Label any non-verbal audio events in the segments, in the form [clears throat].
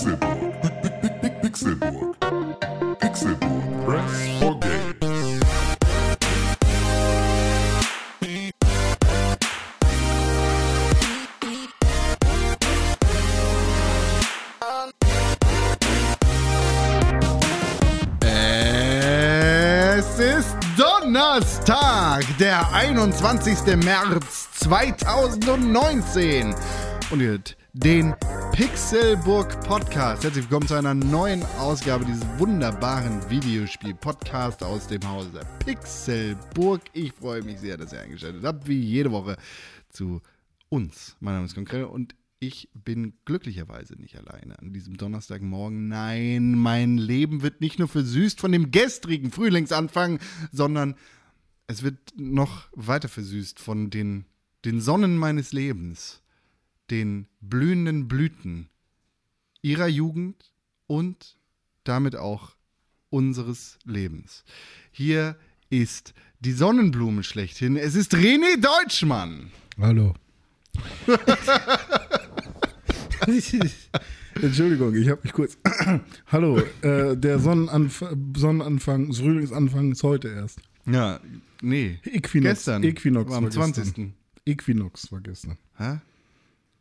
Pixelburg. Pixelburg. Pixelburg. Press for games. Es ist Donnerstag, der 21. März 2019. Und ihr den Pixelburg Podcast. Herzlich willkommen zu einer neuen Ausgabe dieses wunderbaren Videospiel-Podcasts aus dem Hause Pixelburg. Ich freue mich sehr, dass ihr eingeschaltet habt, wie jede Woche zu uns. Mein Name ist Konkret und ich bin glücklicherweise nicht alleine an diesem Donnerstagmorgen. Nein, mein Leben wird nicht nur versüßt von dem gestrigen Frühlingsanfang, sondern es wird noch weiter versüßt von den, den Sonnen meines Lebens, den blühenden Blüten ihrer Jugend und damit auch unseres Lebens. Hier ist die Sonnenblume schlechthin. Es ist René Deutschmann. Hallo. [laughs] Entschuldigung, ich habe mich kurz. [clears throat] Hallo, äh, der Sonnenanf Sonnenanfang, Frühlingsanfang ist heute erst. Ja, nee. Equinox. Gestern. Equinox war am war 20. gestern. Equinox war gestern. Hä?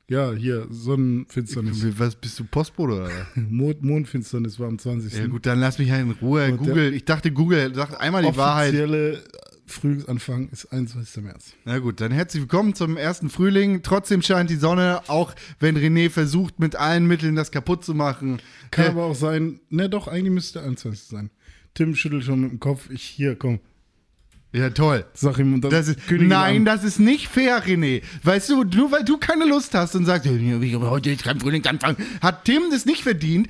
Ja, hier, Sonnenfinsternis. Was bist du Postbote oder? [laughs] Mond, Mondfinsternis war am 20. Ja gut, dann lass mich halt in Ruhe. Und Google, ich dachte Google sagt einmal die Wahrheit. Offizielle Frühlingsanfang ist 21. März. Na gut, dann herzlich willkommen zum ersten Frühling. Trotzdem scheint die Sonne, auch wenn René versucht, mit allen Mitteln das kaputt zu machen. Kann Äh, aber auch sein, ne, doch, eigentlich müsste der 21. sein. Tim schüttelt schon mit dem Kopf. Ich, hier, komm, ja, toll. sag ihm. dann Das ist, nein, an. das ist nicht fair, René. Weißt du, nur weil du keine Lust hast und sagst, "Ja, heute ist kein Frühlingsanfang, hat Tim das nicht verdient,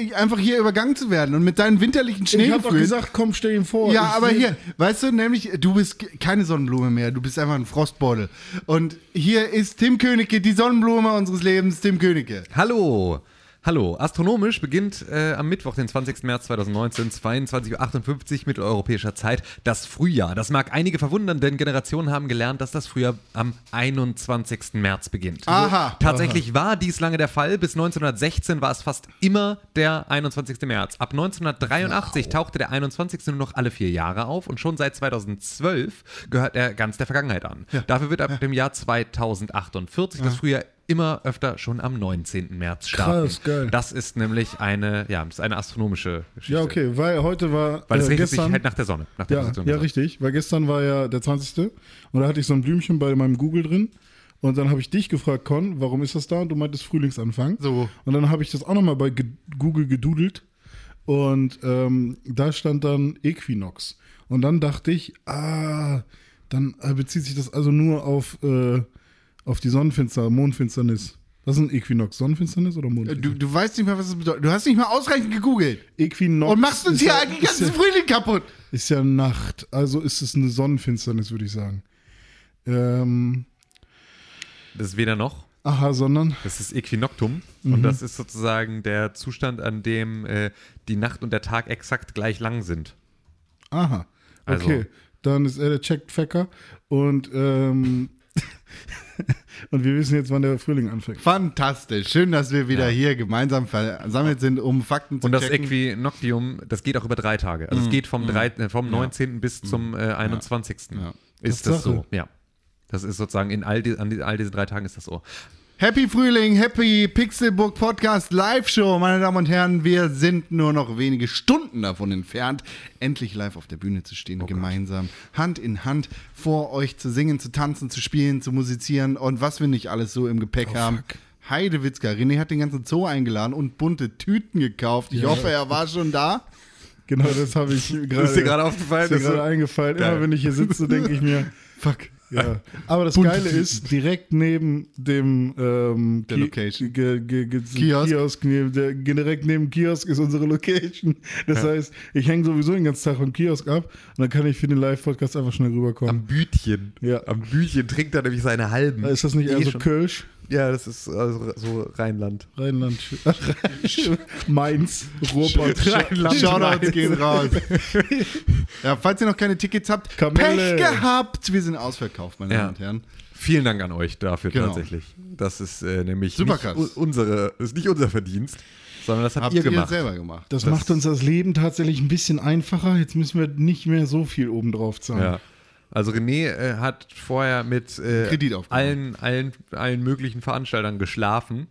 äh, einfach hier übergangen zu werden und mit deinen winterlichen Ich hab doch gesagt, komm, stell ihn vor. Ja, Ich aber hier, weißt du, nämlich, du bist keine Sonnenblume mehr, du bist einfach ein Frostbeutel. Und hier ist Tim Königke, die Sonnenblume unseres Lebens, Tim Königke. Hallo. Hallo. Astronomisch beginnt äh, am Mittwoch, den 20. März 2019, 22.58 Uhr mitteleuropäischer Zeit, das Frühjahr. Das mag einige verwundern, denn Generationen haben gelernt, dass das Frühjahr am 21. März beginnt. Aha. Tatsächlich war dies lange der Fall. Bis 1916 war es fast immer der 21. März. Ab 1983 tauchte der 21. nur noch alle vier Jahre auf und schon seit 2012 gehört er ganz der Vergangenheit an. Dafür wird ab dem Jahr 2048 das Frühjahr immer öfter schon am 19. März starten. Krass, geil. Das ist nämlich eine, ja, das ist eine astronomische Geschichte. Ja, okay, weil heute war. Weil es äh, richtet sich halt nach der Sonne. Nach der Ja, ja, richtig. Weil gestern war ja der 20. Und da hatte ich so ein Blümchen bei meinem Google drin. Und dann habe ich dich gefragt, Con, warum ist das da? Und du meintest Frühlingsanfang. So. Und dann habe ich das auch nochmal bei Google gedudelt. Und ähm, da stand dann Equinox. Und dann dachte ich, ah, dann äh, bezieht sich das also nur auf, äh, auf die Sonnenfinster, Mondfinsternis. Was ist ein Equinox? Sonnenfinsternis oder Du, Mondfinsternis? du weißt nicht mehr, was das bedeutet. Du hast nicht mal ausreichend gegoogelt. Equinox. Und machst uns hier ja- eigentlich ganzen ja- Frühling kaputt. Ist ja Nacht, also ist es eine Sonnenfinsternis, würde ich sagen. Ähm, Das ist weder noch. aha, sondern. Das ist Äquinoktum Mhm. und das ist sozusagen der Zustand, an dem äh, die Nacht und der Tag exakt gleich lang sind. Aha. Also- Okay. Dann ist er der Checkfacker und, ähm, [laughs] und wir wissen jetzt, wann der Frühling anfängt. Fantastisch. Schön, dass wir wieder hier gemeinsam versammelt sind, um Fakten zu Und das checken. Äquinoctium, das geht auch über drei Tage. Also es geht vom, drei, äh, vom 19. bis zum äh, 21. Ja. Ist das Tatsache. so? Ja. Das ist sozusagen in all, die, an die, all diesen drei Tagen ist das so. Happy Frühling, Happy Pixelbook Podcast Live Show, meine Damen und Herren. Wir sind nur noch wenige Stunden davon entfernt, endlich live auf der Bühne zu stehen, gemeinsam Hand in Hand vor euch zu singen, zu tanzen, zu spielen, zu musizieren und was wir nicht alles so im Gepäck haben. Heidewitzka, René hat den ganzen Zoo eingeladen und bunte Tüten gekauft. Ich Ja. hoffe, er war schon da. Genau, das habe ich [laughs] gerade. Ist dir gerade aufgefallen? Ist mir gerade so- eingefallen. Geil. Immer wenn ich hier sitze, denke ich mir, [laughs] Fuck. Ja. [laughs] Aber das Geile ist, direkt neben dem ähm, Der Ki- Location. Ge, ge, ge, Kiosk. Kiosk neben der, direkt neben Kiosk ist unsere Location. Das heißt, ich hänge sowieso den ganzen Tag vom Kiosk ab und dann kann ich für den Live-Podcast einfach schnell rüberkommen. Am Bütchen. Ja. Am Bütchen trinkt er nämlich seine halben. ist das nicht eher Eh so schon. Kölsch? Ja, das ist also so Rheinland. Rheinland, [laughs] Mainz, Ruhrpott, Rheinland. Shoutouts gehen raus. ja, falls ihr noch keine Tickets habt, Kamelle. Pech gehabt. Wir sind ausverkauft, meine Ja. Damen und Herren. Vielen Dank an euch dafür Genau. tatsächlich. Das ist äh, nämlich Super nicht krass. unsere, ist nicht unser Verdienst, sondern das habt, Habt ihr ihr gemacht. selber gemacht. Das, Das- macht uns das Leben tatsächlich ein bisschen einfacher. Jetzt müssen wir nicht mehr so viel obendrauf zahlen. Ja. Also René äh, hat vorher mit äh, allen, allen, allen möglichen Veranstaltern geschlafen,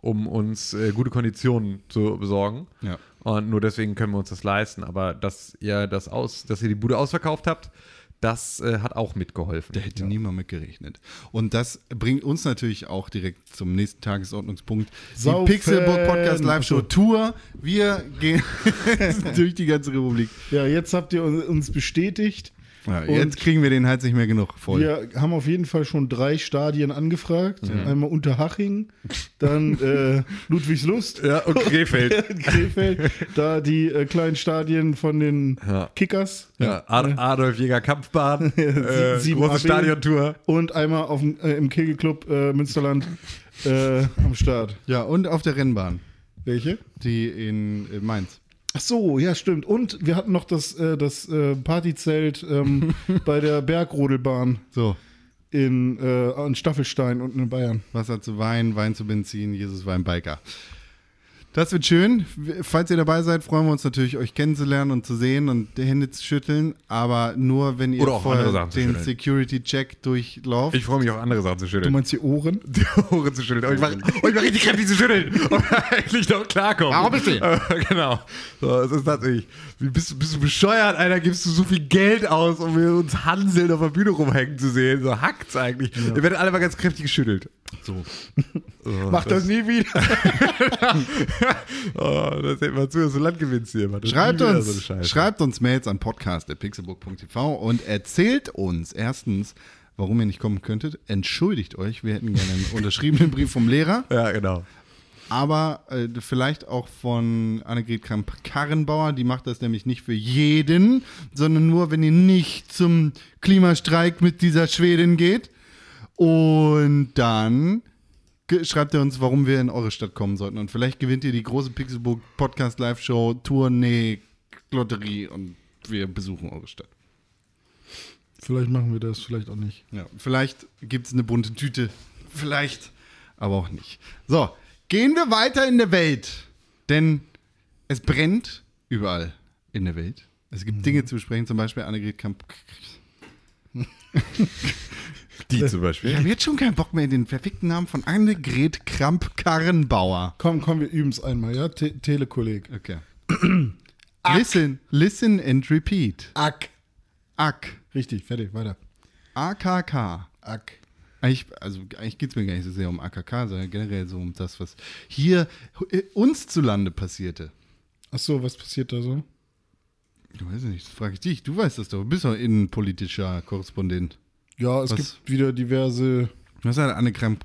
um uns äh, gute Konditionen zu besorgen. Ja. Und nur deswegen können wir uns das leisten. Aber dass ihr das aus, dass ihr die Bude ausverkauft habt, das äh, hat auch mitgeholfen. Da hätte niemand mit gerechnet. Und das bringt uns natürlich auch direkt zum nächsten Tagesordnungspunkt. Saufen. Die Pixelbook Podcast Live Show. Tour. Wir gehen [laughs] durch die ganze Republik. Ja, jetzt habt ihr uns bestätigt. Ja, jetzt kriegen wir den Hals nicht mehr genug voll. Wir haben auf jeden Fall schon drei Stadien angefragt. Einmal Unterhaching, dann äh, Ludwigslust, Ja, und [laughs] Krefeld. Krefeld, da die äh, kleinen Stadien von den Ja. Kickers ja, Ad Adolf Jäger Kampfbahn, [laughs] äh, sieben große. Stadiontour. und einmal auf äh, im Kegelclub äh, Münsterland äh, am Start. Ja, und auf der Rennbahn, Welche? die in, in Mainz. Ach so, ja, stimmt. Und wir hatten noch das, äh, das äh, Partyzelt ähm, [laughs] bei der Bergrodelbahn So, in, äh, in Staffelstein unten in Bayern. Wasser zu Wein, Wein zu Benzin, Jesus war ein Biker. Das wird schön. Falls ihr dabei seid, freuen wir uns natürlich, euch kennenzulernen und zu sehen und die Hände zu schütteln. Aber nur, wenn ihr zu den. Security-Check durchlauft. Ich freue mich auch andere Sachen zu Du schütteln. meinst die Ohren? [laughs] die Ohren zu schütteln. Euch mal, euch mal richtig kräftig zu schütteln. [laughs] Und eigentlich noch klarkommen. Warum bist du? Äh, [laughs] genau. So, es ist tatsächlich. Wie bist, du- bist du bescheuert, Alter? Gibst du so viel Geld aus, um wir uns Hanseln auf der Bühne rumhängen zu sehen? So hackt's eigentlich. Ihr werdet alle mal ganz kräftig geschüttelt. so. Mach das nie wieder. [laughs] Oh, das hält mal zu, dass du Land gewinnst hier. Schreibt uns, so schreibt uns Mails an podcast.pixelbook.tv und erzählt uns erstens, warum ihr nicht kommen könntet. Entschuldigt euch, wir hätten gerne einen unterschriebenen Brief vom Lehrer, [laughs] Ja, genau. aber äh, vielleicht auch von Annegret Kramp-Karrenbauer. Die macht das nämlich nicht für jeden, sondern nur, wenn ihr nicht zum Klimastreik mit dieser Schwedin geht. Und dann schreibt ihr uns, warum wir in eure Stadt kommen sollten. Und vielleicht gewinnt ihr die große Pixelbook Podcast Live Show Tournee Lotterie und wir besuchen eure Stadt. Vielleicht machen wir das, vielleicht auch nicht. Ja, vielleicht gibt es eine bunte Tüte. Vielleicht, aber auch nicht. So, gehen wir weiter in der Welt. Denn es brennt überall in der Welt. Es gibt Dinge zu besprechen, zum Beispiel Annegret Kamp. [laughs] [laughs] Die zum Ich Beispiel. habe jetzt schon keinen Bock mehr, den verfickten Namen von Annegret Kramp-Karrenbauer. Komm, komm, wir üben es einmal, ja? Te Telekolleg. Okay. listen, listen and repeat. Ack. Ack. Richtig, fertig, weiter. AKK. Ack. Eigentlich, also eigentlich geht es mir gar nicht so sehr um AKK, sondern generell so um das, was hier äh, uns zu Lande passierte. Ach so, was passiert da so? Ich weiß nicht, das frage ich dich. Du weißt das doch. Du bist doch innenpolitischer Korrespondent. Ja, es Was? gibt wieder diverse. Was hat Anne Kramp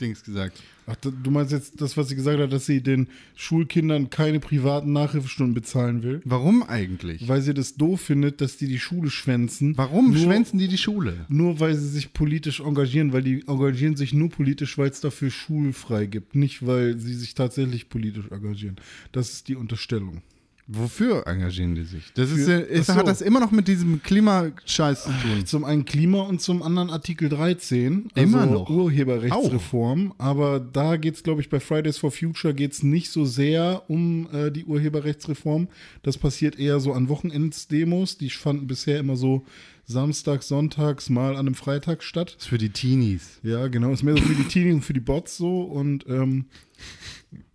Dings gesagt? Ach, du meinst jetzt das, was sie gesagt hat, dass sie den Schulkindern keine privaten Nachhilfestunden bezahlen will? Warum eigentlich? Weil sie das doof findet, dass die die Schule schwänzen. Warum nur, schwänzen die die Schule? Nur weil sie sich politisch engagieren, weil die engagieren sich nur politisch, weil es dafür schulfrei gibt, nicht weil sie sich tatsächlich politisch engagieren. Das ist die Unterstellung. Wofür engagieren die sich? Das ist, Für- ist, so. hat das immer noch mit diesem Klimascheiß zu tun. Zum einen Klima und zum anderen Artikel 13, also Immer noch. Urheberrechtsreform. Aber da geht es, glaube ich, bei Fridays for Future geht es nicht so sehr um äh, die Urheberrechtsreform. Das passiert eher so an Wochenendsdemos. Die fanden bisher immer so samstags, sonntags, mal an einem Freitag statt. Das ist für die Teenies. Ja, genau. Ist mehr so für die Teenies und für die Bots so und, ähm,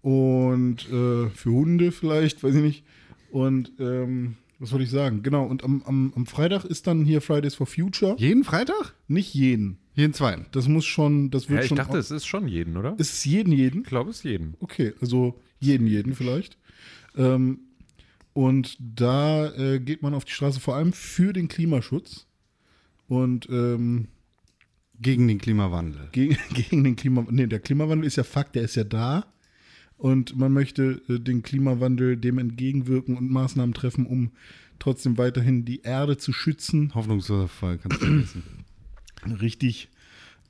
und äh, für Hunde vielleicht, weiß ich nicht. Und ähm, was soll ich sagen? Genau. Und am, am, am Freitag ist dann hier Fridays for Future. Jeden Freitag? Nicht jeden. Jeden zweiten. Das muss schon, das wird Ja, ich schon. dachte, es ist schon jeden, oder? ist es jeden, jeden? Ich glaube, es ist jeden. Okay, also jeden, jeden vielleicht. Ähm, und da äh, geht man auf die Straße vor allem für den Klimaschutz und ähm, Gegen den Klimawandel. gegen, [laughs] gegen den Klimawandel. Nee, der Klimawandel ist ja Fakt, der ist ja da. Und man möchte äh, den Klimawandel dem entgegenwirken und Maßnahmen treffen, um trotzdem weiterhin die Erde zu schützen. Hoffnungsloser Fall, kannst du vergessen. Richtig.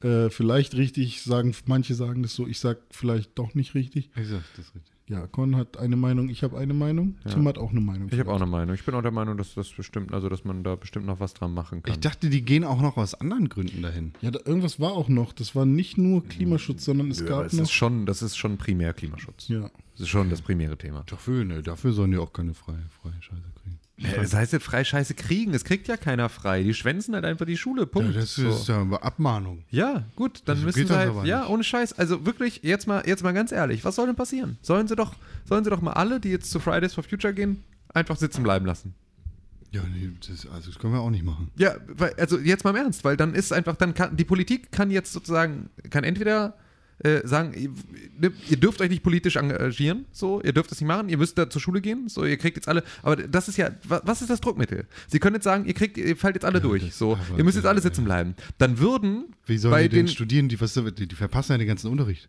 äh, vielleicht richtig, sagen manche sagen das so, ich sag vielleicht doch nicht richtig. Ich sag das richtig. Ja, Con hat eine Meinung, ich habe eine Meinung, Tim hat auch eine Meinung. Ich habe auch eine Meinung. Ich bin auch der Meinung, dass das bestimmt, also dass man da bestimmt noch was dran machen kann. Ich dachte, die gehen auch noch aus anderen Gründen dahin. Ja, da, irgendwas war auch noch. Das war nicht nur Klimaschutz, sondern es ja, gab es noch. ist schon, das ist schon primär Klimaschutz. ja. Das ist schon das primäre Thema. Dafür, ne, dafür sollen die auch keine freie, freie Scheiße kriegen. Das heißt, jetzt frei Scheiße kriegen. Es kriegt ja keiner frei. Die schwänzen halt einfach die Schule. Ja, Punkt. das So. ist ja eine Abmahnung. Ja, gut, dann Also müssen sie das halt, ja, ohne Scheiß. Also wirklich, jetzt mal, jetzt mal ganz ehrlich, was soll denn passieren? Sollen sie doch, sollen sie doch mal alle, die jetzt zu Fridays for Future gehen, einfach sitzen bleiben lassen? Ja, nee, das, also das können wir auch nicht machen. Ja, weil, also jetzt mal im Ernst, weil dann ist einfach, dann kann, die Politik kann jetzt sozusagen, kann entweder äh, sagen, ihr, ne, ihr dürft euch nicht politisch engagieren, so, ihr dürft das nicht machen, ihr müsst da zur Schule gehen, so, ihr kriegt jetzt alle, aber das ist ja, wa- was ist das Druckmittel? Sie können jetzt sagen, ihr kriegt, ihr fallt jetzt alle durch, das- so, ihr müsst jetzt alle sitzen bleiben. Dann würden Wie sollen bei die denn den, studieren? Die, was, die, die verpassen ja den ganzen Unterricht.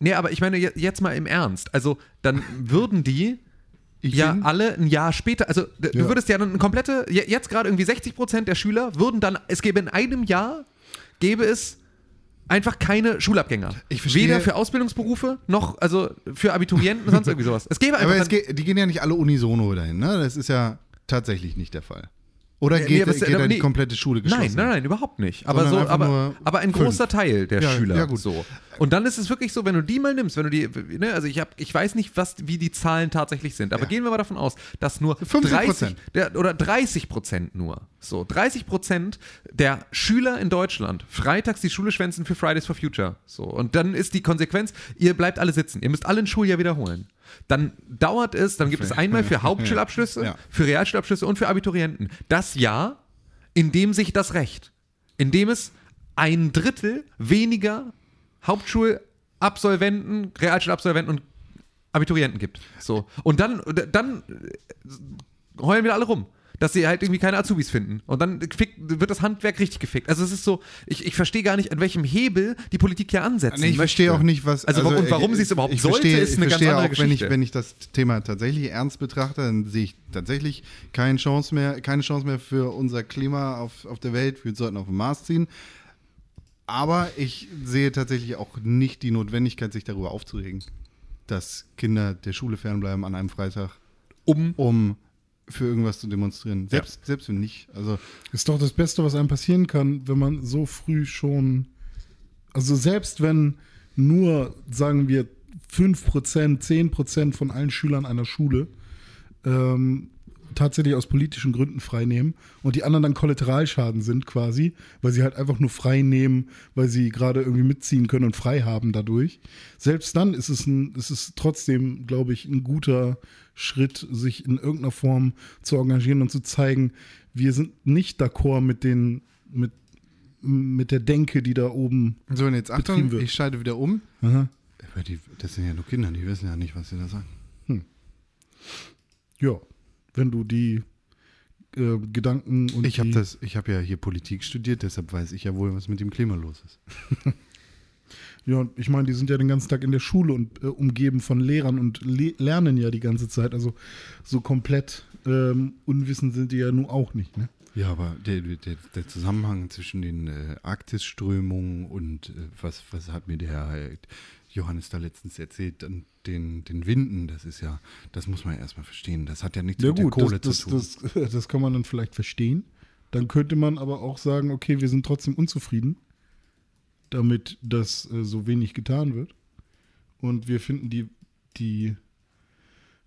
Nee, aber ich meine je- jetzt mal im Ernst. Also dann [laughs] würden die Ich ja bin- alle ein Jahr später, also d- du Ja. würdest ja dann eine komplette, je- jetzt gerade irgendwie 60 Prozent der Schüler würden dann, es gäbe in einem Jahr, gäbe es einfach keine Schulabgänger. Ich verstehe- Weder für Ausbildungsberufe noch, also für Abiturienten, sonst irgendwie sowas. Es gäbe [laughs] einfach Aber es geht, die gehen ja nicht alle unisono dahin, ne? Das ist ja tatsächlich nicht der Fall. Oder Nee, geht, es- geht da die nee. komplette Schule geschlossen? Nein, nein, nein, überhaupt nicht. Aber, Sondern so, aber, aber ein fünf. großer Teil der Ja, Schüler. ja, gut. So. Und dann ist es wirklich so, wenn du die mal nimmst, wenn du die, ne, also ich habe, ich weiß nicht, was, wie die Zahlen tatsächlich sind, aber Ja. gehen wir mal davon aus, dass nur 50%. 30 der, oder 30 Prozent nur, so 30 Prozent der Schüler in Deutschland freitags die Schule schwänzen für Fridays for Future. So und dann ist die Konsequenz, ihr bleibt alle sitzen, ihr müsst alle ein Schuljahr wiederholen. Dann dauert es, dann gibt es einmal für [laughs] Hauptschulabschlüsse, Ja. für Realschulabschlüsse und für Abiturienten das Jahr, in dem sich das Recht, in dem es ein Drittel weniger Hauptschulabsolventen, Realschulabsolventen und Abiturienten gibt. So. Und dann, dann heulen wieder alle rum. Dass sie halt irgendwie keine Azubis finden. Und dann fickt, wird das Handwerk richtig gefickt. Also es ist so, ich, ich verstehe gar nicht, an welchem Hebel die Politik hier ansetzen Nee, ich verstehe möchte. auch nicht, was. Also, warum- und warum ich- sie es überhaupt ich sollte, verstehe, ist eine ich ganz verstehe andere auch, wenn ich, Geschichte. wenn ich das Thema tatsächlich ernst betrachte, dann sehe ich tatsächlich keine Chance mehr, keine Chance mehr für unser Klima auf, auf der Welt. Wir sollten auf den Mars ziehen. Aber ich sehe tatsächlich auch nicht die Notwendigkeit, sich darüber aufzuregen, dass Kinder der Schule fernbleiben an einem Freitag, Um um für irgendwas zu demonstrieren. Selbst, selbst wenn nicht. Also Ist doch das Beste, was einem passieren kann, wenn man so früh schon. Also selbst wenn nur, sagen wir, 5%, 10% von allen Schülern einer Schule ähm, tatsächlich aus politischen Gründen freinehmen und die anderen dann Kollateralschaden sind quasi, weil sie halt einfach nur frei nehmen, weil sie gerade irgendwie mitziehen können und frei haben dadurch. Selbst dann ist es, ein, ist es trotzdem, glaube ich, ein guter Schritt, sich in irgendeiner Form zu engagieren und zu zeigen, wir sind nicht d'accord mit den, mit, mit der Denke, die da oben. so, und jetzt Achtung, wird. ich schalte wieder um. Aha. Aber die, das sind ja nur Kinder, die wissen ja nicht, was sie da sagen. Ja, wenn du die äh, Gedanken und Ich habe das, ich habe ja hier Politik studiert, deshalb weiß ich ja wohl, was mit dem Klima los ist. [laughs] Ja, und ich meine, die sind ja den ganzen Tag in der Schule und äh, umgeben von Lehrern und le lernen ja die ganze Zeit. Also so komplett ähm, unwissend sind die ja nun auch nicht. Ne? Ja, aber der, der, der Zusammenhang zwischen den äh, Arktisströmungen und äh, was, was hat mir der äh, Johannes da letztens erzählt, und den, den Winden, das ist ja, das muss man ja erstmal verstehen. Das hat ja nichts Ja mit der gut, Kohle das, zu tun. das, [laughs] das kann man dann vielleicht verstehen. Dann könnte man aber auch sagen, okay, wir sind trotzdem unzufrieden, damit das äh, so wenig getan wird. Und wir finden die, die,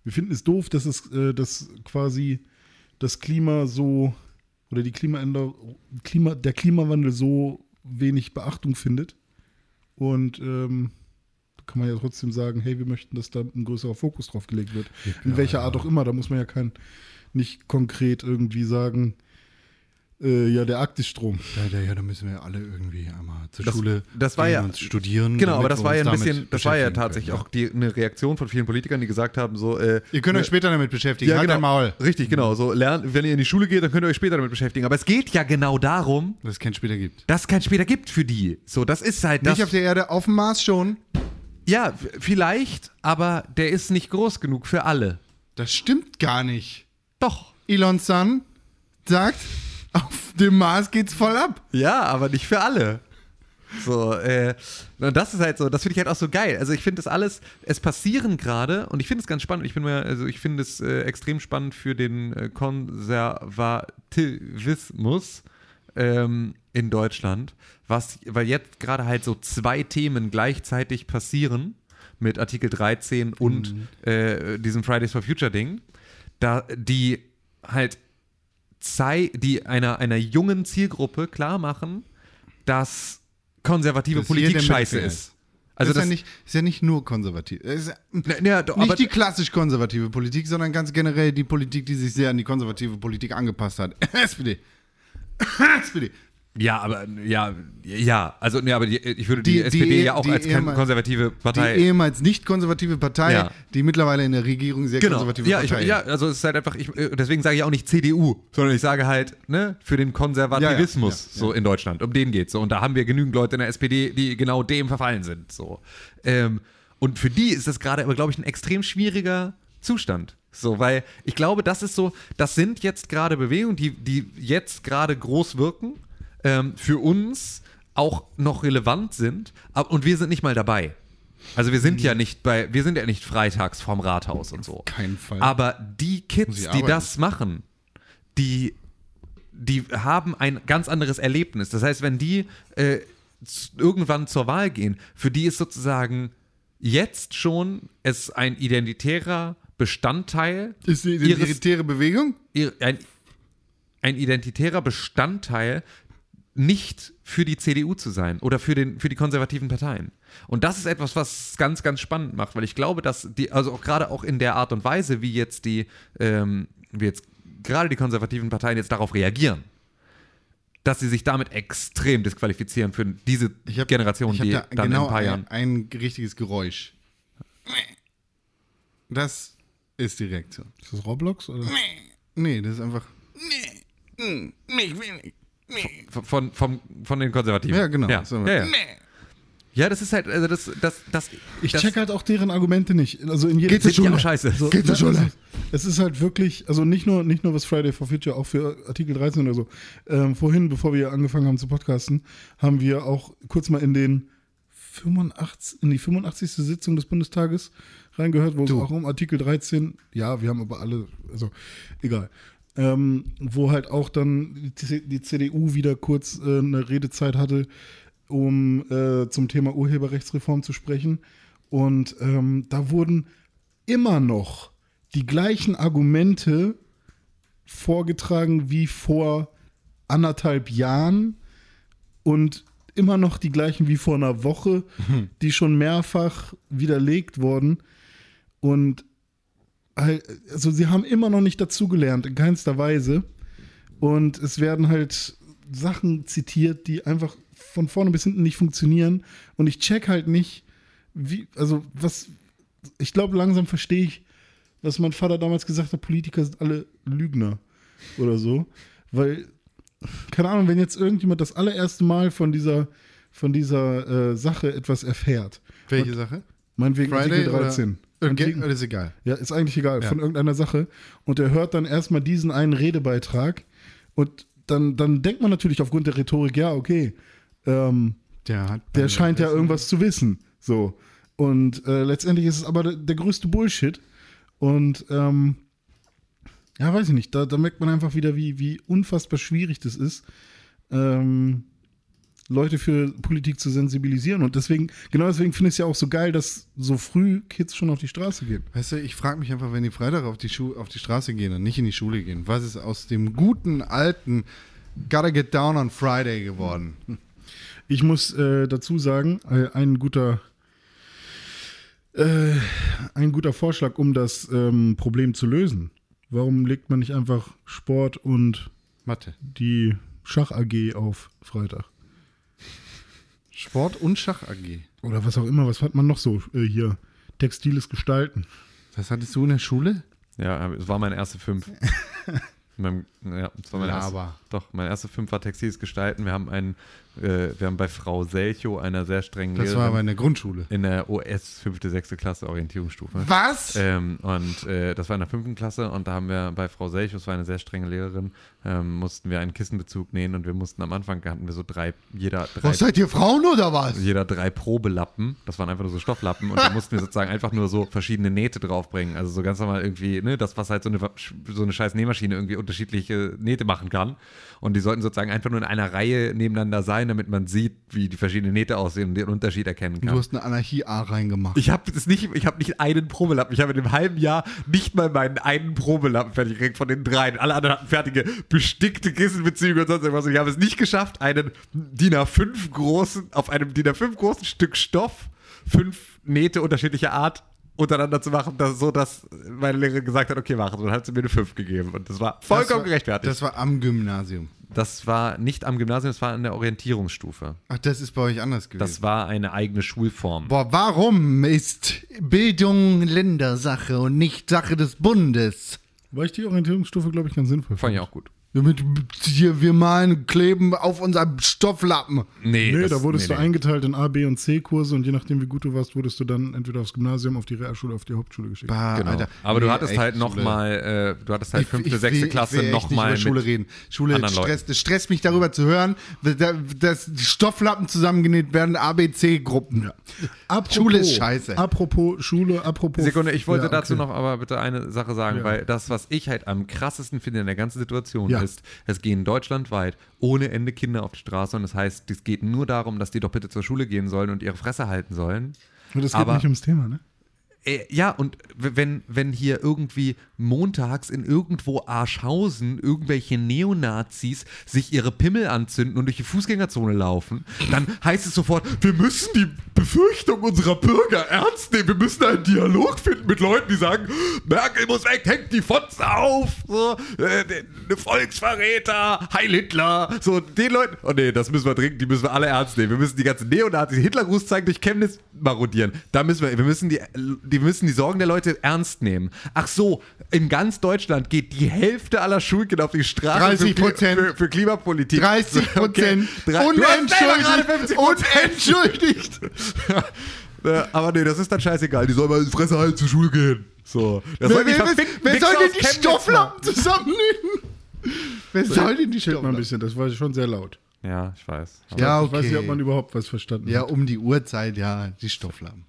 wir finden es doof, dass es, äh, dass quasi das Klima so oder die Klimaänderung, Klima, der Klimawandel so wenig Beachtung findet. Und ähm, da kann man ja trotzdem sagen, hey, wir möchten, dass da ein größerer Fokus drauf gelegt wird. In Ja, welcher ja. Art auch immer. Da muss man ja kein, nicht konkret irgendwie sagen, äh, ja, der Arktisstrom. Ja, ja, ja, da müssen wir alle irgendwie einmal zur Das- Schule das war gehen ja- und studieren. Genau, aber das war ja ein bisschen, das war ja tatsächlich können, auch die, eine Reaktion von vielen Politikern, die gesagt haben, so, äh, Ihr könnt ne- euch später damit beschäftigen. ja, halt genau, dein Maul. Richtig, genau. So lernen, wenn ihr in die Schule geht, dann könnt ihr euch später damit beschäftigen. Aber es geht ja genau darum, Dass es keinen später gibt. dass es keinen später gibt für die. So, das ist halt das. Nicht auf der Erde, auf dem Mars schon. ja, vielleicht, aber der ist nicht groß genug für alle. Das stimmt gar nicht. Doch. Elon Sun sagt, auf dem Mars geht's voll ab. Ja, aber nicht für alle. So, äh, und das ist halt so, das finde ich halt auch so geil. Also ich finde das alles, es passieren gerade und ich finde es ganz spannend. Ich bin mir, also ich finde es äh, extrem spannend für den äh, Konservativismus ähm, in Deutschland, was, weil jetzt gerade halt so zwei Themen gleichzeitig passieren mit Artikel 13 und äh, diesem Fridays for Future Ding, da die halt die einer, einer jungen Zielgruppe klar machen, dass konservative Dass Politik scheiße ist. Also das, das, ist, ja nicht, ist ja nicht nur konservativ. Es ist ja ne, doch, nicht die klassisch konservative Politik, sondern ganz generell die Politik, die sich sehr an die konservative Politik angepasst hat. [laughs] SPD. SPD. [laughs] Ja, aber ja, ja, also ne, aber die, ich würde die, Die- die- SPD ja auch die als konservative Die Partei. ehemals nicht konservative Partei, Ja. die mittlerweile in der Regierung sehr Genau. konservative Ja, ich, Partei ja, ist. also es ist halt einfach, ich, äh, deswegen sage ich auch nicht CDU, sondern ich sage halt, ne, für den Konservativismus Ja, ja, ja, so in Deutschland. Um den geht's so. Und da haben wir genügend Leute in der SPD, die genau dem verfallen sind. So. Ähm, und für die ist das gerade aber, glaube ich, ein extrem schwieriger Zustand. So, weil ich glaube, das ist so, das sind jetzt gerade Bewegungen, die, die jetzt gerade groß wirken, ähm, für uns auch noch relevant sind, ab, und wir sind nicht mal dabei. Also wir sind ja nicht bei, wir sind ja nicht freitags vorm Rathaus und so. keinen Fall. Aber die Kids, die das machen, die, die haben ein ganz anderes Erlebnis. Das heißt, wenn die äh, irgendwann zur Wahl gehen, für die ist sozusagen jetzt schon es ein identitärer Bestandteil Ist die ihres- identitäre Bewegung? ihr- ein, ein identitärer Bestandteil nicht für die CDU zu sein oder für, den, für die konservativen Parteien. Und das ist etwas, was es ganz, ganz spannend macht, weil ich glaube, dass die, also auch gerade auch in der Art und Weise, wie jetzt die, ähm, wie jetzt gerade die konservativen Parteien jetzt darauf reagieren, dass sie sich damit extrem disqualifizieren für diese Ich hab- Generation, ich hab die da dann genau in ein paar Jahren. ein, ein richtiges Geräusch. Das ist die Reaktion. Ist das Roblox? Oder? Nee, das ist einfach. Von, von, von den Konservativen. Ja, genau. Ja, So. ja, ja. ja das ist halt, also das, das, das Ich das, check halt auch deren Argumente nicht. Also in jedem Geht zur Schule. scheiße. So, Geht zur es Schule. ist- Es ist halt wirklich, also nicht nur, nicht nur was Friday for Future, auch für Artikel 13 oder so. Ähm, vorhin, bevor wir angefangen haben zu podcasten, haben wir auch kurz mal in den 85, in die 85. Sitzung des Bundestages reingehört, wo Du. es auch um Artikel 13, ja, wir haben aber alle, also egal. Ähm, wo halt auch dann die, CDU wieder kurz äh, eine Redezeit hatte, um äh, zum Thema Urheberrechtsreform zu sprechen. Und ähm, da wurden immer noch die gleichen Argumente vorgetragen wie vor anderthalb Jahren und immer noch die gleichen wie vor einer Woche, die schon mehrfach widerlegt wurden. Und also sie haben immer noch nicht dazugelernt, in keinster Weise. Und es werden halt Sachen zitiert, die einfach von vorne bis hinten nicht funktionieren. Und ich check halt nicht, wie, also was, ich glaube, langsam verstehe ich, was mein Vater damals gesagt hat, Politiker sind alle Lügner oder so. Weil, keine Ahnung, wenn jetzt irgendjemand das allererste Mal von dieser, von dieser äh, Sache etwas erfährt, Welche Sache? meinetwegen Friday Artikel 13. Oder, Artikel- okay, ist egal. ja, ist eigentlich egal, Ja. von irgendeiner Sache. Und er hört dann erstmal diesen einen Redebeitrag und dann, dann denkt man natürlich aufgrund der Rhetorik, ja, okay, ähm, Der, hat der scheint ja irgendwas zu wissen. So. Und äh, letztendlich ist es aber der, der größte Bullshit. Und ähm, ja, weiß ich nicht, da, da merkt man einfach wieder, wie, wie unfassbar schwierig das ist, ähm, Leute für Politik zu sensibilisieren. Und deswegen, genau deswegen finde ich es ja auch so geil, dass so früh Kids schon auf die Straße gehen. Weißt du, ich frage mich einfach, wenn die Freitag auf die, Schu auf die Straße gehen und nicht in die Schule gehen, was ist aus dem guten alten Gotta Get Down on Friday geworden? Ich muss äh, dazu sagen, äh, ein guter äh, ein guter Vorschlag, um das ähm, Problem zu lösen. Warum legt man nicht einfach Sport und Mathe. die Schach AG auf Freitag? Sport und Schach AG. Oder was auch immer, was hat man noch so äh, hier? Textiles Gestalten. Was hattest du in der Schule? Ja, es war meine erste fünf. [laughs] Mein, ja, das war mein aber- doch, mein erster Film war Textiles Gestalten. Wir haben einen, äh, wir haben bei Frau Selcho, einer sehr strengen Das war aber in der Grundschule. in der OS 5., 6. Klasse Orientierungsstufe. Was? Ähm, und äh, das war in der fünften Klasse und da haben wir bei Frau Selch, das war eine sehr strenge Lehrerin, ähm, mussten wir einen Kissenbezug nähen und wir mussten am Anfang hatten wir so drei, jeder drei, Was seid ihr Frauen oder was? jeder drei Probelappen. Das waren einfach nur so Stofflappen und da [laughs] mussten wir sozusagen einfach nur so verschiedene Nähte draufbringen. Also so ganz normal irgendwie, ne, das, was halt so eine, so eine scheiß Nähmaschine irgendwie unterschiedliche Nähte machen kann. Und die sollten sozusagen einfach nur in einer Reihe nebeneinander sein, damit man sieht, wie die verschiedenen Nähte aussehen und den Unterschied erkennen kann. Du hast eine Anarchie-A reingemacht. Ich habe nicht, ich habe nicht einen Probelappen. Ich habe in einem halben Jahr nicht mal meinen einen Probelappen fertig gekriegt von den dreien. Alle anderen hatten fertige bestickte Kissenbezüge und sonst irgendwas. Und ich habe es nicht geschafft, einen DIN A5 großen, auf einem DIN A5 großen Stück Stoff fünf Nähte unterschiedlicher Art untereinander zu machen, dass, so dass meine Lehrerin gesagt hat, okay, machen. Und dann hat sie mir eine 5 gegeben. Und das war vollkommen Das war- gerechtfertigt. Das war am Gymnasium. Das war nicht am Gymnasium, das war in der Orientierungsstufe. Ach, das ist bei euch anders gewesen. Das war eine eigene Schulform. Boah, warum ist Bildung Ländersache und nicht Sache des Bundes? War ich die Orientierungsstufe, glaube ich, ganz sinnvoll. Fand ich auch gut. Mit, hier, wir malen, kleben auf unserem Stofflappen. Nee, Nee, das- da wurdest nee, du nee. eingeteilt in A, B und C-Kurse und je nachdem, wie gut du warst, wurdest du dann entweder aufs Gymnasium, auf die Realschule, auf die Hauptschule geschickt. Bah, Genau. Alter. Aber du hattest echt, halt nochmal, äh, du hattest halt Ich- fünfte, ich sechste will- Klasse ich will nochmal nicht über Schule reden. Schule stresst, es stresst mich darüber zu hören, da- dass die Stofflappen zusammengenäht werden, ABC-Gruppen. Apropos, Schule ist scheiße. Apropos Schule, apropos. Sekunde, ich wollte Ja, okay. dazu noch aber bitte eine Sache sagen, Ja. weil das, was ich halt am krassesten finde in der ganzen Situation Ja. Ist, es gehen deutschlandweit ohne Ende Kinder auf die Straße und das heißt, es geht nur darum, dass die doch bitte zur Schule gehen sollen und ihre Fresse halten sollen. Und das geht aber- nicht ums Thema, ne? Äh, ja, und wenn, wenn hier irgendwie montags in irgendwo Arschhausen irgendwelche Neonazis sich ihre Pimmel anzünden und durch die Fußgängerzone laufen, dann [laughs] heißt es sofort, wir müssen die Befürchtung unserer Bürger ernst nehmen. Wir müssen einen Dialog finden mit Leuten, die sagen, Merkel muss weg, hängt die Fotze auf, so, äh, ne Volksverräter, Heil Hitler, so, den Leuten, oh nee, das müssen wir dringend, die müssen wir alle ernst nehmen. Wir müssen die ganzen Neonazis, Hitlergruß zeigen, durch Chemnitz marodieren. Da müssen wir, wir müssen die, die müssen die Sorgen der Leute ernst nehmen. Ach so, in ganz Deutschland geht die Hälfte aller Schulkinder auf die Straße 30 für, für, für Klimapolitik. 30 Prozent 50 unentschuldigt. Äh, Aber nee, das ist dann scheißegal. Die sollen mal in die Fresse halten zur Schule gehen. So. Das Wer, die wer, soll denn die Chemnitz Stofflappen zusammennehmen? Wer soll denn die Chillt mal ein bisschen, das war schon sehr laut. Ja, ich weiß. Aber Ja, Ich weiß nicht, ob man okay. überhaupt was verstanden Ja, hat. um die Uhrzeit, ja, die Stofflappen.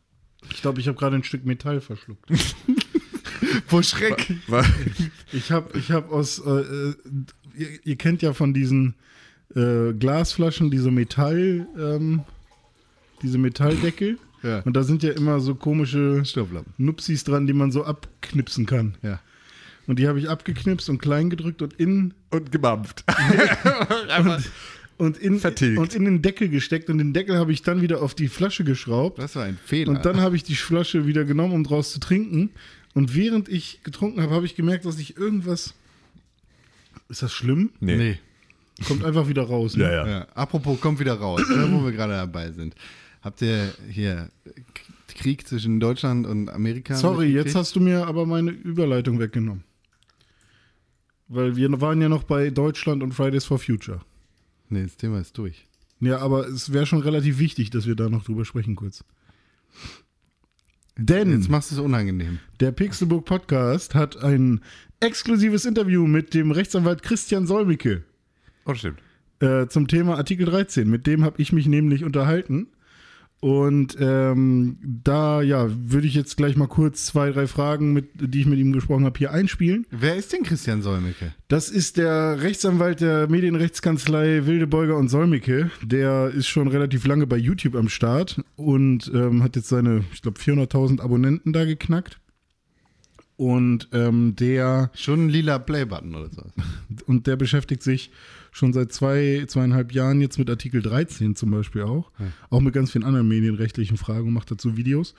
Ich glaube, ich habe gerade ein Stück Metall verschluckt. [laughs] Vor Schreck. Ich habe ich hab aus, äh, äh, ihr, ihr kennt ja von diesen äh, Glasflaschen diese Metall, ähm, diese Metalldeckel. Ja. Und da sind ja immer so komische Stofflappen. Nupsis dran, die man so abknipsen kann. Ja. Und die habe ich abgeknipst und klein gedrückt und in Und gemampft. [laughs] [laughs] und in, Vertilgt. und in den Deckel gesteckt und den Deckel habe ich dann wieder auf die Flasche geschraubt. Das war ein Fehler. Und dann habe ich die Flasche wieder genommen, um draus zu trinken. Und während ich getrunken habe, habe ich gemerkt, dass ich irgendwas. Ist das schlimm? nee. Kommt einfach wieder raus. Ne? Ja. Apropos, kommt wieder raus, ne, wo wir gerade dabei sind. Habt ihr hier Krieg zwischen Deutschland und Amerika? Sorry, jetzt hast du mir aber meine Überleitung weggenommen. Weil wir waren ja noch bei Deutschland und Fridays for Future. Nee, das Thema ist durch. Ja, aber es wäre schon relativ wichtig, dass wir da noch drüber sprechen kurz. Denn Jetzt machst du es unangenehm. der Pixelbook Podcast hat ein exklusives Interview mit dem Rechtsanwalt Christian Solmicke Oh, stimmt. äh, zum Thema Artikel 13. Mit dem habe ich mich nämlich unterhalten. Und ähm, da, ja, würde ich jetzt gleich mal kurz zwei, drei Fragen, mit, die ich mit ihm gesprochen habe, hier einspielen. Wer ist denn Christian Solmecke? Das ist der Rechtsanwalt der Medienrechtskanzlei Wildebeuger und Solmicke. Der ist schon relativ lange bei YouTube am Start und ähm, hat jetzt seine, ich glaube, 400.000 Abonnenten da geknackt. Und ähm, der Schon ein lila Playbutton oder so. und der beschäftigt sich schon seit zwei, zweieinhalb Jahren jetzt mit Artikel 13 zum Beispiel auch. Auch mit ganz vielen anderen medienrechtlichen Fragen und macht dazu Videos.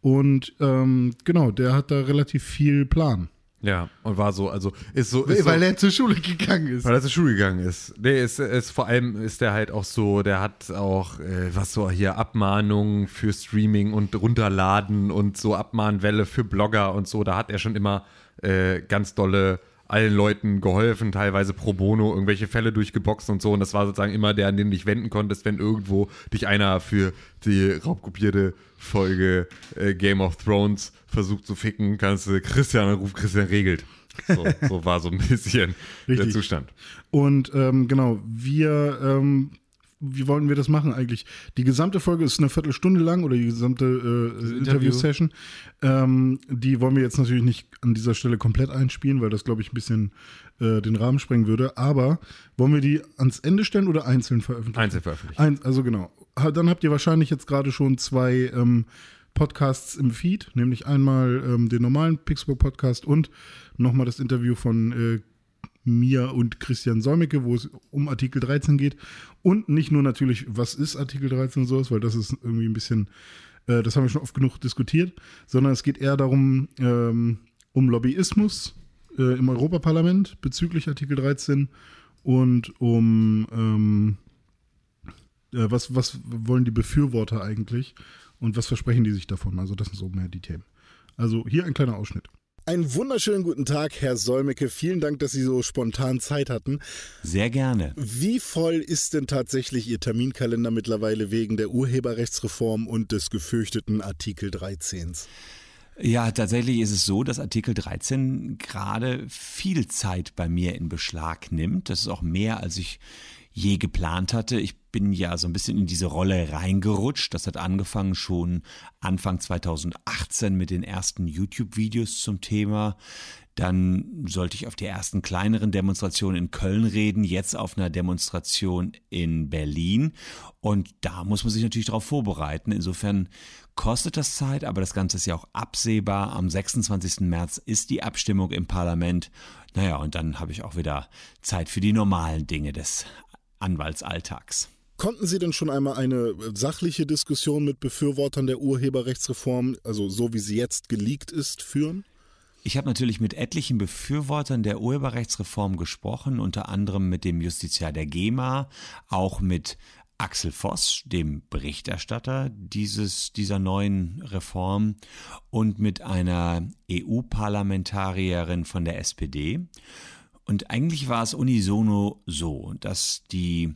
Und ähm, genau, der hat da relativ viel Plan. Ja, und war so, also ist so. Ist Weil so, er zur Schule gegangen ist. Weil er zur Schule gegangen ist. Nee, ist, ist vor allem ist der halt auch so, der hat auch, äh, was so hier, Abmahnungen für Streaming und runterladen und so Abmahnwelle für Blogger und so. Da hat er schon immer äh, ganz dolle allen Leuten geholfen, teilweise pro bono irgendwelche Fälle durchgeboxt und so. Und das war sozusagen immer der, an den du dich wenden konntest, wenn irgendwo dich einer für die raubkopierte Folge äh, Game of Thrones versucht zu ficken, kannst du Christian anrufen, Christian regelt. So, [laughs] so war so ein bisschen der Richtig. Zustand. Und ähm, genau, wir, ähm, wie wollen wir das machen eigentlich? Die gesamte Folge ist eine Viertelstunde lang oder die gesamte äh, Interview-Session. Ähm, die wollen wir jetzt natürlich nicht an dieser Stelle komplett einspielen, weil das, glaube ich, ein bisschen äh, den Rahmen sprengen würde. Aber wollen wir die ans Ende stellen oder einzeln veröffentlichen? Einzeln veröffentlicht. Eins, also genau. Dann habt ihr wahrscheinlich jetzt gerade schon zwei ähm, Podcasts im Feed, nämlich einmal ähm, den normalen Pixburg Podcast und nochmal das Interview von äh, mir und Christian Solmecke, wo es um Artikel 13 geht. Und nicht nur natürlich, was ist Artikel 13 und sowas, weil das ist irgendwie ein bisschen, äh, das haben wir schon oft genug diskutiert, sondern es geht eher darum, ähm, um Lobbyismus äh, im Europaparlament bezüglich Artikel 13 und um ähm, äh, was, was wollen die Befürworter eigentlich und was versprechen die sich davon? Also das sind so mehr die Themen. Also hier ein kleiner Ausschnitt. Einen wunderschönen guten Tag, Herr Solmecke. Vielen Dank, dass Sie so spontan Zeit hatten. Sehr gerne. Wie voll ist denn tatsächlich Ihr Terminkalender mittlerweile wegen der Urheberrechtsreform und des gefürchteten Artikel 13? Ja, tatsächlich ist es so, dass Artikel 13 gerade viel Zeit bei mir in Beschlag nimmt. Das ist auch mehr, als ich je geplant hatte. Ich bin ja so ein bisschen in diese Rolle reingerutscht. Das hat angefangen schon Anfang 2018 mit den ersten YouTube-Videos zum Thema. Dann sollte ich auf die ersten kleineren Demonstrationen in Köln reden, jetzt auf einer Demonstration in Berlin. Und da muss man sich natürlich darauf vorbereiten. Insofern kostet das Zeit, aber das Ganze ist ja auch absehbar. Am 26. März ist die Abstimmung im Parlament. Naja, und dann habe ich auch wieder Zeit für die normalen Dinge des Anwaltsalltags. Konnten Sie denn schon einmal eine sachliche Diskussion mit Befürwortern der Urheberrechtsreform, also so wie sie jetzt geleakt ist, führen? Ich habe natürlich mit etlichen Befürwortern der Urheberrechtsreform gesprochen, unter anderem mit dem Justiziar der GEMA, auch mit Axel Voss, dem Berichterstatter dieses, dieser neuen Reform, und mit einer EU-Parlamentarierin von der SPD. Und eigentlich war es unisono so, dass die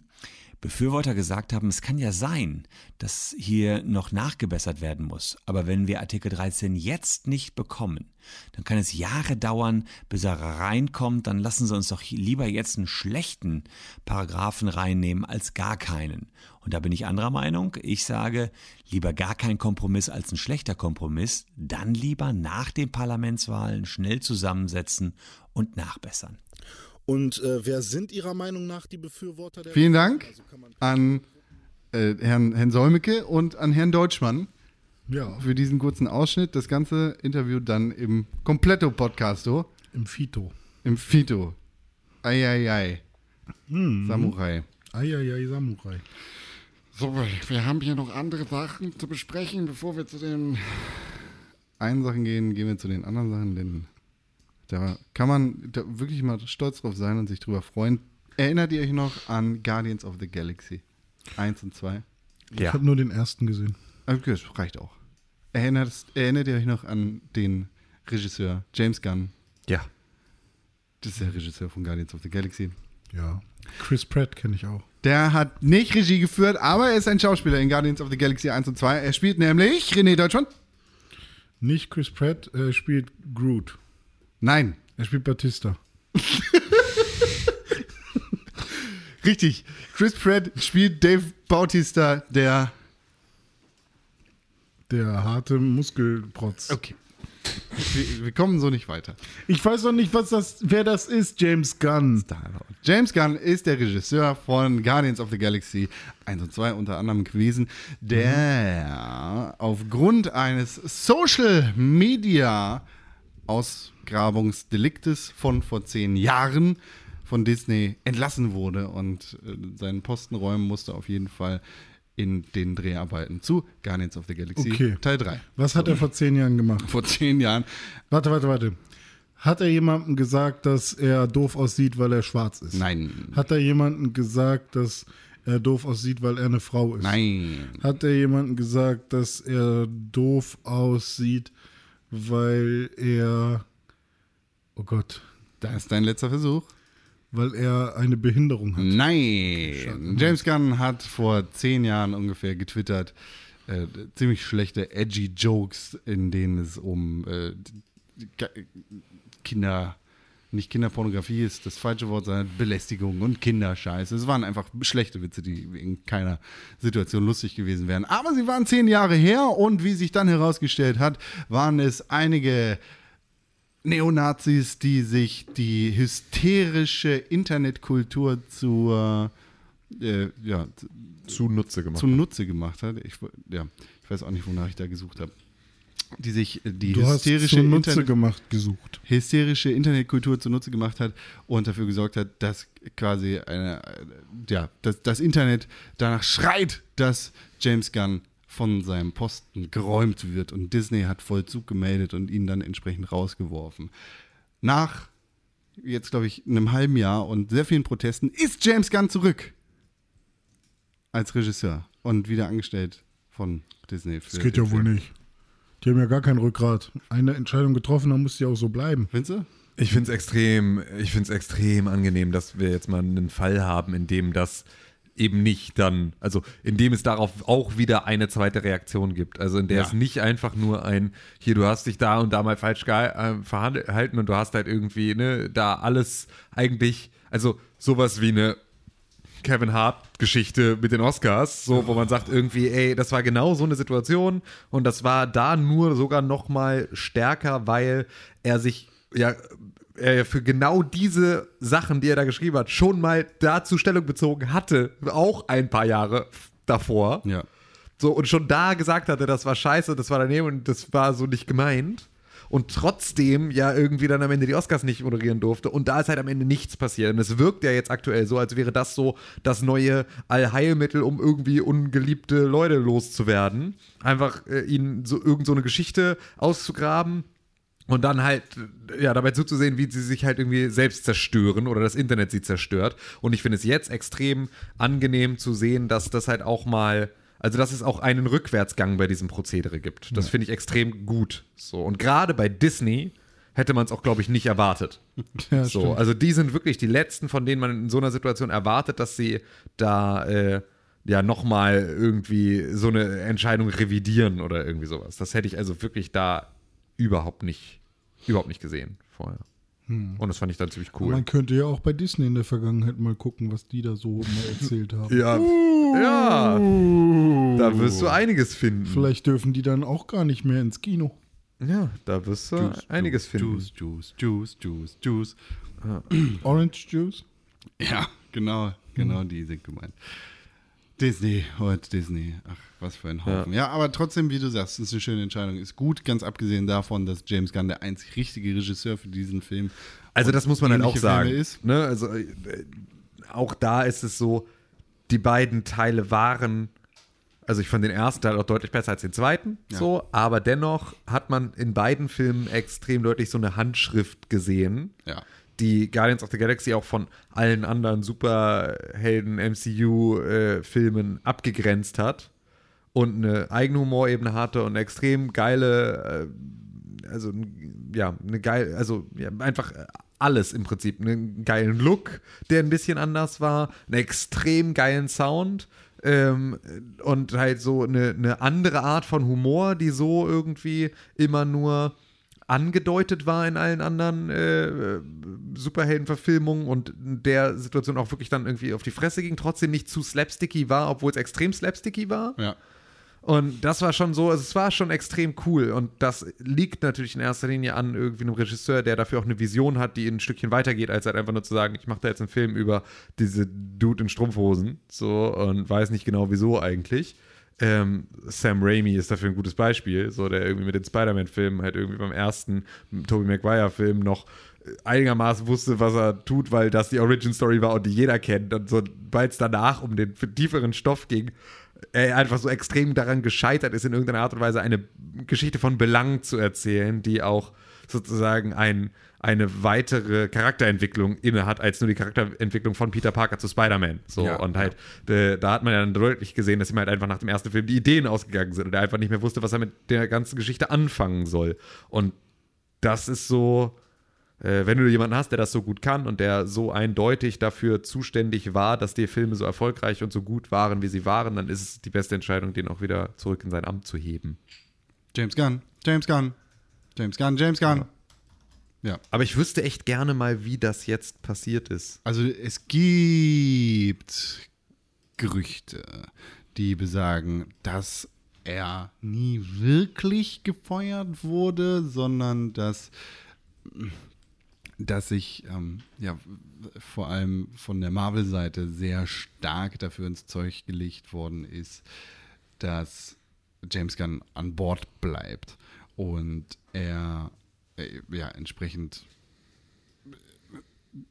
Befürworter gesagt haben, es kann ja sein, dass hier noch nachgebessert werden muss. Aber wenn wir Artikel 13 jetzt nicht bekommen, dann kann es Jahre dauern, bis er reinkommt. Dann lassen Sie uns doch lieber jetzt einen schlechten Paragraphen reinnehmen als gar keinen. Und da bin ich anderer Meinung. Ich sage, lieber gar kein Kompromiss als ein schlechter Kompromiss. Dann lieber nach den Parlamentswahlen schnell zusammensetzen und nachbessern. Und äh, wer sind Ihrer Meinung nach die Befürworter der Vielen Dank an äh, Herrn, Herrn Solmecke und an Herrn Deutschmann Ja, für diesen kurzen Ausschnitt. Das ganze Interview dann im Completo-Podcasto, im Fito. im Fito. Eieiei. Samurai. Eieiei, Samurai. So, wir haben hier noch andere Sachen zu besprechen, bevor wir zu den einen Sachen gehen, gehen wir zu den anderen Sachen, denn da kann man da wirklich mal stolz drauf sein und sich drüber freuen. Erinnert ihr euch noch an Guardians of the Galaxy 1 und 2? Ich habe nur den ersten gesehen. Okay, das reicht auch. Erinnert, erinnert ihr euch noch an den Regisseur James Gunn? Ja. Das ist der Regisseur von Guardians of the Galaxy. Ja. Chris Pratt kenne ich auch. Der hat nicht Regie geführt, aber er ist ein Schauspieler in Guardians of the Galaxy 1 und 2. Er spielt nämlich René Deutschmann. Nicht Chris Pratt, er spielt Groot. Nein, Er spielt Batista. [laughs] richtig. Chris Pratt spielt Dave Bautista, der. Der harte Muskelprotz. Okay. Wir, wir kommen so nicht weiter. Ich weiß noch nicht, was das, wer das ist, James Gunn. James Gunn ist der Regisseur von Guardians of the Galaxy 1 und 2 unter anderem gewesen, der aufgrund eines Social Media Ausgrabungsdeliktes von vor zehn Jahren von Disney entlassen wurde und äh, seinen Posten räumen musste auf jeden Fall in den Dreharbeiten zu Guardians of the Galaxy Okay. Teil 3. Was hat er vor zehn Jahren gemacht? Vor zehn Jahren. Warte, warte, warte. Hat er jemandem gesagt, dass er doof aussieht, weil er schwarz ist? Nein. Hat er jemandem gesagt, dass er doof aussieht, weil er eine Frau ist? Nein. Hat er jemandem gesagt, dass er doof aussieht, weil er. Oh Gott. Das ist dein letzter Versuch. Weil er eine Behinderung hat. Nein. James Gunn hat vor zehn Jahren ungefähr getwittert, äh, ziemlich schlechte, edgy Jokes, in denen es um äh, Kinder, nicht Kinderpornografie ist das falsche Wort, sondern Belästigung und Kinderscheiße. Es waren einfach schlechte Witze, die in keiner Situation lustig gewesen wären. Aber sie waren zehn Jahre her und wie sich dann herausgestellt hat, waren es einige Neonazis, die sich die hysterische Internetkultur zur, äh, ja, Zunutze gemacht. zum Nutze gemacht hat. Ich, ja, ich weiß auch nicht, wonach ich da gesucht habe. Die sich äh, die Du hysterische, Internet, gemacht gesucht. hysterische Internetkultur zunutze gemacht hat und dafür gesorgt hat, dass quasi eine, äh, ja, dass das Internet danach schreit, dass James Gunn von seinem Posten geräumt wird und Disney hat Vollzug gemeldet und ihn dann entsprechend rausgeworfen. Nach jetzt glaube ich einem halben Jahr und sehr vielen Protesten ist James Gunn zurück als Regisseur und wieder angestellt von Disney. Für Das geht ja wohl nicht. Die haben ja gar kein Rückgrat. Eine Entscheidung getroffen, dann muss die auch so bleiben. Findest du? Ich finde es extrem, ich finde es extrem angenehm, dass wir jetzt mal einen Fall haben, in dem das eben nicht dann, also in dem es darauf auch wieder eine zweite Reaktion gibt. Also in der Ja. es nicht einfach nur ein, hier, du hast dich da und da mal falsch äh, verhalten und du hast halt irgendwie, ne, da alles eigentlich, also sowas wie eine Kevin Hart-Geschichte mit den Oscars, so wo man sagt irgendwie, ey, das war genau so eine Situation und das war da nur sogar noch mal stärker, weil er sich ja er ja für genau diese Sachen, die er da geschrieben hat, schon mal dazu Stellung bezogen hatte, auch ein paar Jahre davor. Ja. So, und schon da gesagt hatte, das war scheiße, das war daneben und das war so nicht gemeint. Und trotzdem ja irgendwie dann am Ende die Oscars nicht moderieren durfte. Und da ist halt am Ende nichts passiert. Und es wirkt ja jetzt aktuell so, als wäre das so das neue Allheilmittel, um irgendwie ungeliebte Leute loszuwerden. Einfach äh, ihnen so irgend so eine Geschichte auszugraben. Und dann halt, ja, dabei zuzusehen, wie sie sich halt irgendwie selbst zerstören oder das Internet sie zerstört. Und ich finde es jetzt extrem angenehm zu sehen, dass das halt auch mal, also dass es auch einen Rückwärtsgang bei diesem Prozedere gibt. Das finde ich extrem gut. So. Und gerade bei Disney hätte man es auch, glaube ich, nicht erwartet. [laughs] Ja, so, stimmt. also die sind wirklich die letzten, von denen man in so einer Situation erwartet, dass sie da äh, ja nochmal irgendwie so eine Entscheidung revidieren oder irgendwie sowas. Das hätte ich also wirklich da überhaupt nicht, überhaupt nicht gesehen vorher. Hm. Und das fand ich dann ziemlich cool. Man könnte ja auch bei Disney in der Vergangenheit mal gucken, was die da so mal erzählt haben. Ja, ja, da wirst du einiges finden. Vielleicht dürfen die dann auch gar nicht mehr ins Kino. Ja, da wirst du einiges finden. Juice, Juice, Juice, Juice, Juice. Orange Juice? Ja, genau, genau die sind gemeint. Disney und Disney. Ach, was für ein Haufen. Ja. aber trotzdem, wie du sagst, ist eine schöne Entscheidung. Ist gut, ganz abgesehen davon, dass James Gunn der einzig richtige Regisseur für diesen Film Also das muss man halt auch sagen. Ist. Ne? Also äh, auch da ist es so, die beiden Teile waren, also ich fand den ersten Teil auch deutlich besser als den zweiten, so, aber dennoch hat man in beiden Filmen extrem deutlich so eine Handschrift gesehen, Ja. Die Guardians of the Galaxy auch von allen anderen Superhelden MCU-Filmen äh, abgegrenzt hat und eine eigene Humorebene hatte und eine extrem geile äh, also ja, eine geil, also ja, einfach äh, alles im Prinzip. Einen geilen Look, der ein bisschen anders war, einen extrem geilen Sound ähm, und halt so eine, eine andere Art von Humor, die so irgendwie immer nur angedeutet war in allen anderen äh, Superheldenverfilmungen und der Situation auch wirklich dann irgendwie auf die Fresse ging, trotzdem nicht zu slapsticky war, obwohl es extrem slapsticky war. Ja. Und das war schon so, also es war schon extrem cool. Und das liegt natürlich in erster Linie an irgendwie einem Regisseur, der dafür auch eine Vision hat, die ein Stückchen weitergeht, als halt einfach nur zu sagen, ich mache da jetzt einen Film über diese Dude in Strumpfhosen. So und weiß nicht genau wieso eigentlich. Ähm, Sam Raimi ist dafür ein gutes Beispiel, so der irgendwie mit den Spider-Man-Filmen halt irgendwie beim ersten Tobey Maguire-Film noch einigermaßen wusste, was er tut, weil das die Origin-Story war und die jeder kennt. Und sobald es danach um den tieferen Stoff ging, er einfach so extrem daran gescheitert ist, in irgendeiner Art und Weise eine Geschichte von Belang zu erzählen, die auch sozusagen ein, eine weitere Charakterentwicklung inne hat, als nur die Charakterentwicklung von Peter Parker zu Spider-Man. So, Ja, und halt, äh, da hat man ja dann deutlich gesehen, dass ihm halt einfach nach dem ersten Film die Ideen ausgegangen sind und er einfach nicht mehr wusste, was er mit der ganzen Geschichte anfangen soll. Und das ist so, äh, wenn du jemanden hast, der das so gut kann und der so eindeutig dafür zuständig war, dass die Filme so erfolgreich und so gut waren, wie sie waren, dann ist es die beste Entscheidung, den auch wieder zurück in sein Amt zu heben. James Gunn, James Gunn, James Gunn, James Gunn. Ja. Aber ich wüsste echt gerne mal, wie das jetzt passiert ist. Also es gibt Gerüchte, die besagen, dass er nie wirklich gefeuert wurde, sondern dass, dass sich ähm, ja, vor allem von der Marvel-Seite sehr stark dafür ins Zeug gelegt worden ist, dass James Gunn an Bord bleibt und er ja entsprechend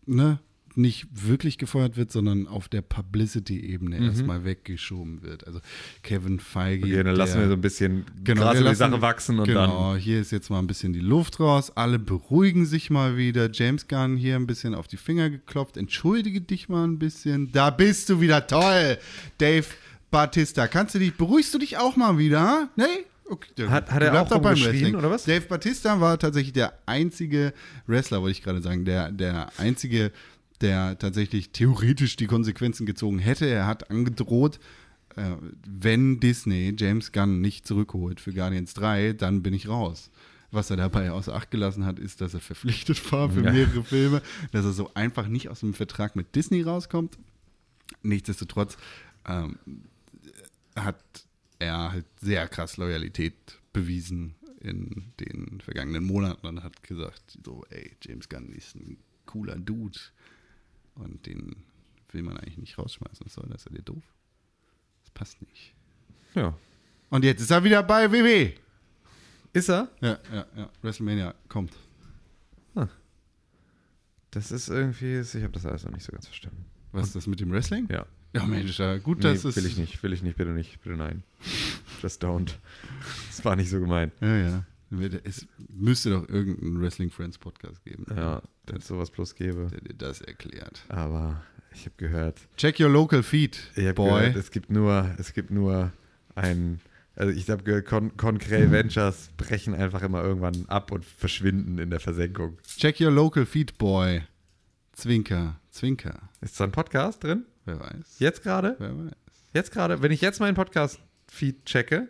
ne, nicht wirklich gefeuert wird, sondern auf der Publicity-Ebene erstmal weggeschoben wird. Also Kevin Feige. Mhm. Okay, dann lassen der- wir so ein bisschen Genau, über die lassen- Sache wachsen und dann. genau, hier ist jetzt mal ein bisschen die Luft raus. Alle beruhigen sich mal wieder. James Gunn hier ein bisschen auf die Finger geklopft. Entschuldige dich mal ein bisschen. Da bist du wieder toll, Dave Batista. Kannst du dich, beruhigst du dich auch mal wieder? Nee? Okay, ja, Hat- hat er auch rumgeschrien, Wrestling. oder was? Dave Batista war tatsächlich der einzige Wrestler, wollte ich gerade sagen, der, der einzige, der tatsächlich theoretisch die Konsequenzen gezogen hätte. Er hat angedroht, äh, wenn Disney James Gunn nicht zurückholt für Guardians 3, dann bin ich raus. Was er dabei außer Acht gelassen hat, ist, dass er verpflichtet war für Ja. mehrere Filme, dass er so einfach nicht aus dem Vertrag mit Disney rauskommt. Nichtsdestotrotz ähm, hat er halt sehr krass Loyalität bewiesen in den vergangenen Monaten und hat gesagt, so, ey, James Gunn ist ein cooler Dude und den will man eigentlich nicht rausschmeißen. Was soll das? Ist er dir doof? Das passt nicht. Ja. Und jetzt ist er wieder bei WW. Ist er? Ja, ja, ja. WrestleMania kommt. Das ist irgendwie, ich habe das alles noch nicht so ganz verstanden. Was ist das mit dem Wrestling? Ja. Ja, Mensch, ja, gut, Nee, das ist. will ich nicht, will ich nicht, bitte nicht, bitte nein. Just don't. Das war nicht so gemeint. Ja, ja. Es müsste doch irgendeinen Wrestling Friends Podcast geben, Ja, wenn es sowas bloß gäbe. der dir das erklärt. Aber ich habe gehört, Check your local feed, boy. gehört, es gibt nur, es gibt nur ein, also ich habe gehört, Con Concrete Ventures brechen einfach immer irgendwann ab und verschwinden in der Versenkung. Check your local feed, boy. Zwinker, Zwinker. Ist da ein Podcast drin? Wer weiß. Jetzt gerade? Wer weiß. Jetzt gerade? Wenn ich jetzt meinen Podcast-Feed checke,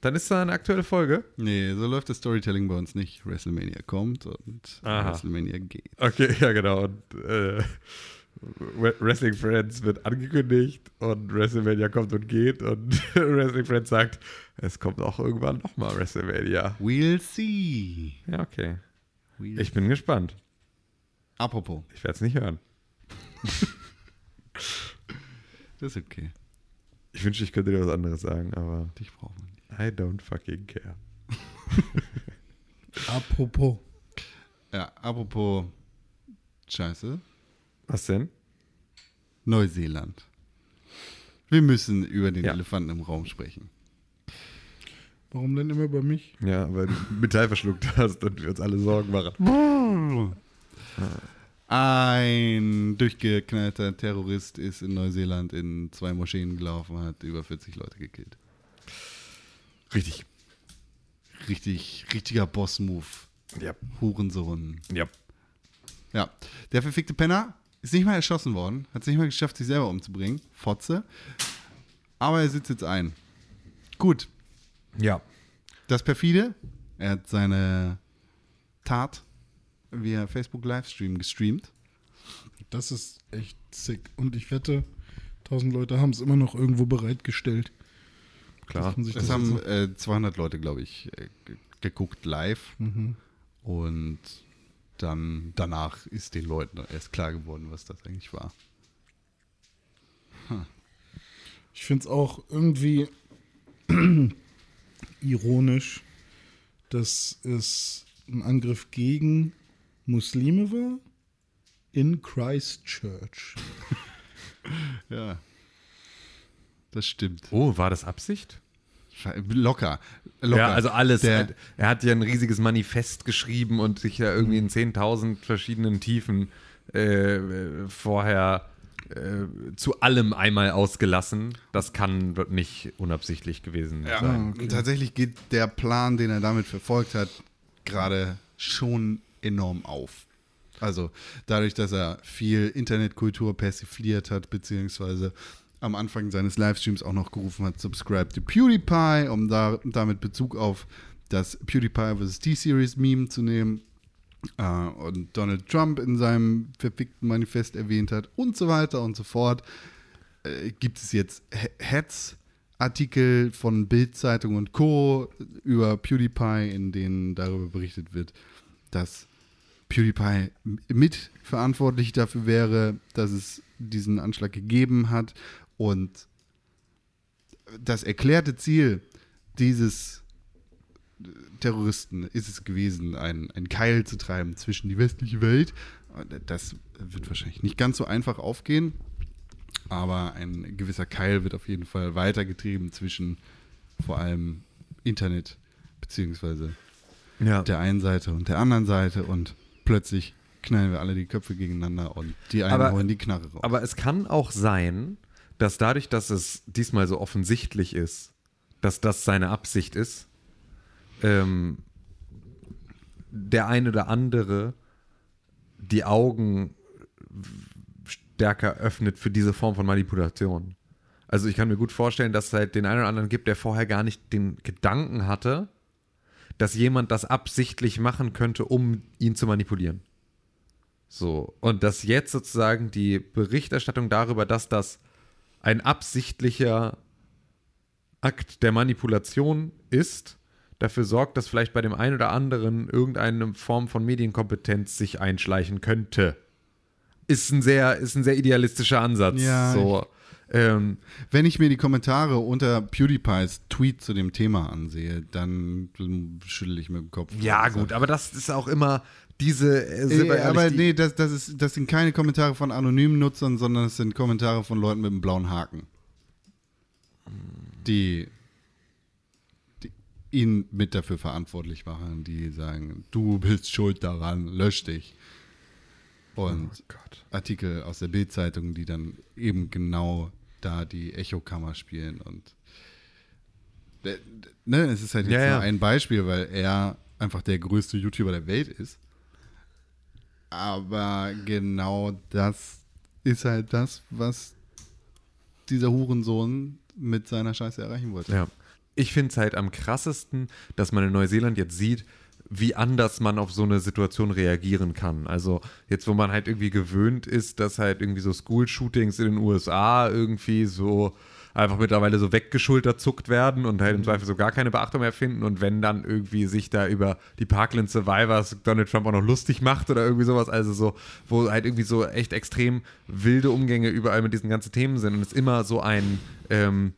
dann ist da eine aktuelle Folge. Nee, so läuft das Storytelling bei uns nicht. WrestleMania kommt und Aha. WrestleMania geht. Okay, ja genau. Und äh, Wre- Wrestling Friends wird angekündigt und WrestleMania kommt und geht und [laughs] Wrestling Friends sagt, es kommt auch irgendwann nochmal WrestleMania. We'll see. Ja, okay. We'll Ich bin gespannt. Apropos, Ich werde es nicht hören. [laughs] das ist okay. Ich wünschte, ich könnte dir was anderes sagen, aber Dich brauchen wir nicht. I don't fucking care. [laughs] Apropos. Ja, apropos Scheiße. Was denn? Neuseeland. Wir müssen über den Ja. Elefanten im Raum sprechen. Warum denn immer bei mich? Ja, weil du Metall verschluckt hast und wir uns alle Sorgen machen. Ein durchgeknallter Terrorist ist in Neuseeland in zwei Moscheen gelaufen, hat über 40 Leute gekillt. Richtig. Richtig, richtiger Boss-Move. Ja. Hurensohn. Ja. Ja, der verfickte Penner ist nicht mal erschossen worden, hat es nicht mal geschafft, sich selber umzubringen. Fotze. Aber er sitzt jetzt ein. Gut, Ja. das perfide, er hat seine Tat via Facebook Livestream gestreamt. Das ist echt sick. Und ich wette, tausend Leute haben es immer noch irgendwo bereitgestellt. Klar. Das haben äh, 200 Leute, glaube ich, äh, ge- geguckt live. Und dann danach ist den Leuten erst klar geworden, was das eigentlich war. Ich finde es auch irgendwie [clears throat] ironisch, dass es ein Angriff gegen Muslime war in Christchurch. [laughs] Ja. Das stimmt. Oh, war das Absicht? Locker. Locker. Ja, also alles. Der, er hat ja ein riesiges Manifest geschrieben und sich da irgendwie in 10.000 verschiedenen Tiefen äh, vorher äh, zu allem einmal ausgelassen. Das kann nicht unabsichtlich gewesen ja, sein. Tatsächlich geht der Plan, den er damit verfolgt hat, gerade schon enorm auf. Also dadurch, dass er viel Internetkultur persifliert hat, beziehungsweise am Anfang seines Livestreams auch noch gerufen hat, subscribe to PewDiePie, um da, damit Bezug auf das PewDiePie vs. T-Series Meme zu nehmen äh, und Donald Trump in seinem verfickten Manifest erwähnt hat und so weiter und so fort, äh, gibt es jetzt Hetz-Artikel von Bild-Zeitung und Co. über PewDiePie, in denen darüber berichtet wird, dass PewDiePie mitverantwortlich dafür wäre, dass es diesen Anschlag gegeben hat und das erklärte Ziel dieses Terroristen ist es gewesen, einen, einen Keil zu treiben zwischen die westliche Welt. Das wird wahrscheinlich nicht ganz so einfach aufgehen, aber ein gewisser Keil wird auf jeden Fall weitergetrieben zwischen vor allem Internet beziehungsweise Ja. der einen Seite und der anderen Seite und plötzlich knallen wir alle die Köpfe gegeneinander und die einen Aber- holen die Knarre raus. Aber es kann auch sein, dass dadurch, dass es diesmal so offensichtlich ist, dass das seine Absicht ist, ähm, der eine oder andere die Augen stärker öffnet für diese Form von Manipulation. Also ich kann mir gut vorstellen, dass es halt den einen oder anderen gibt, der vorher gar nicht den Gedanken hatte, dass jemand das absichtlich machen könnte, um ihn zu manipulieren. So, und dass jetzt sozusagen die Berichterstattung darüber, dass das ein absichtlicher Akt der Manipulation ist, dafür sorgt, dass vielleicht bei dem einen oder anderen irgendeine Form von Medienkompetenz sich einschleichen könnte. Ist ein sehr, ist ein sehr idealistischer Ansatz. Ja, so. Ähm, Wenn ich mir die Kommentare unter PewDiePies Tweet zu dem Thema ansehe, dann schüttel ich mit dem Kopf. ja, gut, aber das ist auch immer diese. äh, sind wir Äh, aber die- nee, das, das, ist, das sind keine Kommentare von anonymen Nutzern, sondern es sind Kommentare von Leuten mit einem blauen Haken. Die, die ihn mit dafür verantwortlich machen, die sagen, du bist schuld daran, lösch dich. Und Artikel aus der Bildzeitung, die dann eben genau da die Echokammer spielen und äh, ne, es ist halt jetzt ja. nur ein Beispiel, weil er einfach der größte YouTuber der Welt ist. Aber genau das ist halt das, was dieser Hurensohn mit seiner Scheiße erreichen wollte. Ja. Ich finde es halt am krassesten, dass man in Neuseeland jetzt sieht, wie anders man auf so eine Situation reagieren kann. Also jetzt, wo man halt irgendwie gewöhnt ist, dass halt irgendwie so School-Shootings in den USA irgendwie so einfach mittlerweile so weggeschultert zuckt werden und halt im Zweifel so gar keine Beachtung mehr finden und wenn dann irgendwie sich da über die Parkland Survivors Donald Trump auch noch lustig macht oder irgendwie sowas, also so, wo halt irgendwie so echt extrem wilde Umgänge überall mit diesen ganzen Themen sind und es immer so ein, ähm,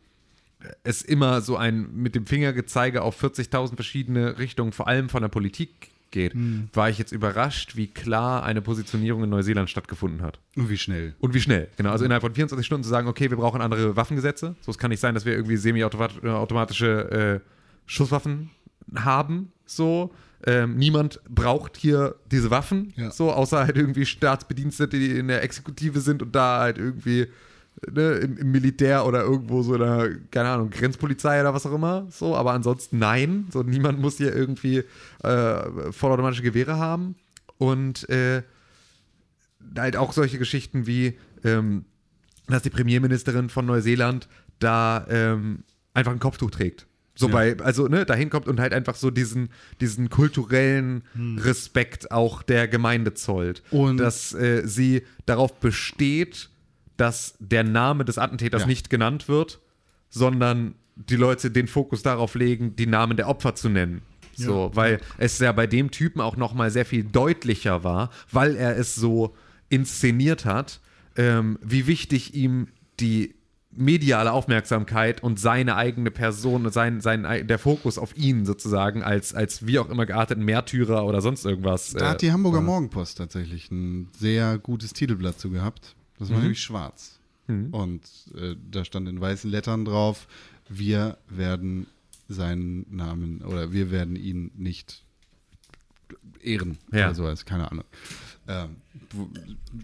es immer so ein mit dem Fingergezeige auf 40.000 verschiedene Richtungen, vor allem von der Politik geht, war ich jetzt überrascht, wie klar eine Positionierung in Neuseeland stattgefunden hat. Und wie schnell. Und wie schnell, genau. Also innerhalb von 24 Stunden zu sagen, okay, wir brauchen andere Waffengesetze. So, es kann nicht sein, dass wir irgendwie semi-automatische äh, Schusswaffen haben. So, ähm, niemand braucht hier diese Waffen. Ja. So, außer halt irgendwie Staatsbedienstete, die in der Exekutive sind und da halt irgendwie ne, im, im Militär oder irgendwo so in der, keine Ahnung, Grenzpolizei oder was auch immer. So, aber ansonsten nein. So, niemand muss hier irgendwie äh, vollautomatische Gewehre haben. Und äh, halt auch solche Geschichten wie, ähm, dass die Premierministerin von Neuseeland da ähm, einfach ein Kopftuch trägt. So bei, also ne, dahin kommt und halt einfach so diesen, diesen kulturellen Respekt auch der Gemeinde zollt. Und- dass äh, sie darauf besteht, dass der Name des Attentäters Ja. nicht genannt wird, sondern die Leute den Fokus darauf legen, die Namen der Opfer zu nennen. So, weil es ja bei dem Typen auch noch mal sehr viel deutlicher war, weil er es so inszeniert hat, ähm, wie wichtig ihm die mediale Aufmerksamkeit und seine eigene Person, sein, sein, der Fokus auf ihn sozusagen als, als wie auch immer gearteten Märtyrer oder sonst irgendwas. Da hat die äh, Hamburger Morgenpost tatsächlich ein sehr gutes Titelblatt zu gehabt. Das war nämlich schwarz. Und äh, da stand in weißen Lettern drauf, wir werden seinen Namen oder wir werden ihn nicht ehren Ja. oder sowas, keine Ahnung. Ähm, wo,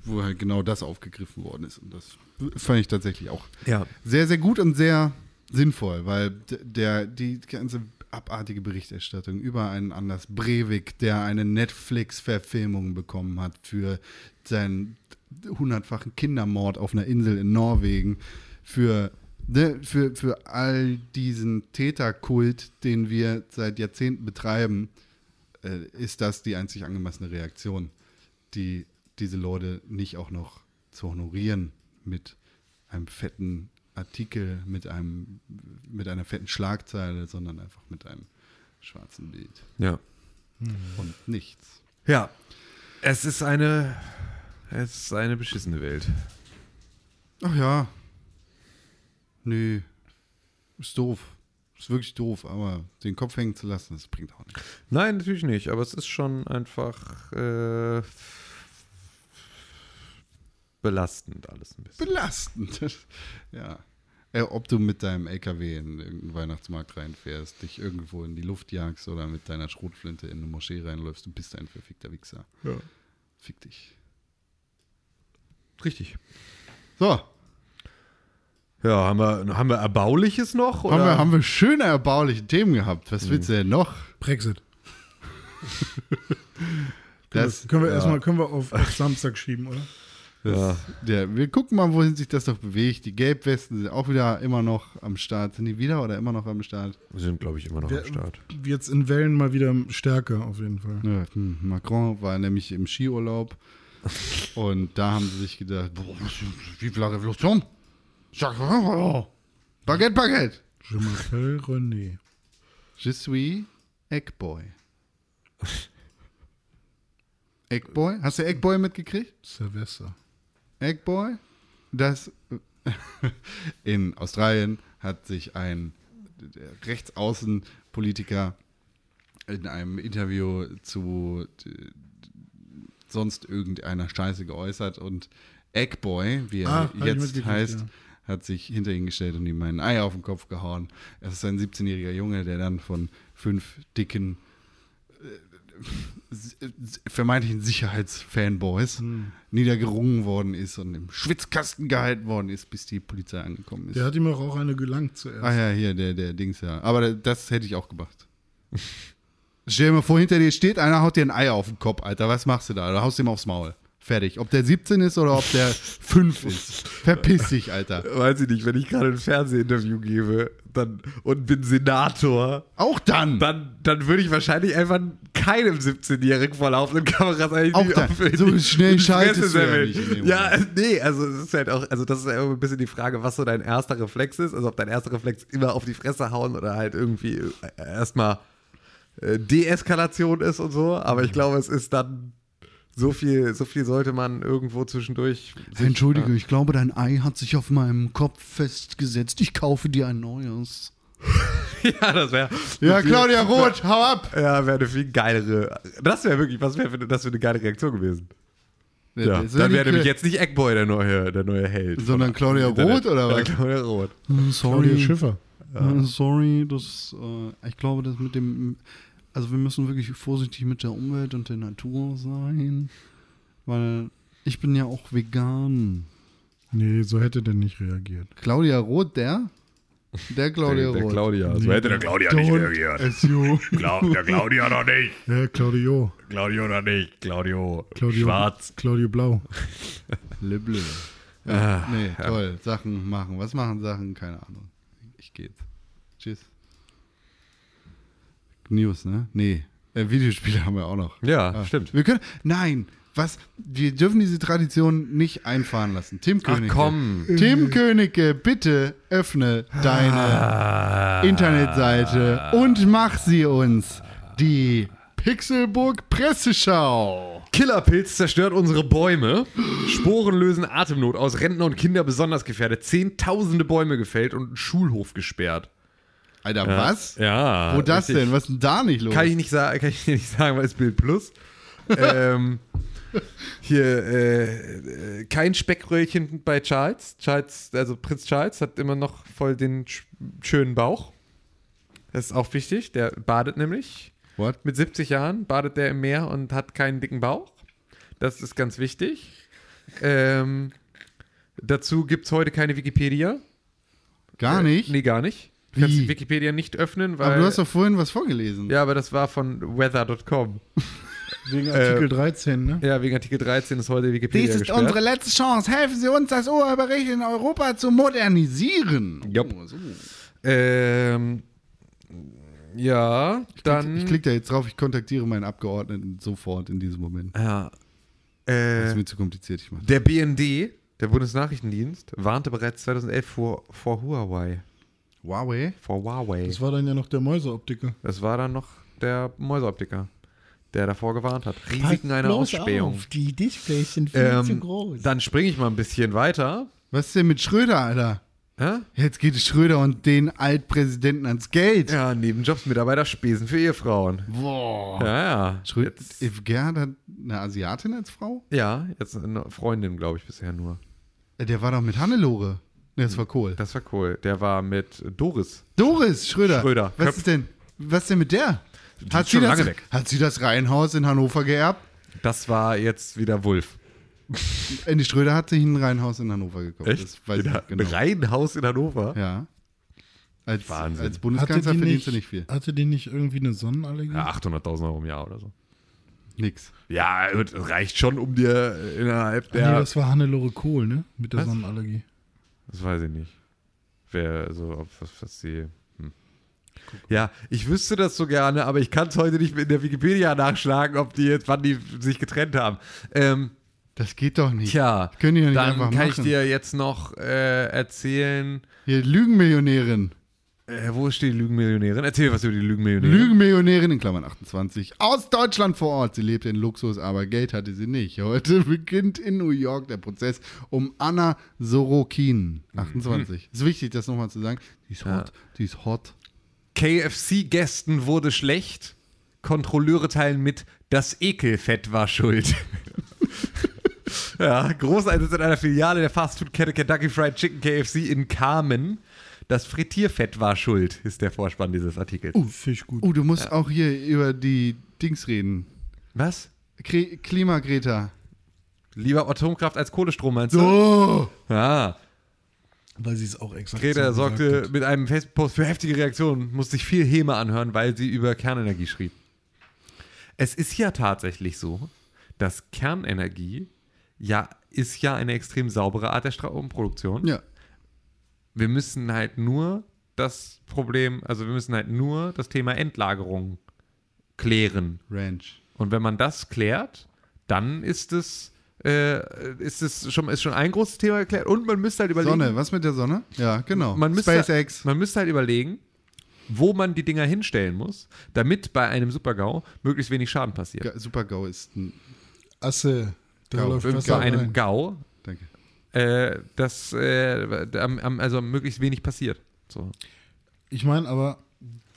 wo halt genau das aufgegriffen worden ist. Und das fand ich tatsächlich auch Ja. sehr, sehr gut und sehr sinnvoll, weil der, die ganze abartige Berichterstattung über einen Anders Breivik, der eine Netflix-Verfilmung bekommen hat für seinen hundertfachen Kindermord auf einer Insel in Norwegen, für, ne, für, für all diesen Täterkult, den wir seit Jahrzehnten betreiben, äh, ist das die einzig angemessene Reaktion, die diese Leute nicht auch noch zu honorieren mit einem fetten Artikel, mit einem mit einer fetten Schlagzeile, sondern einfach mit einem schwarzen Bild Ja. und nichts. Ja. Es ist eine. Es ist eine beschissene Welt. Ach ja. Nö. Ist doof. Ist wirklich doof, aber den Kopf hängen zu lassen, das bringt auch nichts. Nein, natürlich nicht, aber es ist schon einfach äh, belastend alles ein bisschen. Belastend. [laughs] ja. Äh, ob du mit deinem LKW in irgendeinen Weihnachtsmarkt reinfährst, dich irgendwo in die Luft jagst oder mit deiner Schrotflinte in eine Moschee reinläufst, du bist ein verfickter Wichser. Ja. Fick dich. Richtig. So, Ja, haben wir, haben wir Erbauliches noch? Oder? haben wir, haben wir schöne erbauliche Themen gehabt. Was willst du denn noch? Brexit. [laughs] Das, können wir ja. erstmal können wir auf, auf Samstag schieben, oder? ja. Der, wir gucken mal, wohin sich das doch bewegt. Die Gelbwesten sind auch wieder immer noch am Start. Sind die wieder oder immer noch am Start? Wir sind, glaube ich, immer noch Wir- am Start. Jetzt in Wellen mal wieder stärker, auf jeden Fall. Ja, hm, Macron war nämlich im Skiurlaub und da haben sie sich gedacht, boah, vive la Revolution. Baguette, Baguette. Je m'appelle René. Je suis Eggboy. Eggboy? Hast du Eggboy mitgekriegt? Silvester. Eggboy? Das in Australien hat sich ein Rechtsaußenpolitiker in einem Interview zu sonst irgendeiner Scheiße geäußert und Eggboy, wie er Ah, jetzt heißt, ja. hat sich hinter ihn gestellt und ihm ein Ei auf den Kopf gehauen. Es ist ein 17-jähriger Junge, der dann von fünf dicken s- vermeintlichen Sicherheitsfanboys Hm. niedergerungen worden ist und im Schwitzkasten gehalten worden ist, bis die Polizei angekommen ist. Der hat ihm auch auch eine gelangt zuerst. ah ja, hier, der, der Dings ja. Aber das hätte ich auch gemacht. [laughs] Stell dir mal vor, hinter dir steht einer, haut dir ein Ei auf den Kopf, Alter. Was machst du da? Du haust ihm aufs Maul. Fertig. Ob der 17 ist oder ob der 5 ist. Verpiss dich, Alter. Weiß ich nicht, wenn ich gerade ein Fernsehinterview gebe dann, und bin Senator, Auch dann. dann, dann würde ich wahrscheinlich einfach keinem 17-Jährigen vor laufenden Kameras eigentlich Auch dann. auf- So schnell schaltest du ja Ja, Moment. nee, also es ist halt auch, also das ist ja immer ein bisschen die Frage, was so dein erster Reflex ist. Also ob dein erster Reflex immer auf die Fresse hauen oder halt irgendwie äh, erstmal Deeskalation ist und so. Aber ich glaube, es ist dann so viel, so viel sollte man irgendwo zwischendurch. sich- Entschuldige, ich glaube, dein Ei hat sich auf meinem Kopf festgesetzt. Ich kaufe dir ein neues. [laughs] Ja, das wäre. Ja, Claudia [laughs] Roth, hau ab! Ja, wäre eine viel geilere. Das wäre wirklich, was wäre für, das für eine geile Reaktion gewesen? Ja, ist dann wäre nämlich jetzt nicht Eggboy der neue, der neue Held. Sondern Claudia. Roth, oder Ja, was? Claudia Roth. Claudia Sorry, Schiffer. Äh, sorry, das, äh, ich glaube, das mit dem, also wir müssen wirklich vorsichtig mit der Umwelt und der Natur sein, weil ich bin ja auch vegan. Nee, so hätte der nicht reagiert. Claudia Roth, der? Der Claudia Der, der Roth. Claudia. So hätte der Claudia nicht reagiert. You. Clau- der Claudia noch nicht. Ja, Claudio. Claudio noch nicht. Claudio. Claudio. Schwarz. Claudio Blau. Lible. Ja, nee, toll. Sachen machen. Was machen Sachen? Keine Ahnung. Ich geht's. Tschüss. News, ne? Nee. Äh, Videospiele haben wir auch noch. Ja, Ah. stimmt. Wir können. Nein, was? Wir dürfen diese Tradition nicht einfahren lassen. Tim Ach Königke. komm. Tim Königke, bitte öffne deine Ah. Internetseite und mach sie uns. Die Pixelburg Presseschau. Killerpilz zerstört unsere Bäume. Sporen lösen Atemnot aus. Rentner und Kinder besonders gefährdet. Zehntausende Bäume gefällt und einen Schulhof gesperrt. Alter, was? Ja. Wo das richtig. denn? Was ist denn da nicht los? Kann ich nicht sagen, kann ich dir nicht sagen, weil es Bild Plus. ähm, [laughs] hier äh, äh, kein Speckröllchen bei Charles. Charles, also Prinz Charles hat immer noch voll den sch schönen Bauch. Das ist auch wichtig. Der badet nämlich. What? Mit 70 Jahren badet der im Meer und hat keinen dicken Bauch. Das ist ganz wichtig. Ähm, dazu gibt es heute keine Wikipedia. Gar nicht? Nee, gar nicht. Du kannst die Wikipedia nicht öffnen, weil. Aber du hast doch vorhin was vorgelesen. ja, aber das war von weather.com. [laughs] Wegen Artikel 13, ne? Ja, wegen Artikel 13 ist heute Wikipedia Dies ist gesperrt. unsere letzte Chance. Helfen Sie uns, das Urheberrecht in Europa zu modernisieren. Jupp. Oh, so. Ähm, ja, dann. Ich klicke da jetzt drauf, ich kontaktiere meinen Abgeordneten sofort in diesem Moment. Ja. Das Äh, ist mir zu kompliziert, ich mache der BND, der Bundesnachrichtendienst, warnte bereits 2011 vor, vor Huawei. Huawei. Vor Huawei. Das war dann ja noch der Mäuseoptiker. Das war dann noch der Mäuseoptiker, der davor gewarnt hat. Risiken einer Ausspähung. die Displays sind Ähm, dann springe ich mal ein bisschen weiter. Was ist denn mit Schröder, Alter? Hä? Jetzt geht es Schröder und den Altpräsidenten ans Geld. Ja, Nebenjobs, Mitarbeiter, Spesen für Ehefrauen. Boah. Ja, ja. Schröder, If Gerhard hat eine Asiatin als Frau? ja, jetzt eine Freundin, glaube ich, bisher nur. Äh, Der war doch mit Hannelore. Ne, das war Kohl. Das war cool. Der war mit Doris. Doris Schröder. Schröder. Was Köpf. ist denn? Was denn mit der? Hat ist sie, das, hat sie das Reihenhaus in Hannover geerbt? Das war jetzt wieder Wulf. Andy Schröder hat sich ein Reihenhaus in Hannover gekauft. Das weiß ich In nicht genau. Ein Reihenhaus in Hannover? Ja. Als, Wahnsinn. als Bundeskanzler die, verdienst nicht, du nicht viel. hatte die nicht irgendwie eine Sonnenallergie? Ja, 800.000 Euro im Jahr oder so. Nix. Ja, reicht schon, um dir innerhalb Ah, nee, der. das war Hannelore Kohl, ne? Mit der Was? Sonnenallergie. Das weiß ich nicht. Wer, so, ob, was, was sie. Hm. Ja, ich wüsste das so gerne, aber ich kann es heute nicht in der Wikipedia nachschlagen, ob die jetzt, wann die sich getrennt haben. Ähm, Das geht doch nicht. tja, Können die ja nicht dann einfach kann ich machen. dir jetzt noch äh, erzählen. Hier, Lügenmillionärin. Äh, wo steht die Lügenmillionärin? Erzähl was über die Lügenmillionärin. Lügenmillionärin in Klammern 28. Aus Deutschland vor Ort. Sie lebte in Luxus, aber Geld hatte sie nicht. Heute [laughs] beginnt in New York der Prozess um Anna Sorokin. 28. Ist wichtig, das nochmal zu sagen. Die ist hot. Ja. Die ist hot. KFC-Gästen wurde schlecht. Kontrolleure teilen mit, das Ekelfett war schuld. [laughs] ja, Großeinsatz in einer Filiale der Fastfood-Kette Kentucky Fried Chicken KFC in Carmen. Das Frittierfett war schuld, ist der Vorspann dieses Artikels. Uh, Fisch gut. Oh, du musst auch hier über die Dings reden. Was? Kre Klimagreta. Lieber Atomkraft als Kohlestrom, meinst du? Oh! Ja. Weil sie es auch exakt Greta so sorgte mit einem Facebook-Post für heftige Reaktionen, musste sich viel Häme anhören, weil sie über Kernenergie schrieb. Es ist ja tatsächlich so, dass Kernenergie ja ist ja eine extrem saubere Art der Stromproduktion. Ja. Wir müssen halt nur das Problem, also wir müssen halt nur das Thema Endlagerung klären. Ranch. Und wenn man das klärt, dann ist es, äh, ist es schon, ist schon ein großes Thema geklärt. Und man müsste halt überlegen. Sonne, was mit der Sonne? Ja, genau. Man müsste, SpaceX. Man müsste halt überlegen, wo man die Dinger hinstellen muss, damit bei einem Supergau möglichst wenig Schaden passiert. Ga- Super-GAU ist ein. Asse. Da Gau. läuft Bei einem rein. Gau, Danke. äh, dass äh, am- am- also möglichst wenig passiert. So. Ich meine aber,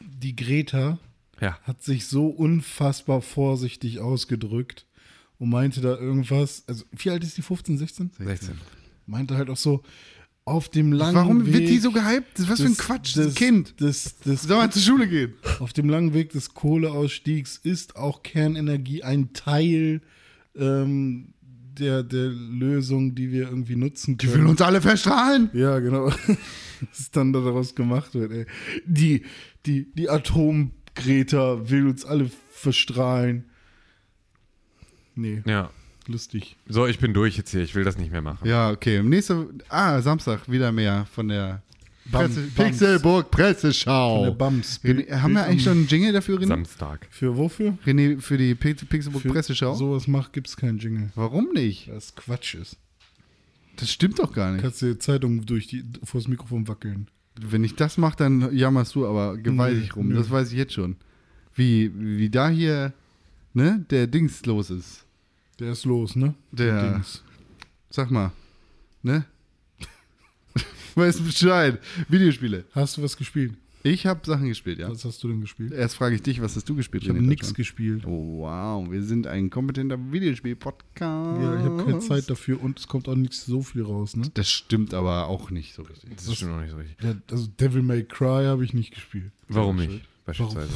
die Greta Ja. hat sich so unfassbar vorsichtig ausgedrückt und meinte da irgendwas, also wie alt ist die, 15, 16? 16. Meinte halt auch so, auf dem langen Warum Weg wird die so gehypt? Was für ein des- Quatsch, das des- Kind. Des, des, Soll mal zur Schule gehen. auf dem langen Weg des Kohleausstiegs ist auch Kernenergie ein Teil ähm, der, der Lösung, die wir irgendwie nutzen Die können. will uns alle verstrahlen. Ja, genau. [laughs] Was dann daraus gemacht wird, ey. Die, die, die Atomgreta will uns alle verstrahlen. Nee, Ja. lustig. So, ich bin durch jetzt hier. Ich will das nicht mehr machen. Ja, okay. Nächste, ah, Samstag wieder mehr von der Bam- Presse, Bams. Pixelburg Presseschau. Der Bams. René, haben wir eigentlich schon einen Jingle dafür, René? Samstag. Für wofür? René, für die Pix- Pixelburg Für Presseschau? sowas macht, gibt's keinen Jingle. Warum nicht? Weil es Quatsch ist. Das stimmt doch gar nicht. Kannst du die Zeitung durch die, vors Mikrofon wackeln. Wenn ich das mache, dann jammerst du aber gewaltig Nö, rum. nö. Das weiß ich jetzt schon. Wie, wie da hier, ne, der Dings los ist. Der ist los, ne? Der- Dings. Sag mal, ne? [laughs] weißt du Bescheid. Videospiele. Hast du was gespielt? Ich habe Sachen gespielt, ja. Was hast du denn gespielt? Erst frage ich dich, was hast du gespielt? Ich habe nichts gespielt. Oh, wow, wir sind ein kompetenter Videospiel-Podcast. Ja, ich habe keine Zeit dafür und es kommt auch nicht so viel raus, ne? Das stimmt aber auch nicht so richtig. Das stimmt noch nicht so richtig. Ja, also Devil May Cry habe ich nicht gespielt. Warum nicht? Warum? Beispielsweise.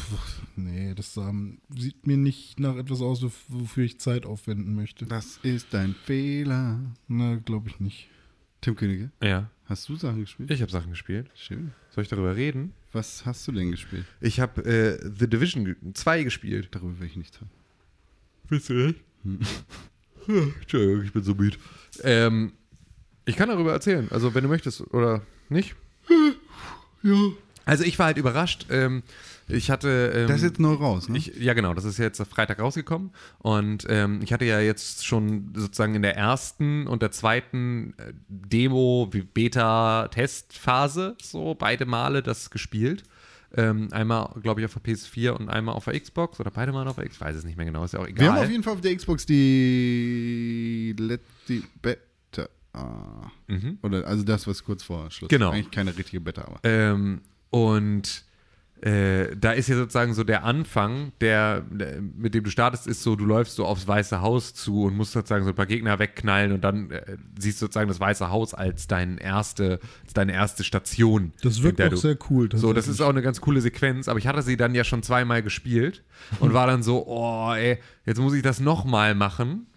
Nee, das ähm, sieht mir nicht nach etwas aus, wof- wofür ich Zeit aufwenden möchte. Das ist ein Fehler. Na, glaube ich nicht. Tim Königke, Ja. hast du Sachen gespielt? Ich habe Sachen gespielt. Schön. Soll ich darüber reden? Was hast du denn gespielt? Ich habe äh, The Division 2 gespielt. Darüber will ich nichts hören. Willst du nicht? [laughs] Entschuldigung, ich bin so müde. Ähm, ich kann darüber erzählen, also wenn du möchtest, oder nicht? Ja. Also ich war halt überrascht. Ähm, ich hatte. Ähm, Das ist jetzt neu raus, ne? ich, ja, genau, das ist jetzt Freitag rausgekommen. Und ähm, ich hatte ja jetzt schon sozusagen in der ersten und der zweiten äh, Demo, Beta-Testphase, so beide Male das gespielt. Ähm, einmal, glaube ich, auf der PS4 und einmal auf der Xbox oder beide Mal auf der Xbox. Ich weiß es nicht mehr genau, ist ja auch egal. Wir haben auf jeden Fall auf der Xbox die letzte Beta. Ah. Oder also das, was kurz vor Schluss. Mhm. Genau. Eigentlich keine richtige Beta, aber. Ähm, und äh, da ist ja sozusagen so der Anfang, der, der, mit dem du startest, ist so, du läufst so aufs Weiße Haus zu und musst sozusagen so ein paar Gegner wegknallen und dann äh, siehst du sozusagen das Weiße Haus als, dein erste, als deine erste Station. Das wirkt auch du- sehr cool. So, das ist auch eine ganz coole Sequenz, aber ich hatte sie dann ja schon zweimal gespielt und war dann so, oh, ey, jetzt muss ich das nochmal machen.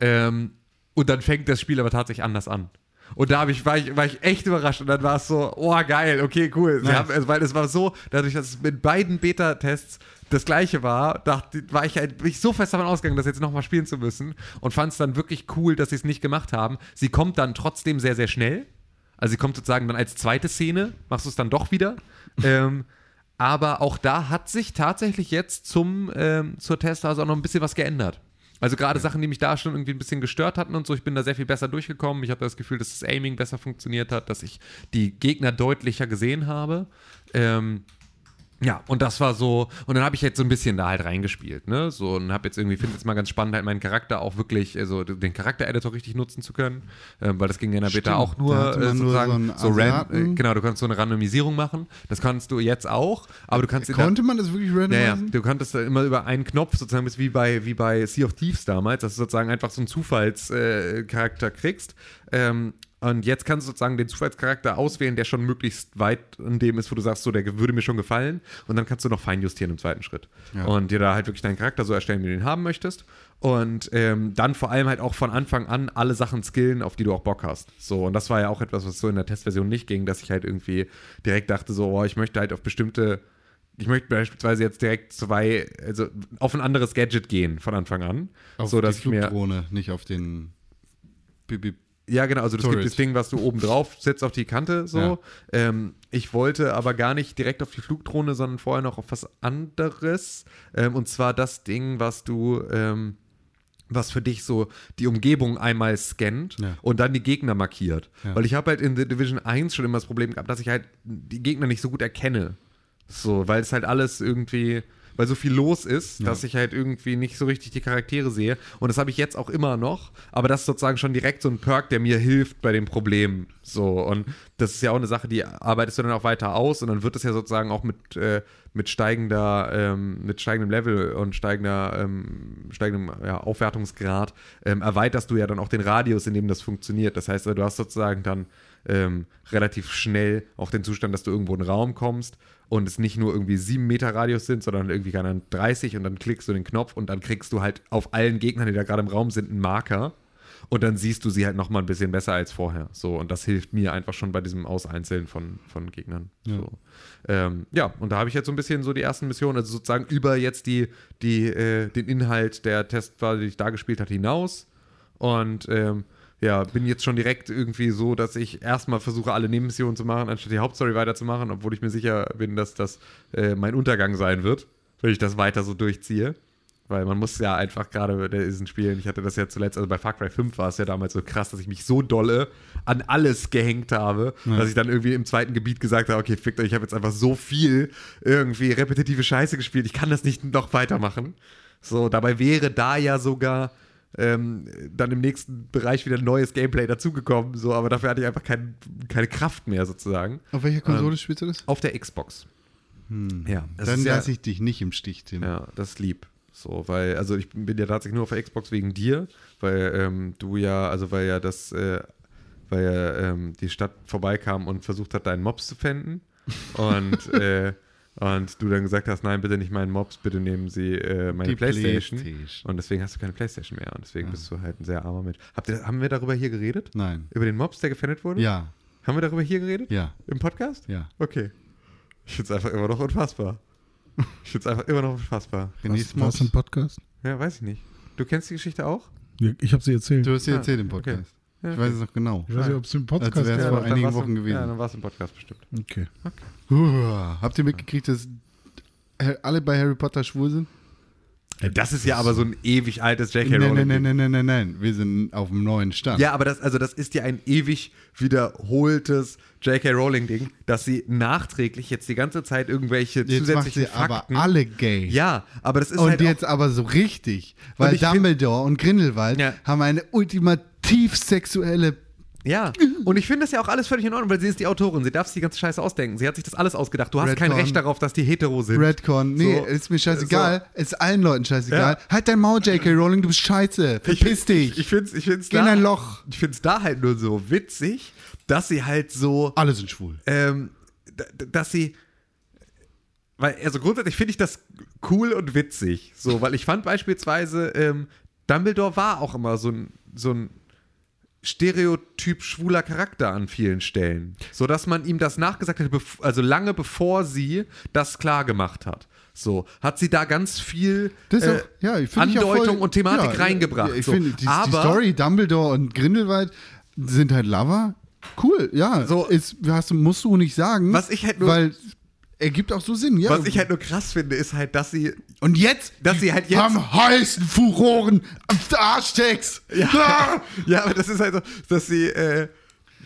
Ähm, und dann fängt das Spiel aber tatsächlich anders an. Und da ich, war, ich, war ich echt überrascht und dann war es so, oh geil, okay, cool. Sie haben, also, weil es war so, dadurch, dass es mit beiden Beta-Tests das gleiche war, dachte, war ich halt bin ich so fest davon ausgegangen, das jetzt nochmal spielen zu müssen und fand es dann wirklich cool, dass sie es nicht gemacht haben. Sie kommt dann trotzdem sehr, sehr schnell. Also sie kommt sozusagen dann als zweite Szene, machst du es dann doch wieder. [laughs] ähm, aber auch da hat sich tatsächlich jetzt zum, ähm, zur Testphase auch noch ein bisschen was geändert. Also gerade Sachen, die mich da schon irgendwie ein bisschen gestört hatten und so, ich bin da sehr viel besser durchgekommen. Ich hatte das Gefühl, dass das Aiming besser funktioniert hat, dass ich die Gegner deutlicher gesehen habe. Ähm, ja, und das war so, und dann habe ich jetzt so ein bisschen da halt reingespielt, ne? So, und habe jetzt irgendwie, finde es mal ganz spannend, halt meinen Charakter auch wirklich, also den Charakter-Editor richtig nutzen zu können, ähm, weil das ging ja in der Beta auch nur, äh, nur sozusagen, so einen so, ran, äh, genau, du kannst so eine Randomisierung machen, das kannst du jetzt auch, aber du kannst in der- Konnte man das wirklich ja, ja, randomisieren? du konntest da immer über einen Knopf sozusagen, bist wie bei, wie bei Sea of Thieves damals, dass du sozusagen einfach so einen Zufallscharakter äh, kriegst. Ähm, und jetzt kannst du sozusagen den Zufallscharakter auswählen, der schon möglichst weit in dem ist, wo du sagst, so, der würde mir schon gefallen. Und dann kannst du noch feinjustieren im zweiten Schritt. Und dir da halt wirklich deinen Charakter so erstellen, wie du ihn haben möchtest. Und ähm, dann vor allem halt auch von Anfang an alle Sachen skillen, auf die du auch Bock hast. So, und das war ja auch etwas, was so in der Testversion nicht ging, dass ich halt irgendwie direkt dachte, so, oh, ich möchte halt auf bestimmte ich möchte beispielsweise jetzt direkt zwei, also auf ein anderes Gadget gehen von Anfang an. Auf so dass die ich mir. Flugdrohne, nicht auf den Bibi. Ja, genau, also das gibt das Ding, was du oben drauf setzt auf die Kante so. Ja. Ähm, ich wollte aber gar nicht direkt auf die Flugdrohne, sondern vorher noch auf was anderes. Ähm, und zwar das Ding, was du. Ähm, was für dich so die Umgebung einmal scannt Ja. und dann die Gegner markiert. Ja. Weil ich habe halt in The Division 1 schon immer das Problem gehabt, dass ich halt die Gegner nicht so gut erkenne. So, weil es halt alles irgendwie, weil so viel los ist, dass ich halt irgendwie nicht so richtig die Charaktere sehe. Und das habe ich jetzt auch immer noch, aber das ist sozusagen schon direkt so ein Perk, der mir hilft bei dem Problem. So, und das ist ja auch eine Sache, die arbeitest du dann auch weiter aus und dann wird es ja sozusagen auch mit, äh, mit steigender, ähm, mit steigendem Level und steigender, ähm, steigendem ja, Aufwertungsgrad ähm, erweiterst du ja dann auch den Radius, in dem das funktioniert. Das heißt, du hast sozusagen dann ähm, relativ schnell auch den Zustand, dass du irgendwo in den Raum kommst und es nicht nur irgendwie sieben Meter Radius sind, sondern irgendwie keine Ahnung, 30 und dann klickst du den Knopf und dann kriegst du halt auf allen Gegnern, die da gerade im Raum sind, einen Marker und dann siehst du sie halt nochmal ein bisschen besser als vorher. So, und das hilft mir einfach schon bei diesem Auseinzeln von, von Gegnern. Ja. So. Ähm, ja, und da habe ich jetzt so ein bisschen so die ersten Missionen, also sozusagen über jetzt die, die, äh, den Inhalt der Testphase, die ich da gespielt hatte, hinaus. Und ähm, ja, bin jetzt schon direkt irgendwie so, dass ich erstmal versuche, alle Nebenmissionen zu machen, anstatt die Hauptstory weiterzumachen, obwohl ich mir sicher bin, dass das äh, mein Untergang sein wird, wenn ich das weiter so durchziehe. Weil man muss ja einfach gerade bei diesen Spielen, ich hatte das ja zuletzt, also bei Far Cry 5 war es ja damals so krass, dass ich mich so dolle an alles gehängt habe, dass ich dann irgendwie im zweiten Gebiet gesagt habe, okay, fickt euch, ich habe jetzt einfach so viel irgendwie repetitive Scheiße gespielt, ich kann das nicht noch weitermachen. So, dabei wäre da ja sogar ähm, dann im nächsten Bereich wieder neues Gameplay dazugekommen, so, aber dafür hatte ich einfach kein, keine Kraft mehr sozusagen. Auf welcher Konsole spielst du das? Auf der Xbox. Ja, das Dann ist ja, lasse ich dich nicht im Stich, Tim. ja, das ist lieb. So, weil, also ich bin ja tatsächlich nur auf der Xbox wegen dir, weil ähm, du ja, also weil ja das, äh, weil ja ähm, die Stadt vorbeikam und versucht hat, deinen Mops zu fänden. Und, [laughs] äh, und du dann gesagt hast, nein, bitte nicht meinen Mops, bitte nehmen Sie äh, meine Playstation. Playstation. Und deswegen hast du keine Playstation mehr. Und deswegen bist du halt ein sehr armer Mensch. Habt ihr, haben wir darüber hier geredet? Nein. Über den Mops, der gefändet wurde? Ja, Haben wir darüber hier geredet? ja, Im Podcast? ja. Okay. Ich finde es einfach immer noch unfassbar. Ich finde es einfach immer noch unfassbar. René Was, was ein Podcast? Ja, weiß ich nicht. Du kennst die Geschichte auch? Ja, Ich habe sie erzählt. Du hast sie Ah, erzählt im okay. Ja, Ich weiß es noch genau. Ich weiß nicht, ob es im Podcast Als wär's ist. vor einigen Wochen im, gewesen. Ja, dann war es im Podcast bestimmt. Okay. Uh, habt ihr mitgekriegt, dass alle bei Harry Potter schwul sind? Das ist ja aber so ein ewig altes J.K. Nein, Rowling. nein, nein, nein, nein, nein, nein. Wir sind auf dem neuen Stand. Ja, aber das, also das ist ja ein ewig wiederholtes J.K. Rowling-Ding, dass sie nachträglich jetzt die ganze Zeit irgendwelche Jetzt macht zusätzlichen sie aber Fakten. alle gay. Ja, aber das ist Und halt jetzt aber so richtig. Weil find- Dumbledore und Grindelwald Ja. haben eine ultimativ sexuelle. ja. Und ich finde das ja auch alles völlig in Ordnung, weil sie ist die Autorin, sie darf sich die ganze Scheiße ausdenken. Sie hat sich das alles ausgedacht. Du hast kein Redcon. Recht darauf, dass die hetero sind. Redcon. Nee, So. ist mir scheißegal. Ist allen Leuten scheißegal. Ja. Halt dein Maul, J.K. Rowling, du bist scheiße. Verpiss dich. Ich finde es ich find's Geh in da, ein Loch. Ich finde es da halt nur so witzig, dass sie halt so Alle sind schwul. ähm, dass sie. Weil, also grundsätzlich finde ich das cool und witzig. So, weil ich fand beispielsweise, ähm, Dumbledore war auch immer so ein, so ein Stereotyp schwuler Charakter an vielen Stellen. So dass man ihm das nachgesagt hat, also lange bevor sie das klar gemacht hat. So, hat sie da ganz viel äh, auch, ja, ich auch Andeutung voll, und Thematik ja, reingebracht. Ja, ich so. finde, die, die Story Dumbledore und Grindelwald sind halt Lover. Cool, ja. So. ist, hast, musst du nicht sagen. Was ich halt nur- Weil ergibt auch so Sinn, ja. was ich halt nur krass finde, ist halt, dass sie und jetzt, dass sie halt jetzt am heißen Furoren am Arschtext. Ja. Ja, aber das ist halt so, dass sie, äh,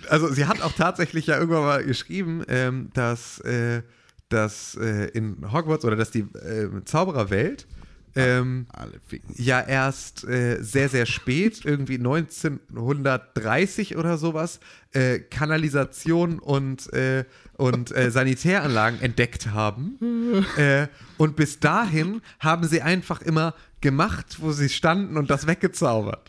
also sie hat auch tatsächlich ja irgendwann mal geschrieben, ähm, dass, äh, dass äh, in Hogwarts oder dass die äh, Zaubererwelt ähm, Alle ficken. ja erst äh, sehr, sehr spät, irgendwie 1930 oder sowas, äh, Kanalisation und, äh, und äh, Sanitäranlagen entdeckt haben. [laughs] äh, und bis dahin haben sie einfach immer gemacht, wo sie standen und das weggezaubert.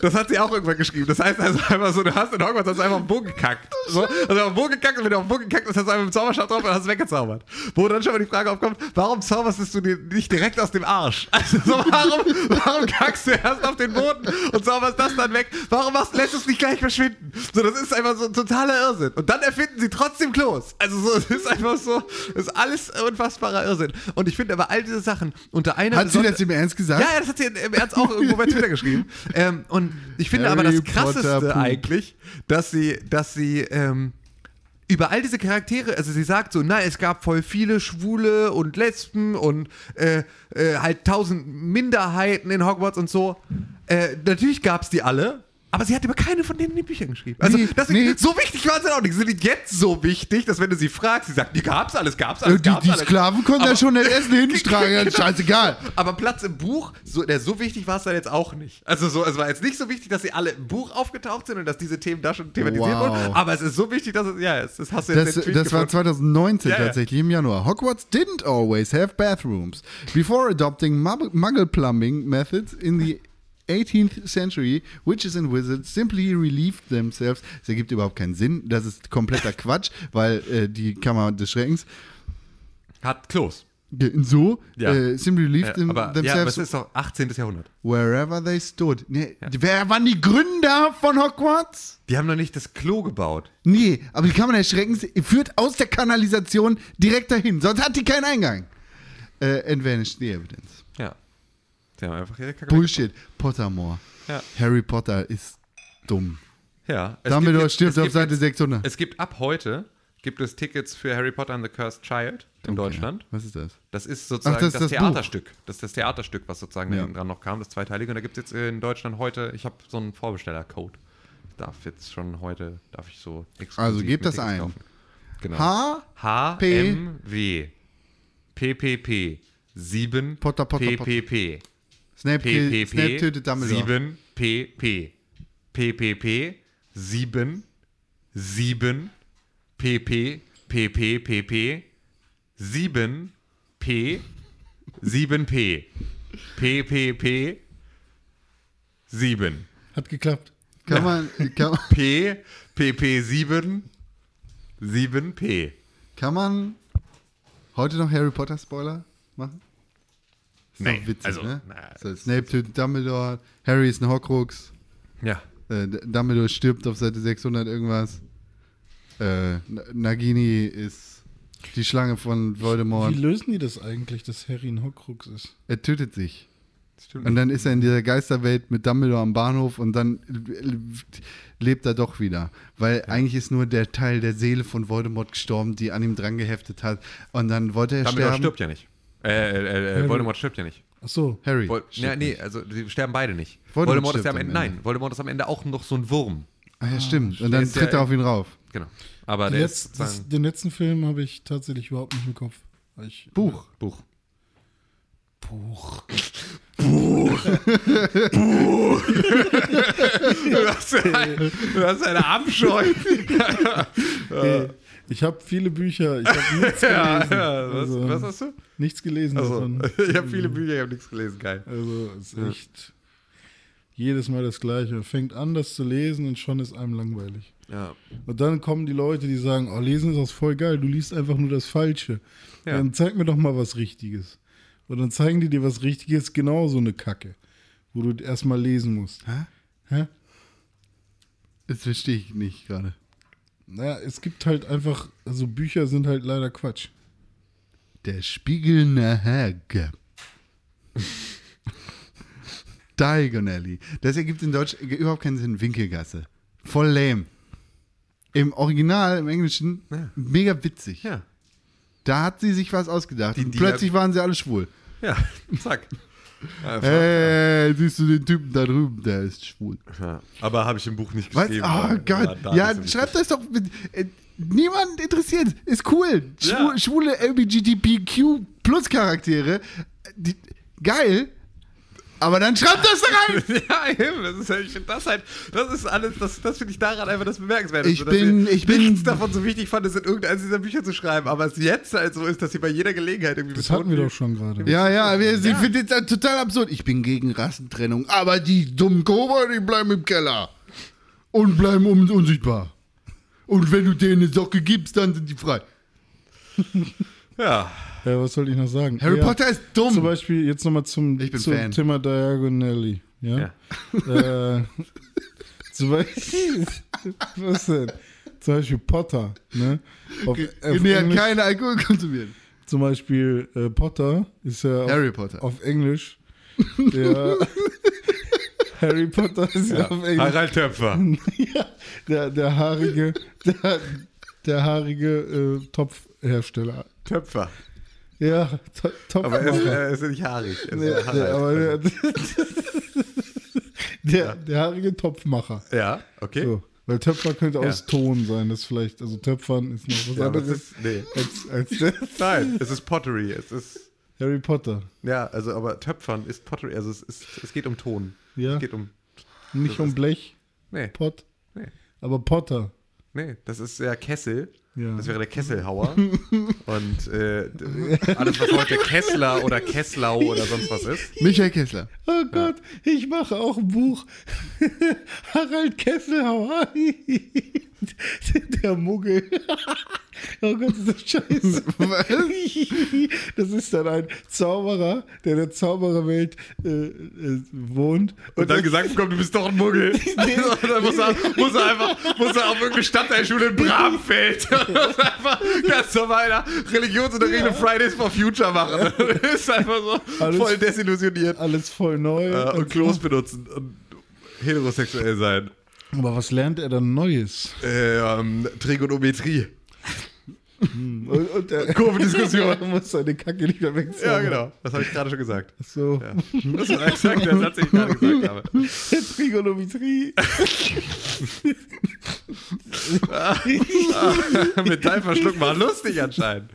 Das hat sie auch irgendwann geschrieben. Das heißt also einfach so, du hast in Hogwarts hast einfach auf den Boden gekackt. So, also auf den Boden gekackt und wenn du auf den Boden gekackt hast, hast du einfach dem Zauberstab drauf und hast es weggezaubert. Wo dann schon mal die Frage aufkommt, warum zauberst du dir nicht direkt aus dem Arsch? Also so, warum, warum kackst du erst auf den Boden und zauberst das dann weg? Warum machst, lässt du es nicht gleich verschwinden? So, das ist einfach so ein totaler Irrsinn. Und dann erfinden sie trotzdem Klos. Also so, es ist einfach so, es ist alles unfassbarer Irrsinn. Und ich finde aber all diese Sachen unter einer Hat sie das im Ernst gesagt? ja, ja, das hat sie im Ernst auch irgendwo bei Twitter geschrieben. [laughs] Ähm, und ich finde aber Harry das Krasseste Potter eigentlich, dass sie, dass sie ähm, über all diese Charaktere, also sie sagt so, na, es gab voll viele Schwule und Lesben und äh, äh, halt tausend Minderheiten in Hogwarts und so. Äh, natürlich gab es die alle. Aber sie hat über keine von denen in den Büchern geschrieben. Also, Nee, deswegen, nee. so wichtig waren sie auch nicht. Sie sind jetzt so wichtig, dass wenn du sie fragst, sie sagt, die gab's alles, gab's alles, Äh, die, gab's die alles. Sklaven konnten ja schon das Essen [laughs] hintragen, ja, scheißegal. aber Platz im Buch, so, der, so wichtig war es dann jetzt auch nicht. Also so, es war jetzt nicht so wichtig, dass sie alle im Buch aufgetaucht sind und dass diese Themen da schon thematisiert Wow. wurden. Aber es ist so wichtig, dass es, ja, es, das hast du jetzt Das, das war gefunden. 2019 Ja, ja. tatsächlich im Januar. Hogwarts didn't always have bathrooms. Before adopting mug- Muggle plumbing methods in the 18th century, witches and wizards simply relieved themselves. Das ergibt überhaupt keinen Sinn. Das ist kompletter [laughs] Quatsch, weil äh, die Kammer des Schreckens Hat Klos. so Ja. äh, simply relieved Ja, aber, ja, aber themselves es ist doch 18. Jahrhundert. wherever they stood. Nee, Wer waren die Gründer von Hogwarts? Die haben noch nicht das Klo gebaut. Nee, aber die Kammer des Schreckens führt aus der Kanalisation direkt dahin. Sonst hat die keinen Eingang. Äh, and vanished the evidence. Ja. Die haben einfach ihre Kacke Bullshit. Pottermore. Ja. Harry Potter ist dumm. Ja. Es Dumbledore gibt stirbt es auf Seite jetzt- 600. Es gibt ab heute gibt es Tickets für Harry Potter and the Cursed Child in Deutschland. Was ist das? Das ist sozusagen Ach, das das, das Theaterstück. Das ist das Theaterstück, was sozusagen Ja. dran noch kam, das zweiteilige. Und da gibt es jetzt in Deutschland heute, ich habe so einen Vorbestellercode. Ich darf jetzt schon heute, darf ich so exklusiv Also gebt das Tickets ein. kaufen. Genau. H. H P. M W PPP 7 Potter, Potter, PPP Snape, PPP Snape tötet Dumbledore. 7 PP PPP 7 7 PP PP PP 7 P 7 P PPP 7 Hat geklappt. Kann man, kann, P PP 7 7 P kann man heute noch Harry Potter Spoiler machen? Nee, witzig, also, ne? na, so, Snape tötet Dumbledore, Harry ist ein Horcrux, Ja. äh, Dumbledore stirbt auf Seite 600 irgendwas, äh, Nagini ist Die Schlange von Voldemort. Wie lösen die das eigentlich, dass Harry ein Horcrux ist? Er tötet sich. Und dann ist er in dieser Geisterwelt mit Dumbledore am Bahnhof und dann lebt er doch wieder. Weil eigentlich ist nur der Teil der Seele von Voldemort gestorben, die an ihm dran geheftet hat. Und dann wollte er Dumbledore sterben. stirbt ja nicht. Äh, äh, äh, Voldemort stirbt ja nicht. Ach so. Harry. Vol ja, nee, nicht. also die sterben beide nicht. Voldemort Voldemort, ist stirbt ja am am Ende, Ende. nein, Voldemort ist am Ende auch noch so ein Wurm. Ah ja, stimmt. Und der dann tritt er auf ihn rauf. Genau. Aber Die der letz- ist das, den letzten Film habe ich tatsächlich überhaupt nicht im Kopf. Ich, Buch. Buch. Buch. [laughs] Du hast, ein, du hast eine Abscheu. Hey, [laughs] ich habe viele Bücher, ich habe [laughs] nichts ja, gelesen. ja, was, also, was hast du? Nichts gelesen Also, [laughs] ich habe viele Bücher, ich habe nichts gelesen, geil. Also es ist echt jedes Mal das Gleiche. Fängt an, das zu lesen und schon ist einem langweilig. Ja. Und dann kommen die Leute, die sagen, oh, lesen ist auch voll geil, du liest einfach nur das Falsche. Ja. Dann zeig mir doch mal was Richtiges. Und dann zeigen die dir was Richtiges, genau so eine Kacke, wo du erstmal lesen musst. Hä? Hä? Das verstehe ich nicht gerade. Naja, es gibt halt einfach, also Bücher sind halt leider Quatsch. Der spiegelnde Hag. Diagonally. Das ergibt in Deutsch überhaupt keinen Sinn. Winkelgasse. Voll lame. Im Original, im Englischen, Ja. mega witzig. Ja. Da hat sie sich was ausgedacht. Die und Dia- plötzlich waren sie alle schwul. Ja, [laughs] zack. Einfach, Hey, siehst du den Typen da drüben, der ist schwul. ja. Aber habe ich im Buch nicht Was? geschrieben. Oh weil- Gott. da Ja, schreibt das doch mit. Äh, niemand interessiert. Ist cool. Schwu Ja. Schwule LGBTQ Plus Charaktere. Die, geil. Aber dann schreibt das da rein. [laughs] Ja, eben. Das ist, halt- ich finde das halt, das ist alles, das, das finde ich daran einfach das Bemerkenswerte. Ich bin- ich bin- nichts davon so wichtig fand, es in irgendeines dieser Bücher zu schreiben, aber es jetzt halt so ist, dass sie bei jeder Gelegenheit irgendwie Das hatten wir doch schon gerade. Ja, ja, wir- ich finde das total absurd. Ich bin gegen Rassentrennung, aber die dummen Kober, die bleiben im Keller. Und bleiben un unsichtbar. Und wenn du denen eine Socke gibst, dann sind die frei. Ja. Ja, was soll ich noch sagen? Harry ja, Potter ist dumm. Zum Beispiel jetzt nochmal zum, Ich bin zum Fan. Thema Diagonally. Ja. äh, zum Beispiel, [laughs] was denn? Zum Beispiel Potter. Ne? Auf, auf nee, hat Englisch, keine Alkohol konsumieren. zum Beispiel äh, Potter ist ja auf, Harry Potter. auf Englisch. Der [laughs] Harry Potter ist ja, auf Englisch. Harald Töpfer. [laughs] Ja, der, der haarige, der, der haarige äh, Topfhersteller. Töpfer. Ja, to Aber er ist, er ist ja nicht haarig. Ist Nee, ja der, aber der, [laughs] der, der haarige Topfmacher. ja, okay. So, weil Töpfer könnte aus Ton sein. Das vielleicht, also Töpfern ist noch was Ja, anderes ist, nee. als, als [laughs] Nein, es ist Pottery. Es ist, Harry Potter. ja, also, aber Töpfern ist Pottery. Also, es, ist, es geht um Ton. Ja. Es geht um, Nicht um Blech, nee, Pott, nee. aber Potter. Nee, das ist ja Kessel. Ja. Das wäre der Kesselhauer. [laughs] Und äh, alles, was heute Kessler oder Kesslau oder sonst was ist. Michael Kessler. Oh Gott, ich mache auch ein Buch. [laughs] Harald Kesselhauer. [laughs] [laughs] Der Muggel. [laughs] Oh Gott, ist das scheiße. [laughs] Das ist dann ein Zauberer, der in der Zaubererwelt äh, äh, wohnt. Und dann gesagt bekommt, du bist doch ein Muggel. Und dann muss er, muss er einfach muss er auf irgendeine Stadtteilschule in Bramfeld. Und einfach ganz normaler Religionsunterricht und Fridays for Future machen. ist einfach so Alles- voll desillusioniert. alles voll neu. Ja, und Klos benutzen und heterosexuell sein. Aber was lernt er dann Neues? Äh, ähm, Trigonometrie. Und, und er, [laughs] Kurvendiskussion. er [laughs] muss seine Kacke nicht mehr wegzaubern. Ja, genau. Das habe ich gerade schon gesagt. So, Ja. Das war exakt der Satz, den ich gerade gesagt habe. [laughs] Trigonometrie. Metallverschluck war lustig anscheinend.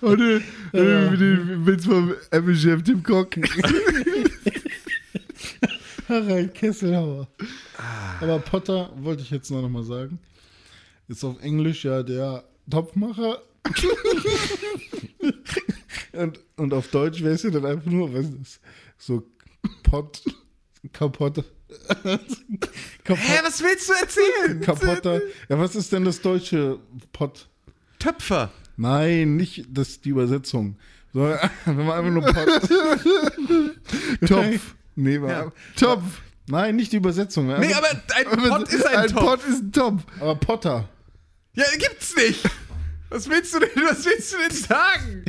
Und äh, äh, mit dem Witz vom Apple-Chef Tim Cock. Harald Kesselhauer. Ah. Aber Potter, wollte ich jetzt noch mal sagen, ist auf Englisch ja der Topfmacher. [laughs] und, und auf Deutsch wäre es ja dann einfach nur, was ist das? So Pott, kaputt. kaputt, Hä, was willst du erzählen? kaputter. Ja, was ist denn das deutsche Pott? Töpfer. Nein, nicht das die Übersetzung. So, [laughs] wenn man einfach nur Pott. [laughs] Topf. Nee, war, Topf. Nein, nicht die Übersetzung. Nee, aber ein Pot ist ein, ein Topf. Pot ist ein Topf. aber Potter. Ja, gibt's nicht. Was willst du denn, was willst du denn sagen?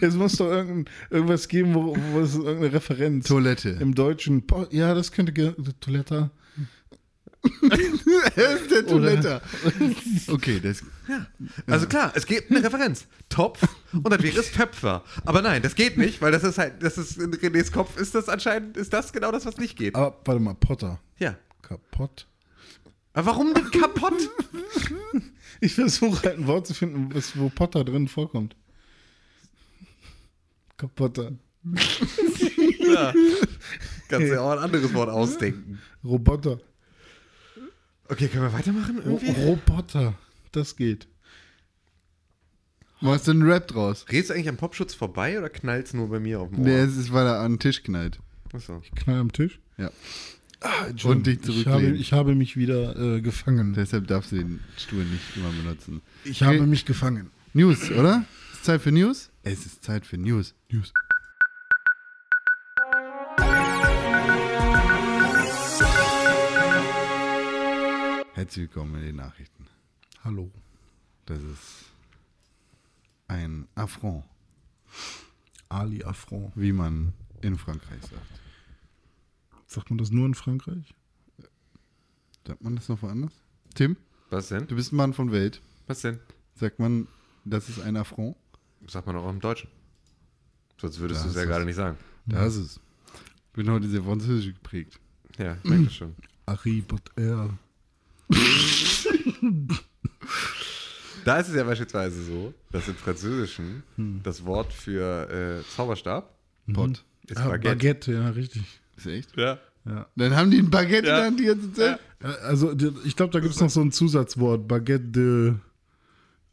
Es muss doch irgendein, irgendwas geben, wo, wo es irgendeine Referenz. Toilette. Im Deutschen. Po- Ja, das könnte. Toilette. [laughs] Er ist der Toilette. [laughs] Okay, das. Also klar, es gibt eine Referenz. Topf und dann wäre es Töpfer. Aber nein, das geht nicht, weil das ist halt, das ist in Renés Kopf ist das anscheinend, ist das genau das, was nicht geht. Aber warte mal, Potter. Ja. Kaputt. Aber warum denn kaputt? [laughs] Ich versuche halt ein Wort zu finden, was, wo Potter drin vorkommt. Kapotter. Ja. Kannst dir auch ein anderes Wort ausdenken. Roboter. Okay, können wir weitermachen Ro irgendwie? Roboter. Das geht. Machst du einen Rap draus? Redest du eigentlich am Popschutz vorbei oder knallt's nur bei mir auf dem Ohr? Nee, es ist, weil er an den Tisch knallt. Achso. Knall am Tisch. Ja. Entschuldigung, Und dich ich habe, ich habe mich wieder äh, gefangen. Deshalb darfst du den Stuhl nicht immer benutzen. Ich habe mich gefangen. News, oder? Ist Zeit für News? Es ist Zeit für News. News. Herzlich willkommen in den Nachrichten. Hallo. Das ist ein Affront, Ali Affront. wie man in Frankreich sagt. Sagt man das nur in Frankreich? Sagt man das noch woanders? Tim, Was denn? du bist ein Mann von Welt. Was denn? Sagt man, das ist ein Affront? Sagt man auch im Deutschen. Sonst würdest du es ja gerade nicht sagen. Das ist es. Ich bin heute sehr französisch geprägt. Ja, ich merke das schon. [clears throat] Harry Potter. Da ist es ja beispielsweise so, dass im Französischen das Wort für äh, Zauberstab Pot. ist Ah, Baguette. Baguette, ja, richtig. Ist echt? Ja. Ja. Dann haben die ein Baguette Ja. in der Hand die ganze Zeit? Äh, Also, ich glaube, da gibt es noch so ein Zusatzwort. Baguette de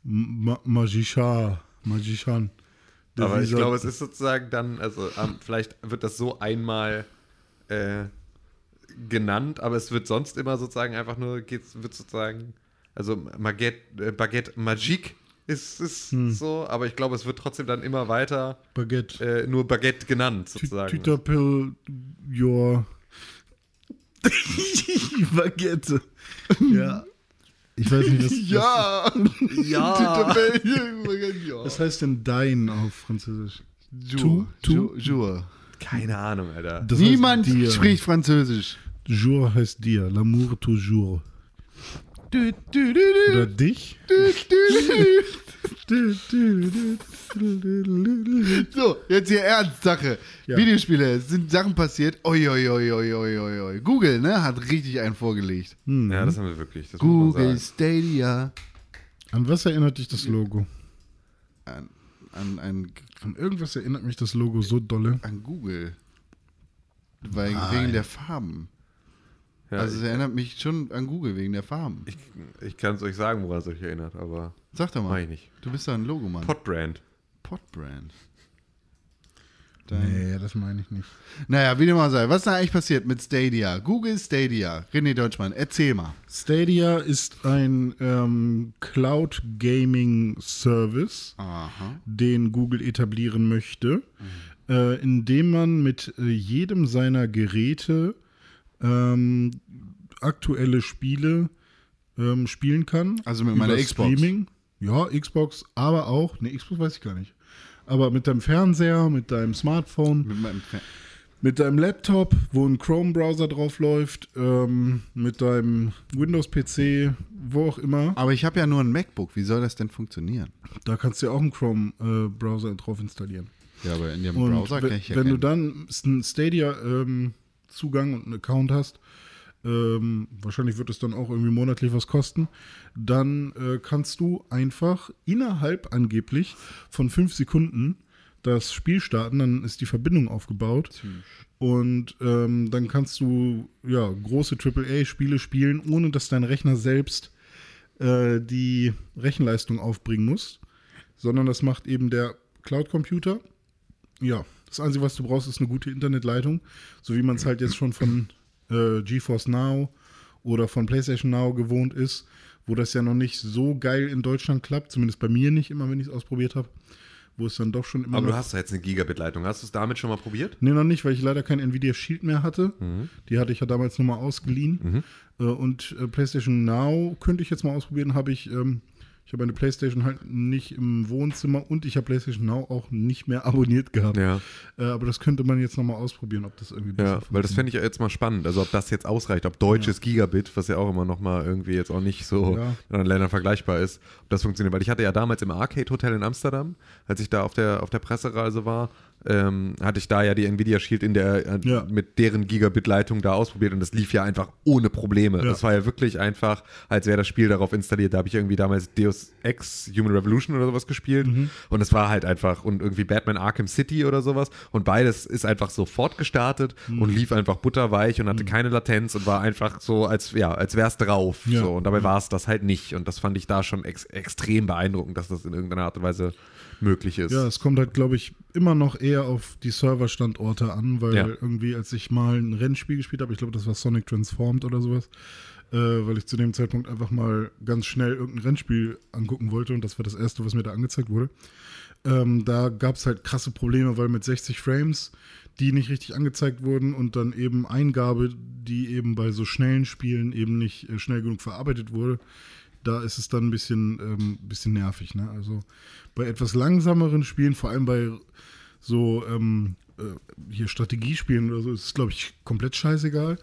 Ma. Magichan. De Aber ich glaube, es ist sozusagen dann, also ähm, vielleicht wird das so einmal äh, genannt, aber es wird sonst immer sozusagen einfach nur, geht's, wird sozusagen, also Baguette, äh, Baguette Magique ist, ist so, aber ich glaube, es wird trotzdem dann immer weiter Baguette. äh, nur Baguette genannt, sozusagen. Tüterpill, your. [laughs] Baguette. Ja. Ich weiß nicht, was. Ja! Ja. ja. [laughs] Was heißt denn dein auf Französisch? Jour. Tu- Jour. Jour. Keine Ahnung, Alter. Das Niemand spricht Französisch. Jour heißt dir. L'amour toujours. Du, du, du, du, Oder dich? du, du. So, jetzt hier Ernstsache. Ja. Videospiele, es sind Sachen passiert. Oi, oi, oi, oi, oi, oi, oi. Google, ne, hat richtig einen vorgelegt. Ja, das haben wir wirklich. Das muss man Google sagen. Stadia. An was erinnert dich das Logo? An, an, an, An irgendwas erinnert mich das Logo so dolle. an Google. Weil, wegen der Farben. Ja, also, es erinnert mich schon an Google wegen der Farben. ich, ich kann es euch sagen, woran es euch erinnert, aber Sag doch mach mal. ich nicht. Du bist doch ein Logomann. Podbrand. Podbrand. Dein Nee, das meine ich nicht. Naja, wie dem auch sei. Was ist da eigentlich passiert mit Stadia? Google Stadia. René Deutschmann, erzähl mal. Stadia ist ein ähm, Cloud Gaming Service, Aha. den Google etablieren möchte, äh, indem man mit äh, jedem seiner Geräte ähm, aktuelle Spiele ähm, spielen kann. Also mit meiner Xbox. Streaming. Ja, Xbox, aber auch, ne, Xbox weiß ich gar nicht. Aber mit deinem Fernseher, mit deinem Smartphone, Mit meinem Fer mit deinem Laptop, wo ein Chrome-Browser drauf läuft, ähm, mit deinem Windows-PC, wo auch immer. Aber ich habe ja nur ein MacBook. Wie soll das denn funktionieren? Da kannst du ja auch einen Chrome-Browser drauf installieren. Ja, aber in dem Browser kann ich ja wenn du dann einen Stadia-Zugang und einen Account hast, ähm, wahrscheinlich wird es dann auch irgendwie monatlich was kosten, dann äh, kannst du einfach innerhalb angeblich von fünf Sekunden das Spiel starten, dann ist die Verbindung aufgebaut. Und ähm, dann kannst du ja große AAA-Spiele spielen, ohne dass dein Rechner selbst äh, die Rechenleistung aufbringen muss, sondern das macht eben der Cloud-Computer. Ja, das Einzige, was du brauchst, ist eine gute Internetleitung, so wie man es halt jetzt schon von äh, GeForce Now oder von PlayStation Now gewohnt ist, wo das ja noch nicht so geil in Deutschland klappt, zumindest bei mir nicht immer, wenn ich es ausprobiert habe, wo es dann doch schon immer Aber du hast ja jetzt eine Gigabit-Leitung. Hast du es damit schon mal probiert? Nee, noch nicht, weil ich leider kein Nvidia Shield mehr hatte. Mhm. Die hatte ich ja damals nur mal ausgeliehen. Äh, und äh, PlayStation Now könnte ich jetzt mal ausprobieren, habe ich ähm, Ich habe meine Playstation halt nicht im Wohnzimmer und ich habe Playstation Now auch nicht mehr [laughs] abonniert gehabt. Ja. Äh, aber das könnte man jetzt nochmal ausprobieren, ob das irgendwie besser Ja, weil das fände ich jetzt mal spannend. Also ob das jetzt ausreicht, ob deutsches Gigabit, was ja auch immer noch mal irgendwie jetzt auch nicht so Ja. in anderen Ländern vergleichbar ist, ob das funktioniert. Weil ich hatte ja damals im Arcade Hotel in Amsterdam, als ich da auf der, auf der Pressereise war, ähm, hatte ich da ja die Nvidia Shield in der, äh, Ja. mit deren Gigabit-Leitung da ausprobiert und das lief ja einfach ohne Probleme. Ja. Das war ja wirklich einfach, als wäre das Spiel darauf installiert. Da habe ich irgendwie damals Deus Ex Human Revolution oder sowas gespielt Mhm. und es war halt einfach und irgendwie Batman Arkham City oder sowas und beides ist einfach sofort gestartet Mhm. und lief einfach butterweich und hatte keine Latenz und war einfach so, als, ja, als wär's drauf. Ja. So, und dabei war es das halt nicht. Und das fand ich da schon ex extrem beeindruckend, dass das in irgendeiner Art und Weise möglich ist. Ja, es kommt halt, glaube ich, immer noch eher auf die Serverstandorte an, weil Ja. irgendwie, als ich mal ein Rennspiel gespielt habe, ich glaube, das war Sonic Transformed oder sowas, äh, weil ich zu dem Zeitpunkt einfach mal ganz schnell irgendein Rennspiel angucken wollte und das war das erste, was mir da angezeigt wurde. Ähm, da gab es halt krasse Probleme, weil mit 60 Frames die nicht richtig angezeigt wurden und dann eben Eingabe, die eben bei so schnellen Spielen eben nicht äh, schnell genug verarbeitet wurde, da ist es dann ein bisschen, ähm, bisschen nervig. Ne? Also bei etwas langsameren Spielen, vor allem bei so ähm, äh, hier Strategiespielen oder so, ist es, glaube ich, komplett scheißegal.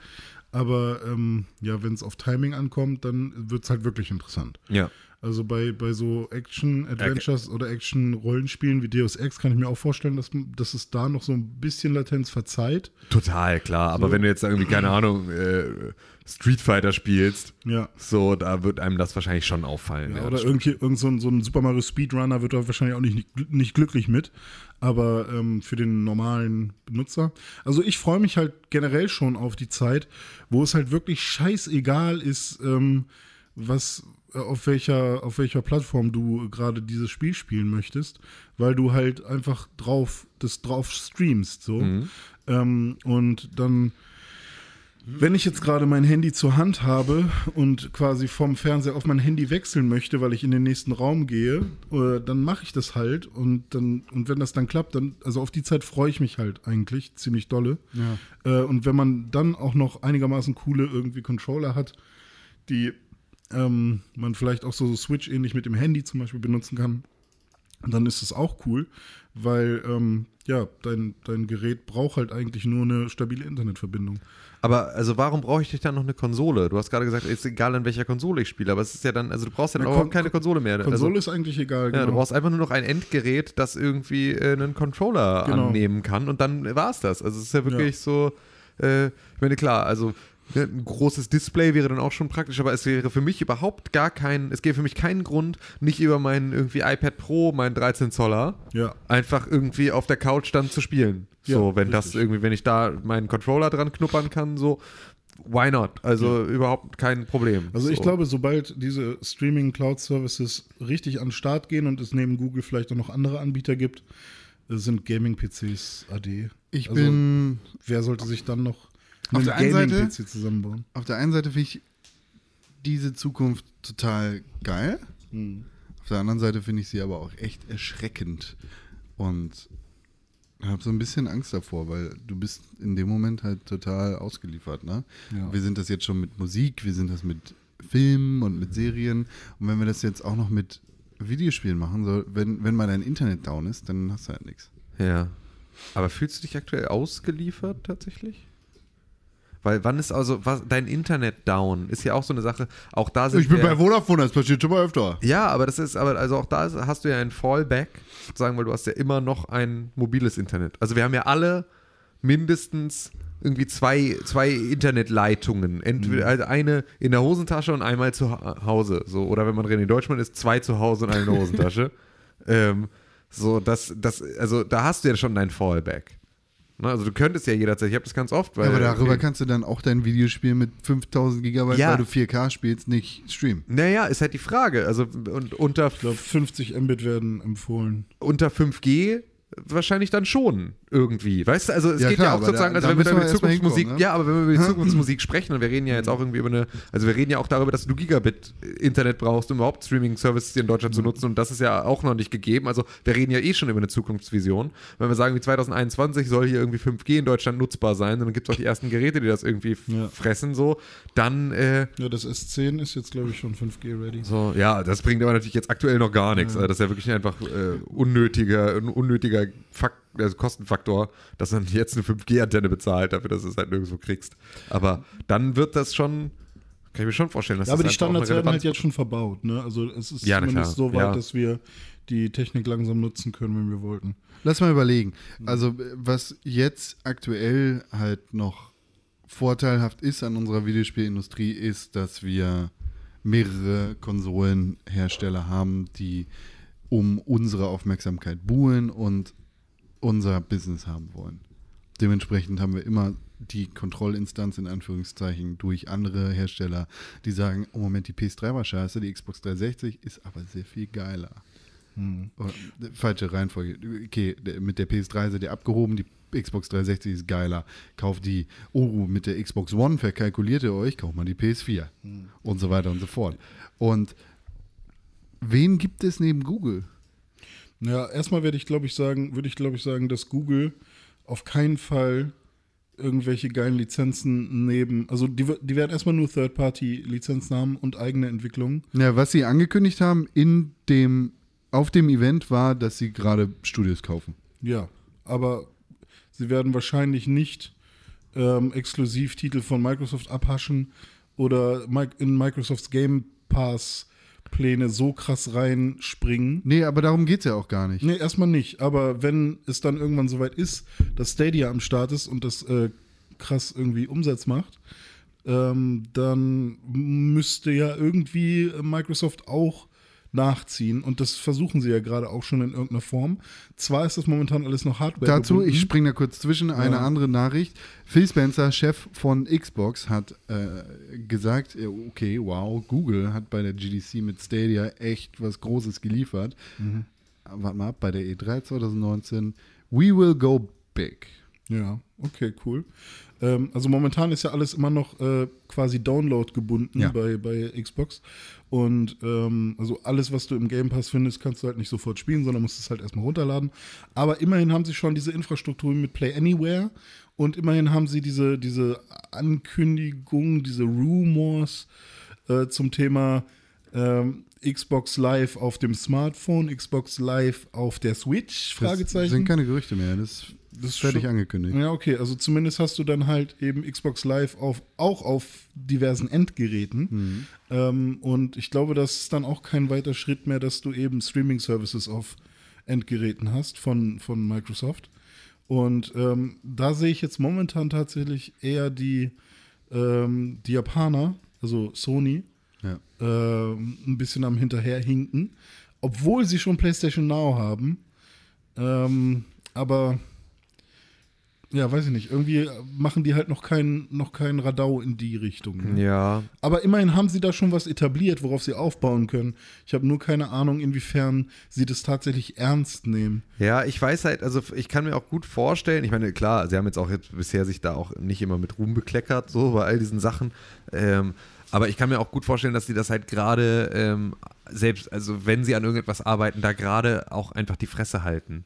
Aber ähm, ja, wenn es auf Timing ankommt, dann wird es halt wirklich interessant. Ja. Also bei, bei so Action-Adventures oder Action-Rollenspielen wie Deus Ex kann ich mir auch vorstellen, dass, dass es da noch so ein bisschen Latenz verzeiht. Total, klar. Aber So. wenn du jetzt irgendwie, keine Ahnung, äh, Street Fighter spielst, Ja. so, da wird einem das wahrscheinlich schon auffallen. Ja, Ja, oder irgendwie, irgend so ein, so ein Super Mario Speedrunner wird da wahrscheinlich auch nicht, nicht glücklich mit. Aber ähm, für den normalen Benutzer. Also ich freue mich halt generell schon auf die Zeit, wo es halt wirklich scheißegal ist, ähm, was auf welcher, auf welcher Plattform du gerade dieses Spiel spielen möchtest, weil du halt einfach drauf, das drauf streamst. So. Ähm, und dann wenn ich jetzt gerade mein Handy zur Hand habe und quasi vom Fernseher auf mein Handy wechseln möchte, weil ich in den nächsten Raum gehe, äh, dann mache ich das halt und dann und wenn das dann klappt, dann also auf die Zeit freue ich mich halt eigentlich ziemlich dolle. Äh, und wenn man dann auch noch einigermaßen coole irgendwie Controller hat, die ähm, man vielleicht auch so, Switch ähnlich mit dem Handy zum Beispiel benutzen kann, dann ist es auch cool, weil ähm, ja dein dein Gerät braucht halt eigentlich nur eine stabile Internetverbindung. Aber also warum brauche ich dich dann noch eine Konsole? Du hast gerade gesagt, ist egal an welcher Konsole ich spiele, aber es ist ja dann, also du brauchst ja dann Ja, Kon- keine Konsole mehr. Konsole also, ist eigentlich egal. ja, du genau. brauchst einfach nur noch ein Endgerät, das irgendwie äh, einen Controller Genau. annehmen kann und dann war es das. Also es ist ja wirklich so, äh, ich meine, klar, also ein großes Display wäre dann auch schon praktisch, aber es wäre für mich überhaupt gar kein, es gäbe für mich keinen Grund, nicht über meinen irgendwie iPad Pro, meinen 13 Zoller, Ja. einfach irgendwie auf der Couch dann zu spielen. Ja, So, wenn das richtig. irgendwie, wenn ich da meinen Controller dran knuppern kann, so, why not? Also überhaupt kein Problem. Also ich so. glaube, sobald diese Streaming-Cloud-Services richtig an den Start gehen und es neben Google vielleicht auch noch andere Anbieter gibt, äh, sind Gaming-PCs AD. Ich Also, bin Wer sollte sich dann noch Auf einen der einen Seite- Gaming-PC zusammenbauen? auf der einen Seite finde ich diese Zukunft total geil. Auf der anderen Seite finde ich sie aber auch echt erschreckend. Und habe so ein bisschen Angst davor, weil du bist in dem Moment halt total ausgeliefert. Ne? Ja. Wir sind das jetzt schon mit Musik, wir sind das mit Filmen und mit Serien. Und wenn wir das jetzt auch noch mit Videospielen machen, so, wenn, wenn mal dein Internet down ist, dann hast du halt nichts. Ja. Aber fühlst du dich aktuell ausgeliefert tatsächlich? Weil wann ist also was, dein Internet down? Ist ja auch so eine Sache. Auch da sind Ich bin wir, bei Vodafone, das passiert schon mal öfter. Ja, aber das ist, aber also auch da ist, hast du ja ein Fallback, sozusagen, weil du hast ja immer noch ein mobiles Internet. Also wir haben ja alle mindestens irgendwie zwei, zwei Internetleitungen. Entweder also eine in der Hosentasche und einmal zu Ha- Hause. So, oder wenn man René Deutschmann ist, zwei zu Hause und eine in der Hosentasche. [laughs] ähm, so, das, das, also da hast du ja schon dein Fallback. Ne, also du könntest ja jederzeit, ich habe das ganz oft, weil. aber darüber okay. kannst du dann auch dein Videospiel mit 5000 Gigabyte, Ja. weil du 4K spielst, nicht streamen. Naja, ist halt die Frage. Also und unter Ich glaube, 50 Mbit werden empfohlen. unter 5G wahrscheinlich dann schon. Irgendwie. Weißt du, also es Ja, geht klar, ja auch sozusagen, da- also wenn wir müssen da wir über Zukunftsmusik, ne? ja, aber wenn wir über die [clears throat] Zukunftsmusik sprechen und wir reden ja jetzt auch irgendwie über eine, also wir reden ja auch darüber, dass du Gigabit-Internet brauchst, um überhaupt Streaming-Services hier in Deutschland zu nutzen und das ist ja auch noch nicht gegeben. Also wir reden ja eh schon über eine Zukunftsvision. Wenn wir sagen, wie 2021 soll hier irgendwie 5G in Deutschland nutzbar sein dann gibt es auch die ersten Geräte, die das irgendwie Ja. fressen, so, dann äh, Ja, das S10 ist jetzt, glaube ich, schon 5G ready. so, ja, das bringt aber natürlich jetzt aktuell noch gar nichts. Also das ist ja wirklich einfach äh, unnötiger, ein unnötiger Fakt, also Kostenfaktor, dass man jetzt eine 5G-Antenne bezahlt, dafür, dass du es halt nirgendwo kriegst. Aber dann wird das schon, kann ich mir schon vorstellen, dass Ja, aber die das einfach auch eine Standards werden halt jetzt schon verbaut. Ne? Also es ist Ja, zumindest so weit, Ja. dass wir die Technik langsam nutzen können, wenn wir wollten. Lass mal überlegen. Also, was jetzt aktuell halt noch vorteilhaft ist an unserer Videospielindustrie, ist, dass wir mehrere Konsolenhersteller haben, die um unsere Aufmerksamkeit buhlen und unser Business haben wollen. Dementsprechend haben wir immer die Kontrollinstanz in Anführungszeichen durch andere Hersteller, die sagen, oh Moment, die PS3 war scheiße, die Xbox 360 ist aber sehr viel geiler. Oder, äh, falsche Reihenfolge. Okay, mit der PS3 seid ihr abgehoben, die Xbox 360 ist geiler. Kauft die, oh, mit der Xbox One verkalkuliert ihr euch, kauft mal die PS4. Und so weiter und so fort. Und wen gibt es neben Google? Ja, erstmal werde ich, glaube ich, sagen, würde ich, glaube ich, sagen, dass Google auf keinen Fall irgendwelche geilen Lizenzen neben, also die, die werden erstmal nur Third-Party-Lizenzen haben und eigene Entwicklungen. Ja, was sie angekündigt haben in dem, auf dem Event war, dass sie gerade Studios kaufen. Ja, aber sie werden wahrscheinlich nicht ähm, Exklusivtitel von Microsoft abhaschen oder in Microsofts Game Pass Pläne so krass reinspringen. Nee, aber darum geht es ja auch gar nicht. Nee, erstmal nicht. Aber wenn es dann irgendwann soweit ist, dass Stadia am Start ist und das äh, krass irgendwie Umsatz macht, ähm, dann müsste ja irgendwie Microsoft auch nachziehen. Und das versuchen sie ja gerade auch schon in irgendeiner Form. Zwar ist das momentan alles noch Hardware. Dazu, gebunden. ich springe da kurz zwischen, eine Ja. andere Nachricht. Phil Spencer, Chef von Xbox, hat äh, gesagt, äh, okay, wow, Google hat bei der GDC mit Stadia echt was Großes geliefert. Mhm. Warte mal ab, bei der E3 2019, we will go big. Ja, okay, cool. Ähm, also momentan ist ja alles immer noch äh, quasi Download gebunden Ja. bei, bei Xbox. Und ähm, also alles, was du im Game Pass findest, kannst du halt nicht sofort spielen, sondern musst es halt erstmal runterladen. Aber immerhin haben sie schon diese Infrastruktur mit Play Anywhere und immerhin haben sie diese, diese Ankündigung, diese Rumors äh, zum Thema ähm, Xbox Live auf dem Smartphone, Xbox Live auf der Switch, Das Fragezeichen. sind keine Gerüchte mehr, das, Das ist fertig angekündigt. Ja, okay, also zumindest hast du dann halt eben Xbox Live auf, auch auf diversen Endgeräten. Ähm, und ich glaube, das ist dann auch kein weiter Schritt mehr, dass du eben Streaming-Services auf Endgeräten hast von, von Microsoft. Und ähm, da sehe ich jetzt momentan tatsächlich eher die, ähm, die Japaner, also Sony, Ähm, ein bisschen am Hinterherhinken, obwohl sie schon PlayStation Now haben. Ähm, aber ja, weiß ich nicht. Irgendwie machen die halt noch keinen noch keinen Radau in die Richtung. ne? Ja, Aber immerhin haben sie da schon was etabliert, worauf sie aufbauen können. Ich habe nur keine Ahnung, inwiefern sie das tatsächlich ernst nehmen. Ja, ich weiß halt, also ich kann mir auch gut vorstellen, ich meine, klar, sie haben jetzt auch jetzt bisher sich da auch nicht immer mit Ruhm bekleckert, so bei all diesen Sachen. Ähm, aber ich kann mir auch gut vorstellen, dass sie das halt gerade ähm, selbst, also wenn sie an irgendetwas arbeiten, da gerade auch einfach die Fresse halten.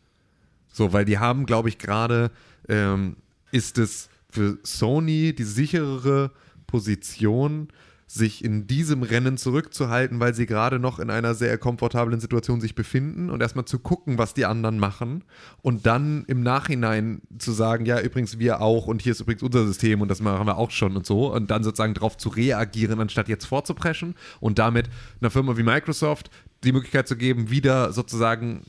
So, weil die haben, glaube ich, gerade ähm, ist es für Sony die sicherere Position, sich in diesem Rennen zurückzuhalten, weil sie gerade noch in einer sehr komfortablen Situation sich befinden und erstmal zu gucken, was die anderen machen und dann im Nachhinein zu sagen, ja, übrigens wir auch und hier ist übrigens unser System und das machen wir auch schon und so und dann sozusagen darauf zu reagieren, anstatt jetzt vorzupreschen und damit einer Firma wie Microsoft die Möglichkeit zu geben, wieder sozusagen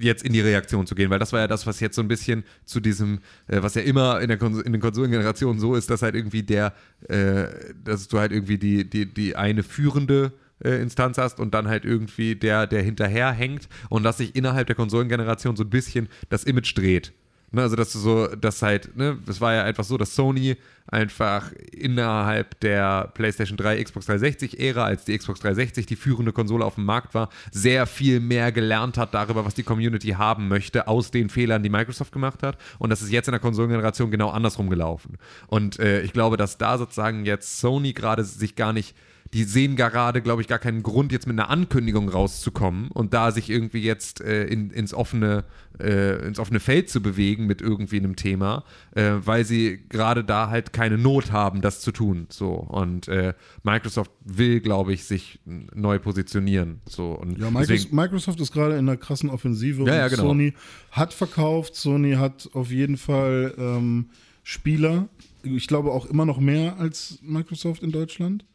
jetzt in die Reaktion zu gehen, weil das war ja das, was jetzt so ein bisschen zu diesem, äh, was ja immer in, der in den Konsolengenerationen so ist, dass halt irgendwie der, äh, dass du halt irgendwie die, die, die eine führende äh, Instanz hast und dann halt irgendwie der, der hinterher hängt und dass sich innerhalb der Konsolengeneration so ein bisschen das Image dreht. Ne, also, dass du so, dass halt, ne, es war ja einfach so, dass Sony einfach innerhalb der PlayStation 3, Xbox 360-Ära, als die Xbox 360 die führende Konsole auf dem Markt war, sehr viel mehr gelernt hat darüber, was die Community haben möchte, aus den Fehlern, die Microsoft gemacht hat. Und das ist jetzt in der Konsolengeneration genau andersrum gelaufen. Und äh, ich glaube, dass da sozusagen jetzt Sony gerade sich gar nicht die sehen gerade, glaube ich, gar keinen Grund, jetzt mit einer Ankündigung rauszukommen und da sich irgendwie jetzt äh, in, ins, offene, äh, ins offene Feld zu bewegen mit irgendwie einem Thema, äh, weil sie gerade da halt keine Not haben, das zu tun. So. Und äh, Microsoft will, glaube ich, sich neu positionieren. So. Und Ja, Microsoft, Microsoft ist gerade in einer krassen Offensive Ja, ja, und genau. Sony hat verkauft. Sony hat auf jeden Fall ähm, Spieler. Ich glaube auch immer noch mehr als Microsoft in Deutschland.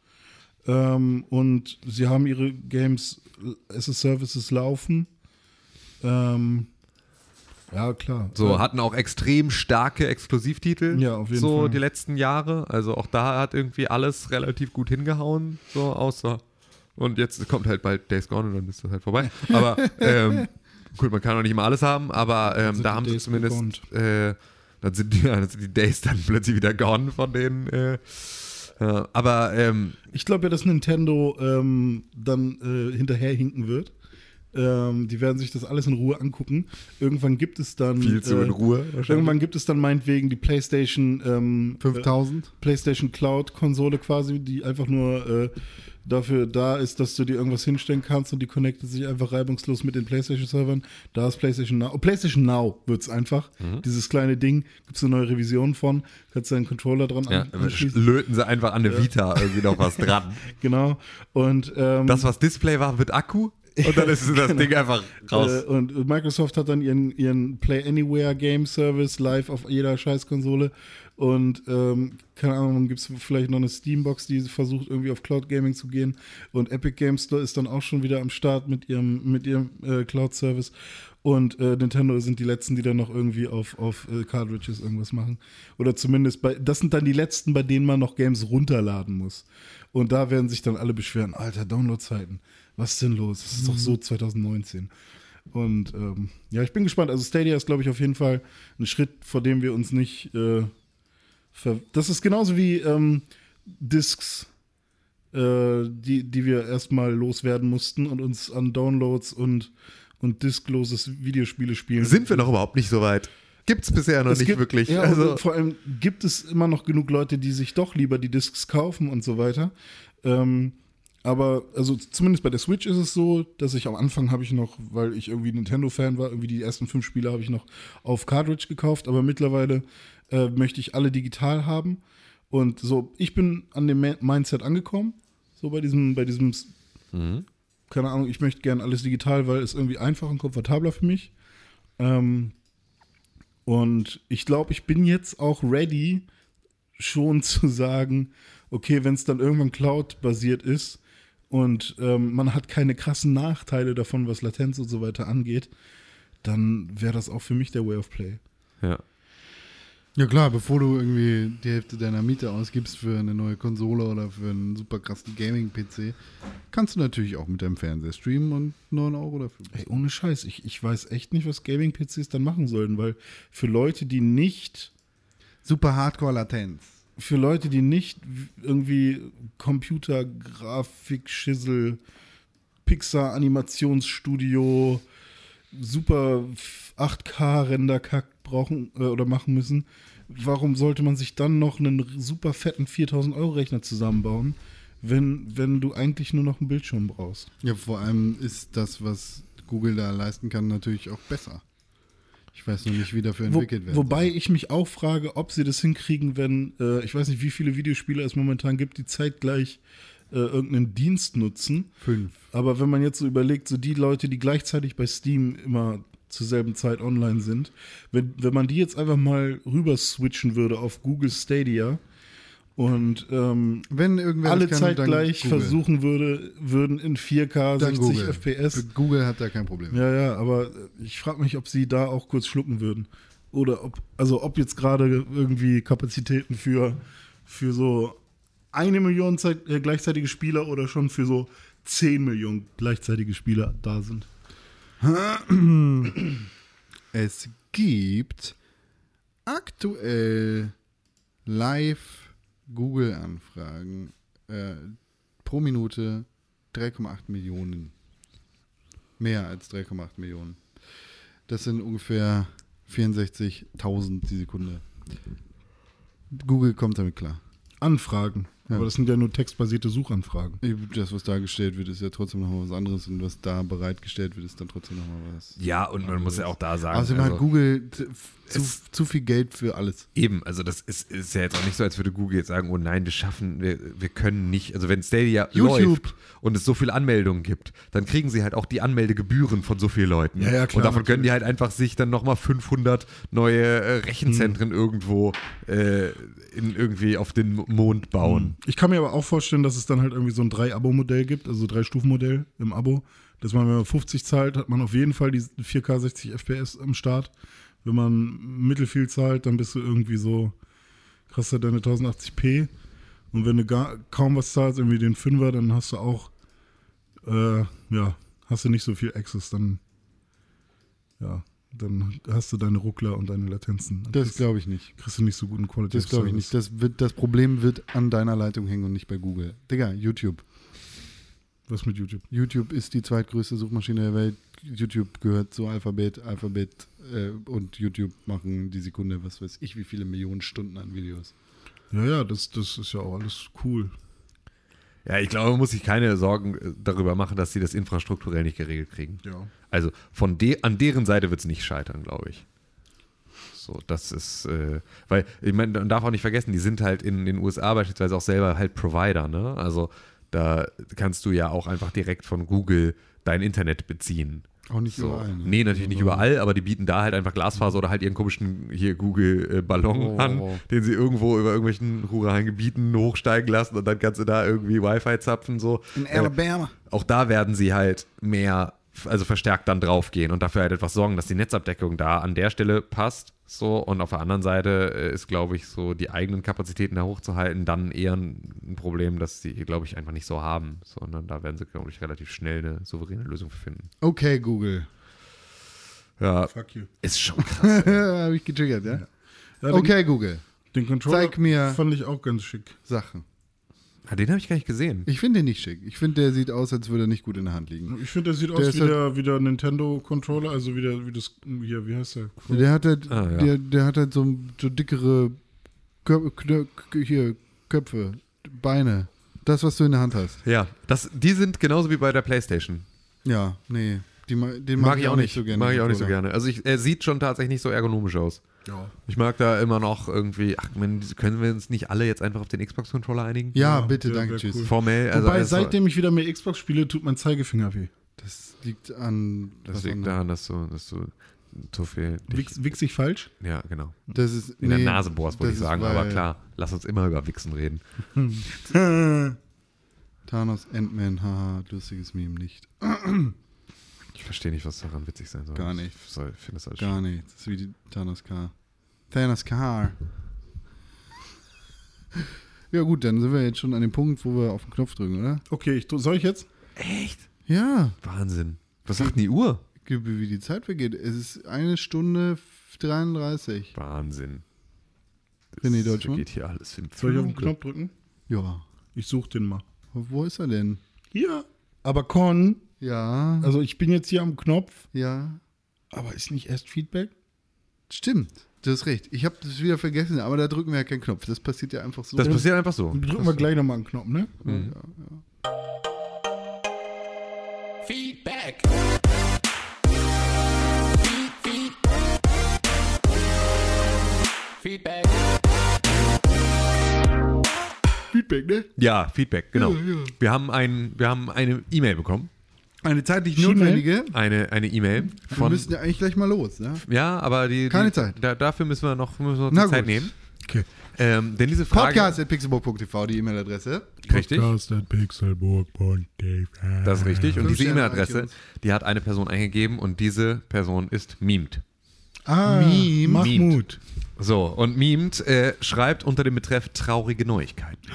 Ähm, und sie haben ihre Games as a Services laufen. Ähm, ja, klar. so Äh, hatten auch extrem starke Exklusivtitel. Ja, auf jeden so Fall. die letzten Jahre. Also auch da hat irgendwie alles relativ gut hingehauen. So außer. Und jetzt kommt halt bald Days Gone und dann ist das halt vorbei. [laughs] Aber ähm, gut, man kann auch nicht immer alles haben, aber ähm, da haben sie Days zumindest. Äh, dann, sind die, [laughs] dann sind die Days dann plötzlich wieder gone von denen. Äh, ja, aber ähm, Ich glaube ja, dass Nintendo ähm, dann äh, hinterherhinken wird. Ähm, die werden sich das alles in Ruhe angucken. Irgendwann gibt es dann. viel zu äh, in Ruhe. wahrscheinlich. Irgendwann gibt es dann meinetwegen die PlayStation ähm, 5000? äh, PlayStation Cloud Konsole quasi, die einfach nur äh, dafür da ist, dass du dir irgendwas hinstellen kannst und die connectet sich einfach reibungslos mit den PlayStation Servern. Da ist PlayStation Now. Oh, PlayStation Now wird es einfach. Mhm. Dieses kleine Ding, gibt es eine neue Revision von. Kannst du deinen Controller dran Ja, an- anschließen. löten sie einfach an der Vita irgendwie noch was dran. [laughs] Genau. Und ähm, Das, was Display war, wird Akku. Und dann ist das [laughs] Ding einfach raus. Äh, und Microsoft hat dann ihren, ihren Play Anywhere Game Service live auf jeder Scheißkonsole. Und ähm, keine Ahnung, gibt es vielleicht noch eine Steambox, die versucht irgendwie auf Cloud Gaming zu gehen. Und Epic Game Store ist dann auch schon wieder am Start mit ihrem, mit ihrem äh, Cloud Service. Und äh, Nintendo sind die letzten, die dann noch irgendwie auf, auf äh, Cartridges irgendwas machen. Oder zumindest bei, das sind dann die letzten, bei denen man noch Games runterladen muss. Und da werden sich dann alle beschweren, alter, Downloadzeiten, was ist denn los? Das ist doch so 2019. Und ähm, ja, ich bin gespannt. Also Stadia ist, glaube ich, auf jeden Fall ein Schritt, vor dem wir uns nicht äh, ver Das ist genauso wie ähm, Discs, äh, die, die wir erstmal loswerden mussten und uns an Downloads und, und diskloses Videospiele spielen. Sind wir noch überhaupt nicht so weit? Gibt's bisher noch Es nicht gibt, wirklich. Ja, also, vor allem gibt es immer noch genug Leute, die sich doch lieber die Discs kaufen und so weiter. Ähm, aber also zumindest bei der Switch ist es so, dass ich am Anfang habe ich noch, weil ich irgendwie Nintendo-Fan war, irgendwie die ersten fünf Spiele habe ich noch auf Cartridge gekauft, aber mittlerweile äh, möchte ich alle digital haben. Und so, ich bin an dem Mindset angekommen, so bei diesem, bei diesem, keine Ahnung, ich möchte gerne alles digital, weil es irgendwie einfacher und komfortabler für mich. Ähm, und ich glaube, ich bin jetzt auch ready, schon [laughs] zu sagen, okay, wenn es dann irgendwann Cloud-basiert ist und ähm, man hat keine krassen Nachteile davon, was Latenz und so weiter angeht, dann wäre das auch für mich der Way of Play. ja. Ja klar, bevor du irgendwie die Hälfte deiner Miete ausgibst für eine neue Konsole oder für einen super krassen Gaming-PC, kannst du natürlich auch mit deinem Fernseher streamen und 9 Euro dafür. Ey, ohne Scheiß, ich, ich weiß echt nicht, was Gaming-PCs dann machen sollten, weil für Leute, die nicht Super Hardcore-Latenz. Für Leute, die nicht irgendwie Computer, Grafik, Schissel, Pixar, Animationsstudio, super 8K-Render-Kack brauchen äh, oder machen müssen, warum sollte man sich dann noch einen super fetten 4000-Euro-Rechner zusammenbauen, wenn, wenn du eigentlich nur noch einen Bildschirm brauchst? Ja, vor allem ist das, was Google da leisten kann, natürlich auch besser. Ich weiß noch nicht, wie dafür Wo, entwickelt wird. wobei ich mich auch frage, ob sie das hinkriegen, wenn, äh, ich weiß nicht, wie viele Videospiele es momentan gibt, die zeitgleich äh, irgendeinen Dienst nutzen. Fünf. Aber wenn man jetzt so überlegt, so die Leute, die gleichzeitig bei Steam immer zur selben Zeit online sind, wenn, wenn man die jetzt einfach mal rüber switchen würde auf Google Stadia und ähm, Wenn irgendwer alle kann, zeitgleich versuchen würde, würden in 4K dann 60 Google. FPS Google hat da kein Problem. ja, ja, aber ich frage mich, ob sie da auch kurz schlucken würden. Oder ob, also ob jetzt gerade irgendwie Kapazitäten für, für so eine Million Zeit, äh, gleichzeitige Spieler oder schon für so 10 Millionen gleichzeitige Spieler da sind. [clears throat] Es gibt aktuell live Google-Anfragen äh, pro Minute 3,8 Millionen. Mehr als 3,8 Millionen. Das sind ungefähr 64.000 die Sekunde. Google kommt damit klar. Anfragen. Ja. Aber das sind ja nur textbasierte Suchanfragen. Das, was dargestellt wird, ist ja trotzdem nochmal was anderes und was da bereitgestellt wird, ist dann trotzdem nochmal was. Ja, und man muss ja auch da sagen. Außerdem also- hat Google zu, zu viel Geld für alles. Eben, also das ist, ist ja jetzt auch nicht so, als würde Google jetzt sagen, oh nein, wir schaffen, wir, wir können nicht, also wenn Stadia YouTube. läuft und es so viele Anmeldungen gibt, dann kriegen sie halt auch die Anmeldegebühren von so vielen Leuten. Ja, ja, klar, und davon können die natürlich. halt einfach sich dann nochmal 500 neue äh, Rechenzentren Hm. irgendwo äh, in, irgendwie auf den Mond bauen. Ich kann mir aber auch vorstellen, dass es dann halt irgendwie so ein Drei-Abo-Modell gibt, also Drei-Stufen-Modell im Abo. Dass man, wenn man 50 zahlt, hat man auf jeden Fall die 4K 60 FPS am Start. Wenn man mittelfiel zahlt, dann bist du irgendwie so, kriegst du deine 1080p. Und wenn du gar, kaum was zahlst, irgendwie den Fünfer, dann hast du auch, äh, ja, hast du nicht so viel Access, dann, ja, dann hast du deine Ruckler und deine Latenzen. Dann Das glaube ich nicht. kriegst du nicht so guten Quality Das glaube ich nicht. Das, wird, das Problem wird an deiner Leitung hängen und nicht bei Google. Digga, YouTube. Was mit YouTube? YouTube ist die zweitgrößte Suchmaschine der Welt. YouTube gehört zu Alphabet. Alphabet äh, und YouTube machen die Sekunde, was weiß ich, wie viele Millionen Stunden an Videos. Ja, ja, das, das ist ja auch alles cool. Ja, ich glaube, man muss sich keine Sorgen darüber machen, dass sie das infrastrukturell nicht geregelt kriegen. Ja. Also von de an deren Seite wird es nicht scheitern, glaube ich. So, das ist, äh, weil, ich meine, man darf auch nicht vergessen, die sind halt in den USA beispielsweise auch selber halt Provider, ne? Also da kannst du ja auch einfach direkt von Google dein Internet beziehen. Auch nicht So. überall. Ne? Nee, natürlich nicht überall, aber die bieten da halt einfach Glasfaser oder halt ihren komischen hier Google-Ballon Oh. an, den sie irgendwo über irgendwelchen ruralen Gebieten hochsteigen lassen und dann kannst du da irgendwie Wi-Fi zapfen. So. In Äh, Alabama. auch da werden sie halt mehr, also verstärkt dann draufgehen und dafür halt etwas sorgen, dass die Netzabdeckung da an der Stelle passt. So, und auf der anderen Seite äh, ist, glaube ich, so die eigenen Kapazitäten da hochzuhalten, dann eher ein, Problem, das sie, glaube ich, einfach nicht so haben, sondern da werden sie, glaube ich, relativ schnell eine souveräne Lösung für finden. Okay, Google. Ja, Fuck you. ist schon krass. [laughs] Habe ich getriggert, ja? Ja, Okay, Google. Den Controller Zeig mir- fand ich auch ganz schick. Sachen. Ah, Den habe ich gar nicht gesehen. Ich finde den nicht schick. Ich finde, der sieht aus, als würde er nicht gut in der Hand liegen. Ich finde, der sieht Der aus wie halt- der, wie der Nintendo-Controller, also wie, der, wie das, hier, wie heißt der? Der hat halt, Ah, ja. der, der hat halt so, so dickere Kö Knö hier, Köpfe, Beine. Das, was du in der Hand hast. Ja, das, die sind genauso wie bei der Playstation. Ja, nee. Die, den Mag, ich auch nicht. so gerne. mag ich auch nicht so gerne. Also ich, er sieht schon tatsächlich nicht so ergonomisch aus. Ja. Ich mag da immer noch irgendwie, ach, können wir uns nicht alle jetzt einfach auf den Xbox-Controller einigen? Ja, Ja, bitte, danke, tschüss. cool. Formell, also Wobei, seitdem ich wieder mehr Xbox spiele, tut mein Zeigefinger weh. Das liegt an. das was liegt anderem. daran, dass du, dass du zu viel. dich- Wichs, wichs ich falsch? ja, genau. Das ist, In der nee, Nase bohrst, wollte das ich sagen, weil aber klar, lass uns immer über Wichsen reden. [laughs] Thanos, Ant-Man, haha, lustiges Meme nicht. [clears throat] Ich verstehe nicht, was daran witzig sein soll. Gar nicht. Ich finde das alles Gar nicht. Das ist wie die Thanos Car. Thanos Car. Ja, gut, dann sind wir jetzt schon an dem Punkt, wo wir auf den Knopf drücken, oder? Okay, ich, soll ich jetzt? Echt? Ja. Wahnsinn. Was sagt denn die Uhr? Wie die Zeit vergeht. Es ist eine Stunde 33. Wahnsinn. René Das Deutschmann? geht hier alles im Soll ich auf den. Knopf drücken? Ja. Ich suche den mal. Wo ist er denn? Hier. Aber Con, Ja. also ich bin jetzt hier am Knopf, ja. aber ist nicht erst Feedback? Stimmt. Du hast recht. Ich habe das wieder vergessen, aber da drücken wir ja keinen Knopf. Das passiert ja einfach so. Das passiert einfach so. Dann drücken wir gleich nochmal einen Knopf, ne? Feedback. Feedback. Feedback, ne? Ja, Feedback, genau. Ja, ja. Wir haben ein, wir haben eine E-Mail bekommen. Eine zeitlich notwendige. Eine eine E-Mail Wir müssen ja eigentlich gleich mal los, ne? ja, aber die, Keine die, Zeit. Da, dafür müssen wir noch, müssen wir noch Zeit gut. nehmen. Okay. Ähm, denn diese Frage. Podcast.pixelburg.tv, die E-Mail-Adresse. Richtig. Podcast at pixelburg.tv. Das ist richtig. Und diese E-Mail-Adresse, die hat eine Person eingegeben und diese Person ist Memed. Ah, Meme. Mahmoud. So, und Memed äh, schreibt unter dem Betreff traurige Neuigkeiten.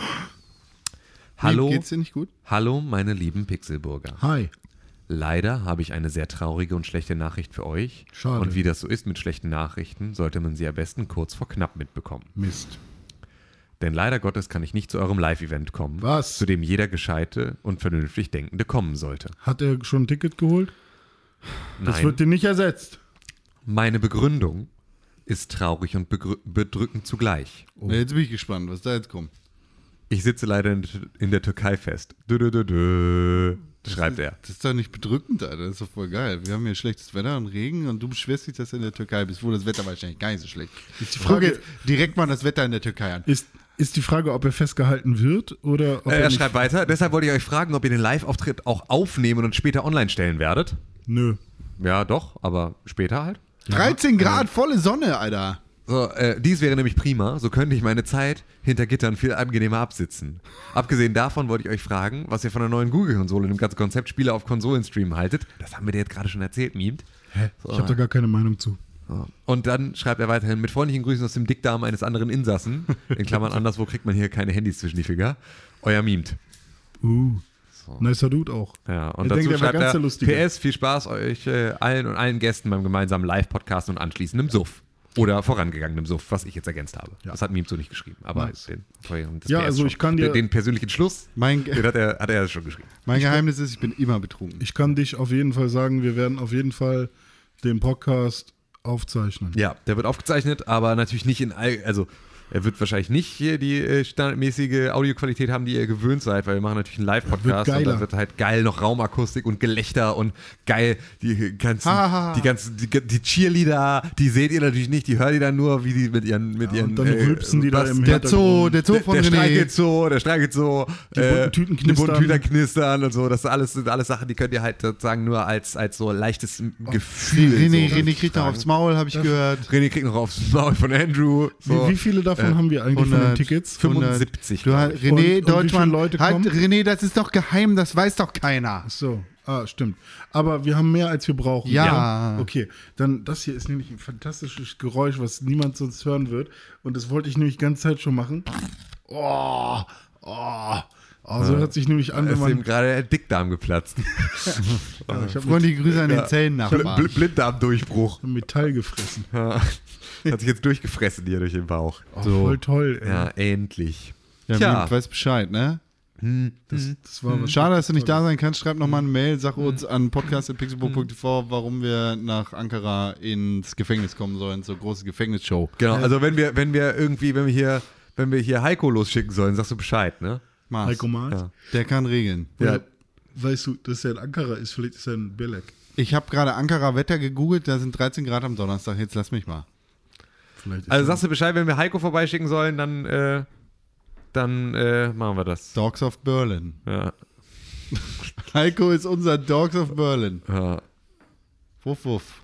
Hallo, Geht's dir nicht gut? hallo, meine lieben Pixelburger. Hi. Leider habe ich eine sehr traurige und schlechte Nachricht für euch. Schade. Und wie das so ist mit schlechten Nachrichten, sollte man sie am besten kurz vor knapp mitbekommen. Mist. Denn leider Gottes kann ich nicht zu eurem Live-Event kommen, Was? zu dem jeder gescheite und vernünftig Denkende kommen sollte. Hat er schon ein Ticket geholt? Das Nein, wird dir nicht ersetzt. meine Begründung ist traurig und bedrückend zugleich. Jetzt bin ich gespannt, was da jetzt kommt. Ich sitze leider in, in der Türkei fest. Dö, dö, dö, dö, schreibt er. Das ist doch nicht bedrückend, Alter. Das ist doch voll geil. Wir haben hier schlechtes Wetter und Regen und du beschwerst dich, dass du in der Türkei bist, wo das Wetter wahrscheinlich gar nicht so schlecht ist. Ich gucke jetzt direkt mal das Wetter in der Türkei an. Ist, ist die Frage, ob er festgehalten wird oder ob Äh, er er schreibt weiter. Deshalb wollte ich euch fragen, ob ihr den Live-Auftritt auch aufnehmen und später online stellen werdet. Nö. Ja, doch, aber später halt. 13 Grad, volle Sonne, Alter. So, äh, dies wäre nämlich prima. So könnte ich meine Zeit hinter Gittern viel angenehmer absitzen. Abgesehen davon wollte ich euch fragen, was ihr von der neuen Google-Konsole und dem ganzen Konzept Spiele auf Konsolen streamen haltet. Das haben wir dir jetzt gerade schon erzählt, Mimt. So. Ich habe da gar keine Meinung zu. So. Und dann schreibt er weiterhin mit freundlichen Grüßen aus dem Dickdarm eines anderen Insassen. In Klammern [laughs] anderswo kriegt man hier keine Handys zwischen die Finger. Euer Mimt. Uh. Nicer Dude auch. Ja, und Ich dazu denke, schreibt ganz er. PS, viel Spaß euch äh, allen und allen Gästen beim gemeinsamen Live-Podcast und anschließendem Suff. Oder vorangegangenem Suff, was ich jetzt ergänzt habe. Das hat Mimt so nicht geschrieben. Aber Nice. den, das Ja, also schon. ich kann dir- den, den persönlichen Schluss, Mein, den hat er, hat er schon geschrieben. mein Geheimnis ist, ich bin immer betrunken. Ich kann dich auf jeden Fall sagen, wir werden auf jeden Fall den Podcast aufzeichnen. Ja, der wird aufgezeichnet, aber natürlich nicht in all, also er wird wahrscheinlich nicht hier die äh, standardmäßige Audioqualität haben, die ihr gewöhnt seid, weil wir machen natürlich einen Live-Podcast und da wird halt geil noch Raumakustik und Gelächter und geil die ganzen, Ha, ha, ha. die ganzen, die, die Cheerleader, die seht ihr natürlich nicht, die hört ihr dann nur, wie die mit ihren, mit Ja, ihren, und dann rülpsen die da im Der Zoo, der Zoo der, von der René. streichelt so, der streichelt so, Die bunten Tüten die bunten knistern. Tüten knistern und so, das alles, sind alles Sachen, die könnt ihr halt sozusagen nur als, als so leichtes Gefühl. René, so René kriegt noch aufs Maul, habe ich gehört. René kriegt noch aufs Maul von Andrew. So. Wie, wie viele davon haben wir eigentlich von den 100, Tickets? 75, Du. René Und- und Deutschmann, viele Leute halt, kommen? René, das ist doch geheim, das weiß doch keiner. Ach so, ah, stimmt. Aber wir haben mehr, als wir brauchen. Ja. Okay, dann das hier ist nämlich ein fantastisches Geräusch, was niemand sonst hören wird. Und das wollte ich nämlich die ganze Zeit schon machen. Oh, oh. Oh, so hört sich nämlich an, wenn ist ihm man. gerade der Dickdarm geplatzt. [laughs] Ja, ich habe Freundliche Grüße an den Bl Zellennachbarn. Bl Blinddarmdurchbruch. Metall gefressen. Ja. [laughs] Hat sich jetzt durchgefressen hier durch den Bauch. Oh, Voll toll. Ey. Ja, endlich. Ja, Tja. Mimt, weiß Bescheid, ne? Das, das war was Schade, dass du nicht da sein kannst. Schreib noch mal eine Mail, sag uns an podcast.pixelburg.tv, warum wir nach Ankara ins Gefängnis kommen sollen, zur großen Gefängnisshow. Genau, also wenn wir, wenn wir irgendwie, wenn wir hier, wenn wir hier Heiko losschicken sollen, sagst du Bescheid, ne? Mars. Heiko Maas. Ja. Der kann regeln. Ja. Oder, Weißt du, dass er in Ankara ist, vielleicht ist er in Belek. Ich habe gerade Ankara Wetter gegoogelt, da sind 13 Grad am Donnerstag. Jetzt lass mich mal. Vielleicht also sagst du Bescheid, wenn wir Heiko vorbeischicken sollen, dann, äh, dann äh, machen wir das. Dogs of Berlin. Ja. [laughs] Heiko ist unser Dogs of Berlin. Ja. Wuff, wuff.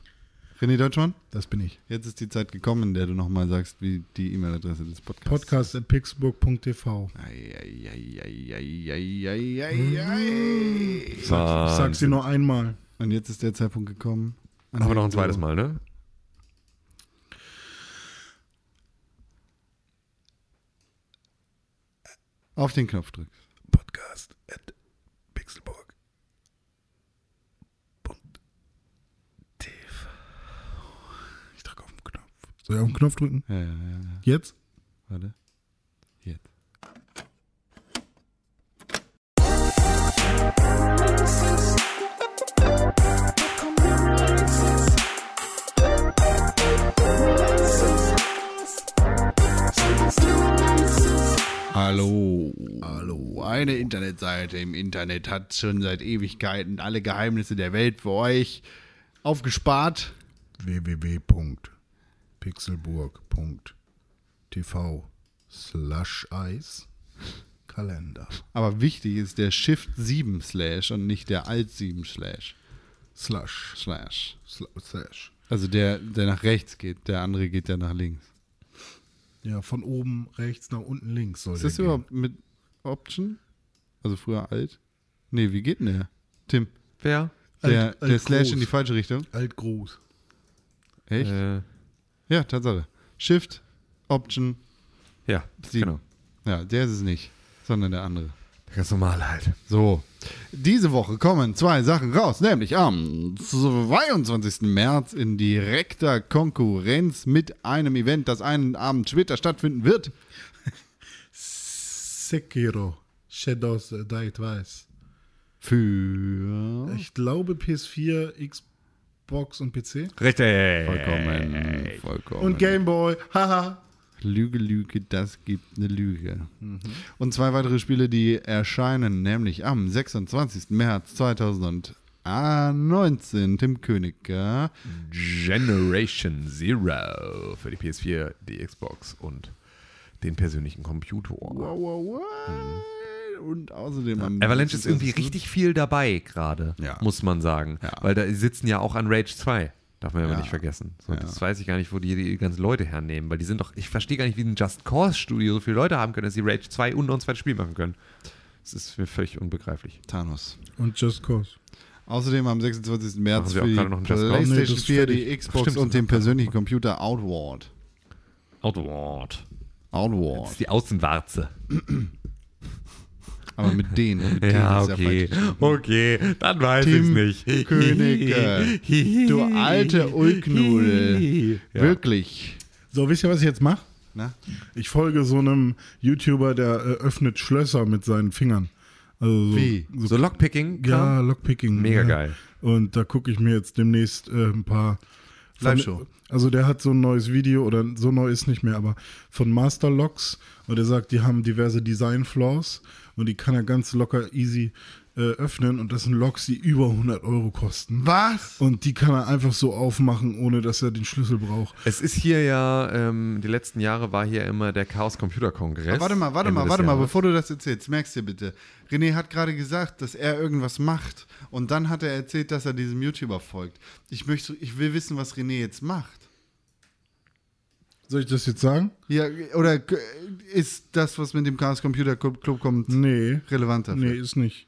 René Deutschmann? Das bin ich. Jetzt ist die Zeit gekommen, in der du nochmal sagst, wie die E-Mail-Adresse des Podcasts. Podcast at pixburg.tv. Ich sag sie nur einmal. Und jetzt ist der Zeitpunkt gekommen. Aber noch ein zweites Mal, ne? Auf den Knopf drückst. Podcast at Pixelburg. Ich drücke auf den Knopf. Soll ich auf den Knopf drücken? Ja, ja, ja. ja. Jetzt? Warte. Hallo. Hallo. Eine Internetseite im Internet hat schon seit Ewigkeiten alle Geheimnisse der Welt für euch aufgespart. www.pixelburg.tv slash Eis Kalender Aber wichtig ist der Shift 7 Slash und nicht der Alt 7 Slash. slash Slash. sla- slash. Also der, der nach rechts geht, der andere geht ja nach links. Ja, von oben rechts nach unten links soll Ist der das gehen. überhaupt mit Option? Also früher alt? Nee, wie geht denn der? Tim, Wer? der, Alt- der alt Slash groß. in die falsche Richtung? Alt groß. Echt? Äh, Ja, Tatsache. Shift, Option, ja, sieben. genau. Ja, der ist es nicht, sondern der andere. Ganz normal halt. So, diese Woche kommen zwei Sachen raus, nämlich am 22. März in direkter Konkurrenz mit einem Event, das einen Abend später stattfinden wird. [laughs] Sekiro. Shadows Die Twice. Für Ich glaube PS4, Xbox und PC. Richtig. vollkommen, vollkommen. Und Game Boy. Haha. Lüge, Lüge, das gibt eine Lüge. Und zwei weitere Spiele, die erscheinen, nämlich am 26. März 2019, Tim König. ja. Generation Zero für die PS4, die Xbox und den persönlichen Computer. Wow, wow, wow. Und außerdem am Avalanche ist irgendwie richtig viel dabei gerade, Ja. muss man sagen. Ja. Weil da sitzen ja auch an Rage 2. Darf man ja, Ja. nicht vergessen. So, Ja. Das weiß ich gar nicht, wo die die ganzen Leute hernehmen, weil die sind doch, ich verstehe gar nicht, wie ein Just Cause Studio so viele Leute haben können, dass sie Rage 2 und noch ein zweites Spiel machen können. Das ist mir völlig unbegreiflich. Thanos. Und Just Cause. Außerdem am 26. März für auch die gerade noch einen Just Cause? Nee, PlayStation das ist 4, die. Xbox Stimmt, und das den persönlichen Computer Outward. Outward. Das Outward. ist die Außenwarze. Aber mit denen. Mit Ja, denen ist okay. falsch. Okay, dann weiß ich's nicht. Königke, du alte Ulknudel. Ja. Wirklich. So, wisst ihr, was ich jetzt mache? Na? Ich folge so einem YouTuber, der äh, öffnet Schlösser mit seinen Fingern. Also so, Wie? So Lockpicking? Ja, Lockpicking. Mega ja. geil. Und da gucke ich mir jetzt demnächst äh, ein paar. Live-Show. Also der hat so ein neues Video, oder so neu ist nicht mehr, aber von Master Locks. Und er sagt, die haben diverse Design-Flaws und die kann er ganz locker easy äh, öffnen. Und das sind Locks, die über 100 Euro kosten. Was? Und die kann er einfach so aufmachen, ohne dass er den Schlüssel braucht. Es ist hier ja, ähm, die letzten Jahre war hier immer der Chaos Computer Kongress. Warte mal, warte Ende mal, warte mal, Jahres. bevor du das erzählst, merkst dir bitte. René hat gerade gesagt, dass er irgendwas macht. Und dann hat er erzählt, dass er diesem YouTuber folgt. Ich möchte, ich will wissen, was René jetzt macht. Soll ich das jetzt sagen? Ja, oder k- ist das, was mit dem Chaos Computer Club Club kommt, Nee. relevant dafür? Nee, ist nicht.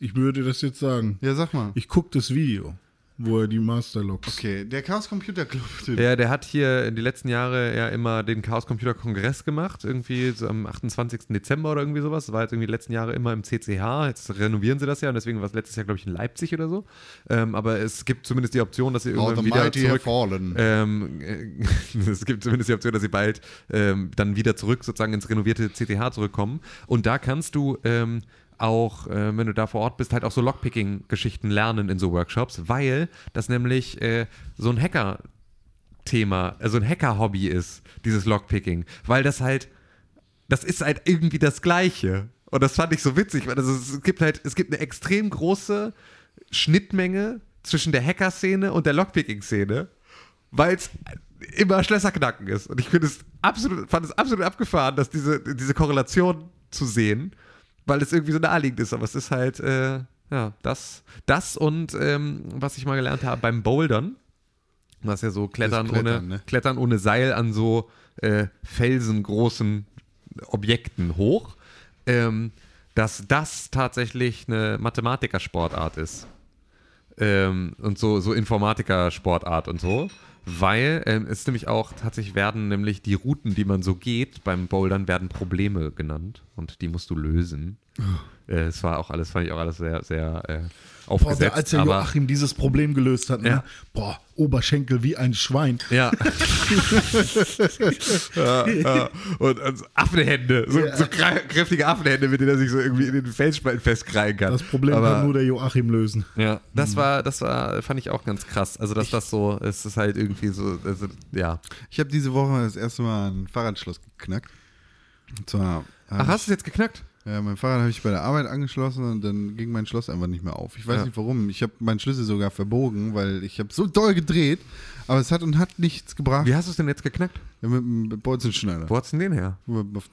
Ich würde das jetzt sagen. Ja, sag mal. Ich gucke das Video, wo er die Master Locks. Okay, der Chaos Computer Club. Typ. Ja, der hat hier in die letzten Jahre ja immer den Chaos Computer Kongress gemacht, irgendwie so am 28. Dezember oder irgendwie sowas. Das war jetzt irgendwie die letzten Jahre immer im CCH. Jetzt renovieren sie das ja und deswegen war es letztes Jahr, glaube ich, in Leipzig oder so. Ähm, aber es gibt zumindest die Option, dass sie Oh, irgendwann the wieder mighty zurück. fallen. Ähm, äh, [laughs] es gibt zumindest die Option, dass sie bald ähm, dann wieder zurück sozusagen ins renovierte CTH zurückkommen. Und da kannst du ähm, auch, äh, wenn du da vor Ort bist, halt auch so Lockpicking-Geschichten lernen in so Workshops, weil das nämlich äh, so ein Hacker- Thema, also ein Hacker-Hobby ist, dieses Lockpicking, weil das halt, das ist halt irgendwie das Gleiche. Und das fand ich so witzig, weil ist, es gibt halt, es gibt eine extrem große Schnittmenge zwischen der Hacker-Szene und der Lockpicking-Szene, weil es immer Schlösserknacken ist. Und ich finde es absolut, fand es absolut abgefahren, dass diese, diese Korrelation zu sehen, weil es irgendwie so naheliegend ist. Aber es ist halt, äh, ja, das, das und ähm, was ich mal gelernt habe beim Bouldern, was ja so Klettern, Klettern, ohne, ne? Klettern ohne Seil an so äh, felsengroßen Objekten hoch, ähm, dass das tatsächlich eine Mathematikersportart ist. Ähm, und so, so Informatiker-Sportart und so. Weil ähm, es nämlich auch tatsächlich werden nämlich die Routen, die man so geht beim Bouldern, werden Probleme genannt und die musst du lösen. Äh, Es war auch alles, fand ich auch alles sehr, sehr äh, Boah, aufgesetzt. der, als der aber, Joachim dieses Problem gelöst hat, ne? Ja. boah, Oberschenkel wie ein Schwein. Ja. [laughs] [laughs] ja, ja. Und also Affenhände, so, so krä- kräftige Affenhände, mit denen er sich so irgendwie in den Felsspalten festkrallen kann. Das Problem Aber, kann nur der Joachim lösen. Ja, das war, das war, fand ich auch ganz krass. Also, dass das so, es ist halt irgendwie so, also, ja. Ich habe diese Woche das erste Mal ein Fahrradschloss geknackt. Und zwar. Ach, hast du es jetzt geknackt? Ja, mein Fahrrad habe ich bei der Arbeit angeschlossen und dann ging mein Schloss einfach nicht mehr auf. Ich weiß Ja. nicht warum. Ich habe meinen Schlüssel sogar verbogen, weil ich habe so doll gedreht, aber es hat und hat nichts gebracht. Wie hast du es denn jetzt geknackt? Ja, mit einem Bolzenschneider. Wo hast du denn den her?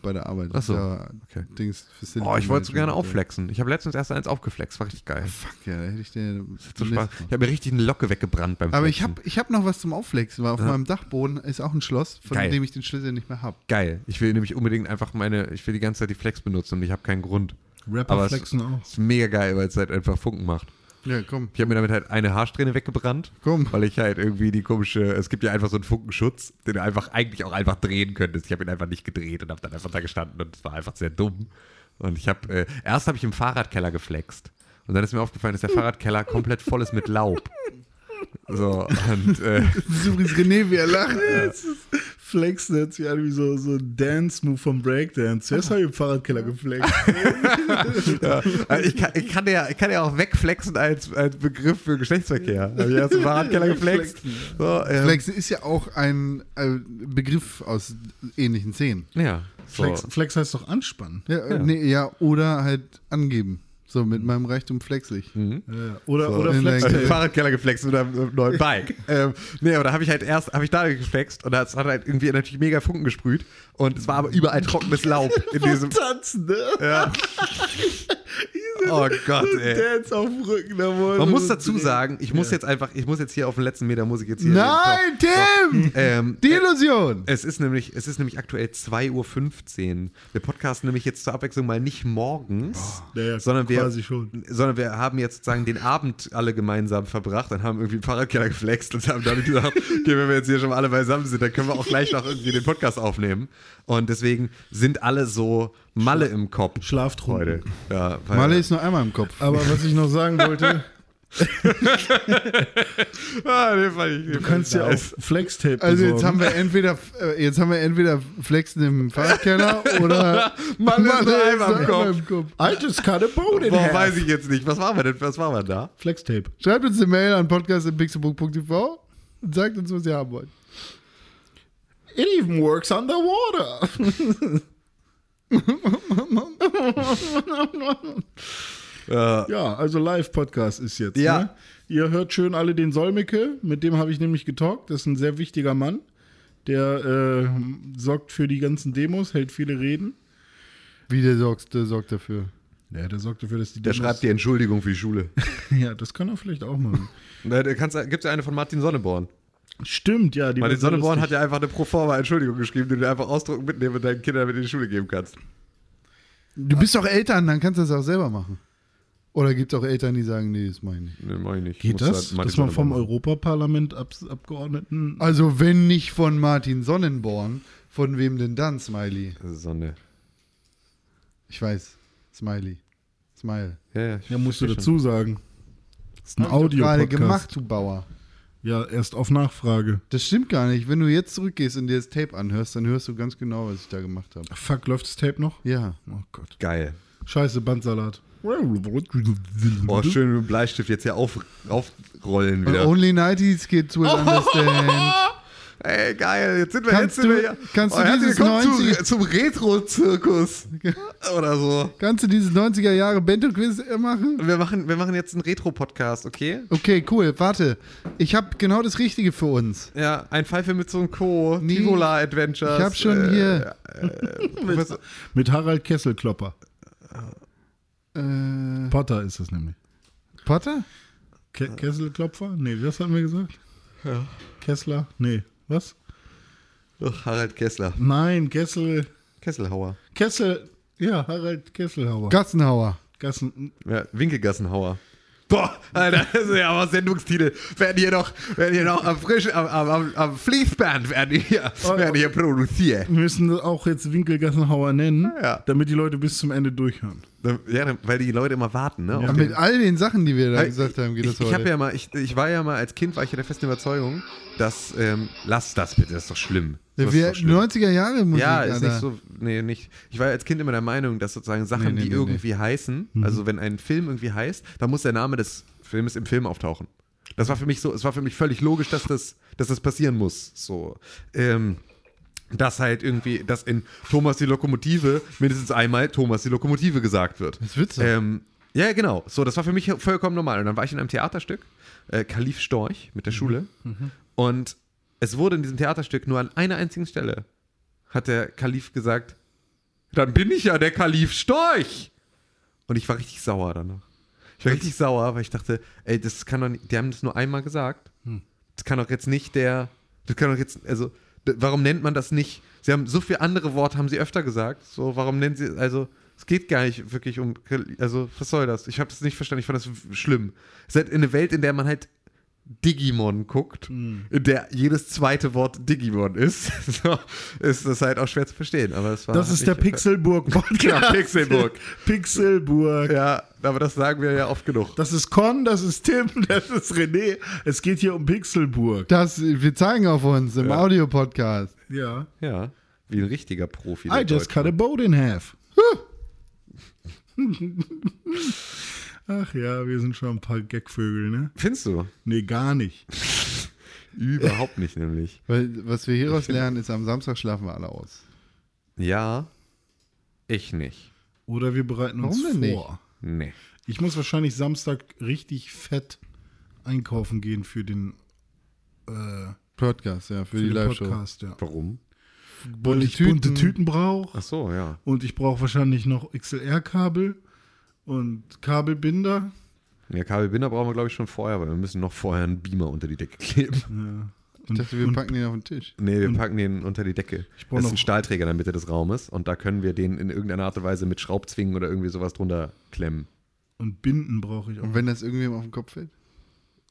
Bei der Arbeit. Ach so. Ja, Okay. Dings, Oh, ich wollte so gerne aufflexen. Ich habe letztens erst eins aufgeflext, war richtig geil. Fuck, ja, da hätte ich dir. So Spaß. Ich habe mir richtig eine Locke weggebrannt beim Aber ich Flexen. habe ich hab noch was zum Aufflexen, weil auf meinem Dachboden ist auch ein Schloss, von Geil. dem ich den Schlüssel nicht mehr habe. Geil. Ich will nämlich unbedingt einfach meine, ich will die ganze Zeit die Flex benutzen und ich habe keinen Grund. Rapper Aber es- flexen auch. Ist mega geil, weil es halt einfach Funken macht. Ja, komm, Ich habe mir damit halt eine Haarsträhne weggebrannt, komm. weil ich halt irgendwie die komische, es gibt ja einfach so einen Funkenschutz, den du einfach eigentlich auch einfach drehen könntest. Ich habe ihn einfach nicht gedreht und habe dann einfach da gestanden und es war einfach sehr dumm. Und ich habe, äh, erst habe ich im Fahrradkeller geflext. Und dann ist mir aufgefallen, dass der Fahrradkeller komplett voll ist mit Laub. So, und äh, Das ist übrigens René, wie er lacht. Das ist Flex, hört sich an wie so, so ein Dance-Move vom Breakdance. Zuerst habe ich im Fahrradkeller geflext. [laughs] ja, also ich, kann, ich, kann ja, ich kann ja auch wegflexen als, als Begriff für Geschlechtsverkehr. Habe ich erst im Fahrradkeller [laughs] geflext. So, ähm, Flex ist ja auch ein äh, Begriff aus ähnlichen Szenen. Ja, so. Flex, Flex heißt doch anspannen. Ja, äh, Nee, ja, oder halt angeben. So, mit meinem Reichtum flexig. Ja. Oder, oder in der- Also Flex. im Fahrradkeller geflext mit einem neuen Bike. [laughs] ähm, nee, aber da habe ich halt erst, habe ich da geflext und das hat halt irgendwie natürlich mega Funken gesprüht und es war aber überall trockenes Laub in diesem. Tanzen, ne? Ja. [laughs] Oh Gott, ey. Dance auf dem Rücken. Da Man muss dazu sagen, ich muss jetzt einfach, ich muss jetzt hier auf den letzten Meter muss ich jetzt hier. Nein, Tim! Ähm, Die Illusion! Es ist nämlich, es ist nämlich aktuell 2.15 Uhr. Wir podcasten nämlich jetzt zur Abwechslung mal nicht morgens, Ja, ja, sondern, wir, sondern wir haben jetzt sozusagen den Abend alle gemeinsam verbracht und haben irgendwie einen Fahrradkeller geflext und haben dann gesagt, okay, wenn wir jetzt hier schon mal alle beisammen sind, dann können wir auch gleich noch irgendwie den Podcast aufnehmen. Und deswegen sind alle so Malle im Kopf Schlaftrunken. heute. Ja, Malle ist nur einmal im Kopf. Aber was ich noch sagen wollte, [laughs] ah, den fand ich, den du kannst ja nice. auch Flex-Tape Also jetzt besorgen. haben wir entweder äh, jetzt haben wir entweder Flexen im Fahrradkeller [laughs] oder Malle ist nur einmal im ist Kopf. im Kopf. I just cut a bone in Boah, weiß ich jetzt nicht. Was waren wir denn? Was waren wir da? Flex-Tape. Schreibt uns eine Mail an podcast.pixelbook.tv und sagt uns, was ihr haben wollt. It even works underwater. Ja. Ja, also Live-Podcast ist jetzt. Ja. Ne? Ihr hört schön alle den Solmecke, mit dem habe ich nämlich getalkt. Das ist ein sehr wichtiger Mann. Der äh, sorgt für die ganzen Demos, hält viele Reden. Wie der sorgt, der sorgt dafür. Ja, der sorgt dafür, dass die Der Demos. schreibt die Entschuldigung für die Schule. [laughs] Ja, das kann er vielleicht auch machen. Gibt es ja eine von Martin Sonneborn. Stimmt, ja. Die Martin Sonneborn hat ja einfach eine Proforma Entschuldigung geschrieben, die du einfach ausdrucken mitnehmen und deinen Kindern mit in die Schule geben kannst. Du bist doch Eltern, dann kannst du das auch selber machen. Oder gibt es auch Eltern, die sagen, nee, das meine ich nicht. Nee, mach ich nicht. Geht Muss das? halt Dass man vom Europaparlament Abgeordneten. Also wenn nicht von Martin Sonnenborn, von wem denn dann, Smiley? machen. Das ist Sonne. Ich weiß. Smiley. Smile. Ja, ja, ich Ja, musst du dazu sagen. Das ist ein doch gerade Audio-Podcast. gemacht, du Bauer. Ja, erst auf Nachfrage. Das stimmt gar nicht. Wenn du jetzt zurückgehst und dir das Tape anhörst, dann hörst du ganz genau, was ich da gemacht habe. Fuck, läuft das Tape noch? Ja. Oh Gott. Geil. Scheiße, Bandsalat. Oh, schön mit dem Bleistift jetzt hier auf, aufrollen Und wieder. only 90s kids will understand. Ey, geil. Jetzt sind wir, Kannst jetzt sind du- wir ja. kannst du herzlich dieses willkommen 90 zu, zum Retro-Zirkus. [laughs] Oder so. Kannst du dieses 90er Jahre Bento-Quiz machen? Wir machen, wir machen jetzt einen Retro-Podcast, okay? Okay, cool. Warte. Ich habe genau das Richtige für uns. Ja, ein Pfeife mit so einem Co. Nee. Tivola Adventures. Ich hab schon hier- [laughs] Professor- Mit Harald Kesselklopper. Äh, Potter ist es nämlich. Potter? Ke Kesselklopfer? Nee, was haben wir gesagt? Kessler? Nee, was? Ach, Harald Kessler. Nein, Kessel. Kesselhauer. Kessel. Ja, Harald Kesselhauer. Gassenhauer. Gassen. Ja, Winkelgassenhauer. Boah, Alter, das ist ja aber Sendungstitel. Werden hier noch, werden hier noch am frischen, am, am, am, am Fließband werden hier, werden hier produziert. Wir müssen das auch jetzt Winkelgassenhauer nennen, Ja. damit die Leute bis zum Ende durchhören. Ja, weil die Leute immer warten, ne? Ja. Aber den- mit all den Sachen, die wir da gesagt haben, geht ich, das ich, heute. habe ja mal, ich, ich war ja mal, als Kind war ich ja der festen Überzeugung, dass, ähm, lass das bitte, das ist doch schlimm. Ja, wir, ist doch schlimm. 90er Jahre Musik, Ja, ist Alter. nicht so, nee, nicht. Ich war als Kind immer der Meinung, dass sozusagen Sachen, Nee, nee, die nee, irgendwie heißen, also wenn ein Film irgendwie heißt, dann muss der Name des Filmes im Film auftauchen. Das war für mich so, es war für mich völlig logisch, dass das, dass das passieren muss. So, ähm, dass halt irgendwie, dass in Thomas die Lokomotive mindestens einmal Thomas die Lokomotive gesagt wird. Das wird's doch. Ähm, ja, genau. So, das war für mich vollkommen normal. Und dann war ich in einem Theaterstück, äh, Kalif Storch mit der Schule. Und es wurde in diesem Theaterstück nur an einer einzigen Stelle hat der Kalif gesagt, dann bin ich ja der Kalif Storch. Und ich war richtig sauer danach. Ich war richtig sauer, weil ich dachte, ey, das kann doch nicht, die haben das nur einmal gesagt. Das kann doch jetzt nicht der, das kann doch jetzt, also, warum nennt man das nicht? Sie haben so viele andere Worte, haben sie öfter gesagt. So, warum nennen sie, also, es geht gar nicht wirklich um, also, was soll das? Ich habe das nicht verstanden, ich fand das schlimm. Es ist halt eine Welt, in der man halt Digimon guckt, Hm. in der jedes zweite Wort Digimon ist, [laughs] so, ist das halt auch schwer zu verstehen. Aber es war Das ist der nicht- Pixelburg Podcast. [laughs] Genau, Pixelburg. [laughs] Pixelburg. Ja, aber das sagen wir ja oft genug. Das ist Con, das ist Tim, das ist René. Es geht hier um Pixelburg. Das, wir zeigen auf uns im Audio-Podcast. Ja. Ja, wie ein richtiger Profi. I just cut a boat in half. Ach ja, wir sind schon ein paar Gagvögel, ne? Findest du? Nee, gar nicht. [laughs] Überhaupt nicht, nämlich. Weil, was wir hieraus lernen, ist, am Samstag schlafen wir alle aus. Ja, ich nicht. Oder wir bereiten uns Warum denn vor. Nee. Ich muss wahrscheinlich Samstag richtig fett einkaufen gehen für den, äh, Podcast, ja, für, für die Live-Show. Podcast, ja. Warum? Weil Bunte ich bunte Tüten. Tüten brauche Ach so, ja. und ich brauche wahrscheinlich noch XLR-Kabel und Kabelbinder. Ja, Kabelbinder brauchen wir, glaube ich, schon vorher, weil wir müssen noch vorher einen Beamer unter die Decke kleben. Ich dachte, wir und- packen den auf den Tisch. Nee, wir packen den unter die Decke. Das ist ein Stahlträger in der Mitte des Raumes und da können wir den in irgendeiner Art und Weise mit Schraubzwingen oder irgendwie sowas drunter klemmen. Und Binden brauche ich auch. Und wenn das irgendwem auf den Kopf fällt?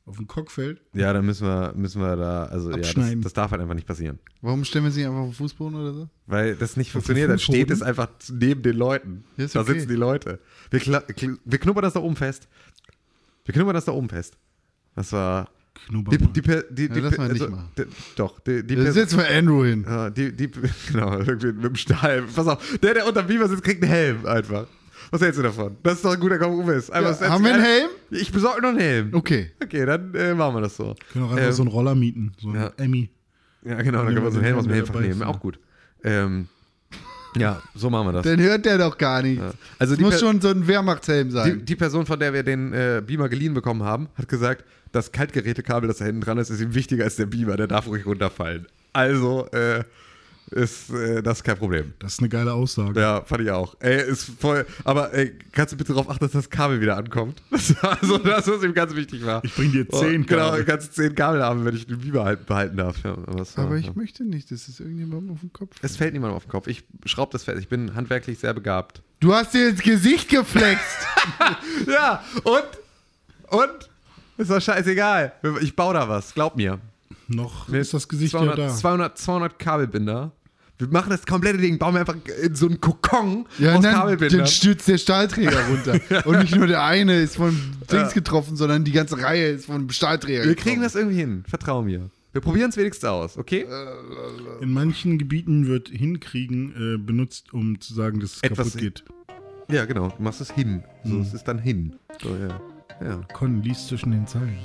Auf dem Cockfeld. Ja, dann müssen wir, müssen wir da, also ja, das, das darf halt einfach nicht passieren. Warum stellen wir sie einfach auf den Fußboden oder so? Weil das nicht Auf funktioniert, dann steht es einfach neben den Leuten. Ja, ist da okay. sitzen die Leute. Wir, wir knubbern das da oben fest. Wir knubbern das da oben fest. Das war. Knubber Die, mal. die, die, die, Ja, lass mal nicht also, machen. die, doch, die, die Da Person- mal Andrew hin. Die, die, [laughs] genau, irgendwie mit dem Stahl. Pass auf, der, der unter dem Beamer sitzt, kriegt einen Helm einfach. Was hältst du davon? Das ist doch ein guter Kompromiss. Ja, haben wir einen. Helm? Ich besorge noch einen Helm. Okay. Okay, dann äh, machen wir das so. Können auch einfach Ähm, so einen Roller mieten. So einen ja. Emmy. Ja, genau, dann können wir so einen Helm aus dem Helm Helmfach nehmen. Auch gut. Ähm, ja, so machen wir das. Dann hört der doch gar nicht. Also Also die muss Per- schon so ein Wehrmachtshelm Die, sein. die Person, von der wir den äh, Beamer geliehen bekommen haben, hat gesagt, das Kaltgerätekabel, das da hinten dran ist, ist ihm wichtiger als der Beamer. Der darf ruhig runterfallen. Also äh, ist äh, das kein Problem. Das ist eine geile Aussage. Ja, fand ich auch. Ey, ist voll. Aber ey, kannst du bitte darauf achten, dass das Kabel wieder ankommt? [laughs] Das war also das, was ihm ganz wichtig war. Ich bring dir zehn oh, Genau, Kabel. du kannst zehn Kabel haben, wenn ich den Beamer halt behalten darf. Ja, aber war- Aber ja. ich möchte nicht, dass es irgendjemandem auf den Kopf Es fällt niemandem auf den Kopf. Ich schraube das fest. Ich bin handwerklich sehr begabt. Du hast dir ins Gesicht geflext. [laughs] Ja, und? Und? Ist doch scheißegal. Ich baue da was, glaub mir. Noch ist das Gesicht 200, ja da. 200, 200 Kabelbinder. Wir machen das komplette Ding, bauen wir einfach in so einen Kokon Ja, aus dann, Kabelbindern. dann stürzt der Stahlträger runter. [laughs] Und nicht nur der eine ist von Dings getroffen, sondern die ganze Reihe ist von Stahlträger Wir kriegen getroffen. das irgendwie hin, vertrau mir. Wir probieren es wenigstens aus, okay? In manchen Gebieten wird hinkriegen äh, benutzt, um zu sagen, dass es Etwas- kaputt geht. Ja, genau. Du machst es hin. So, Hm. es ist dann hin. So, ja. Ja. Con, liest zwischen den Zeilen.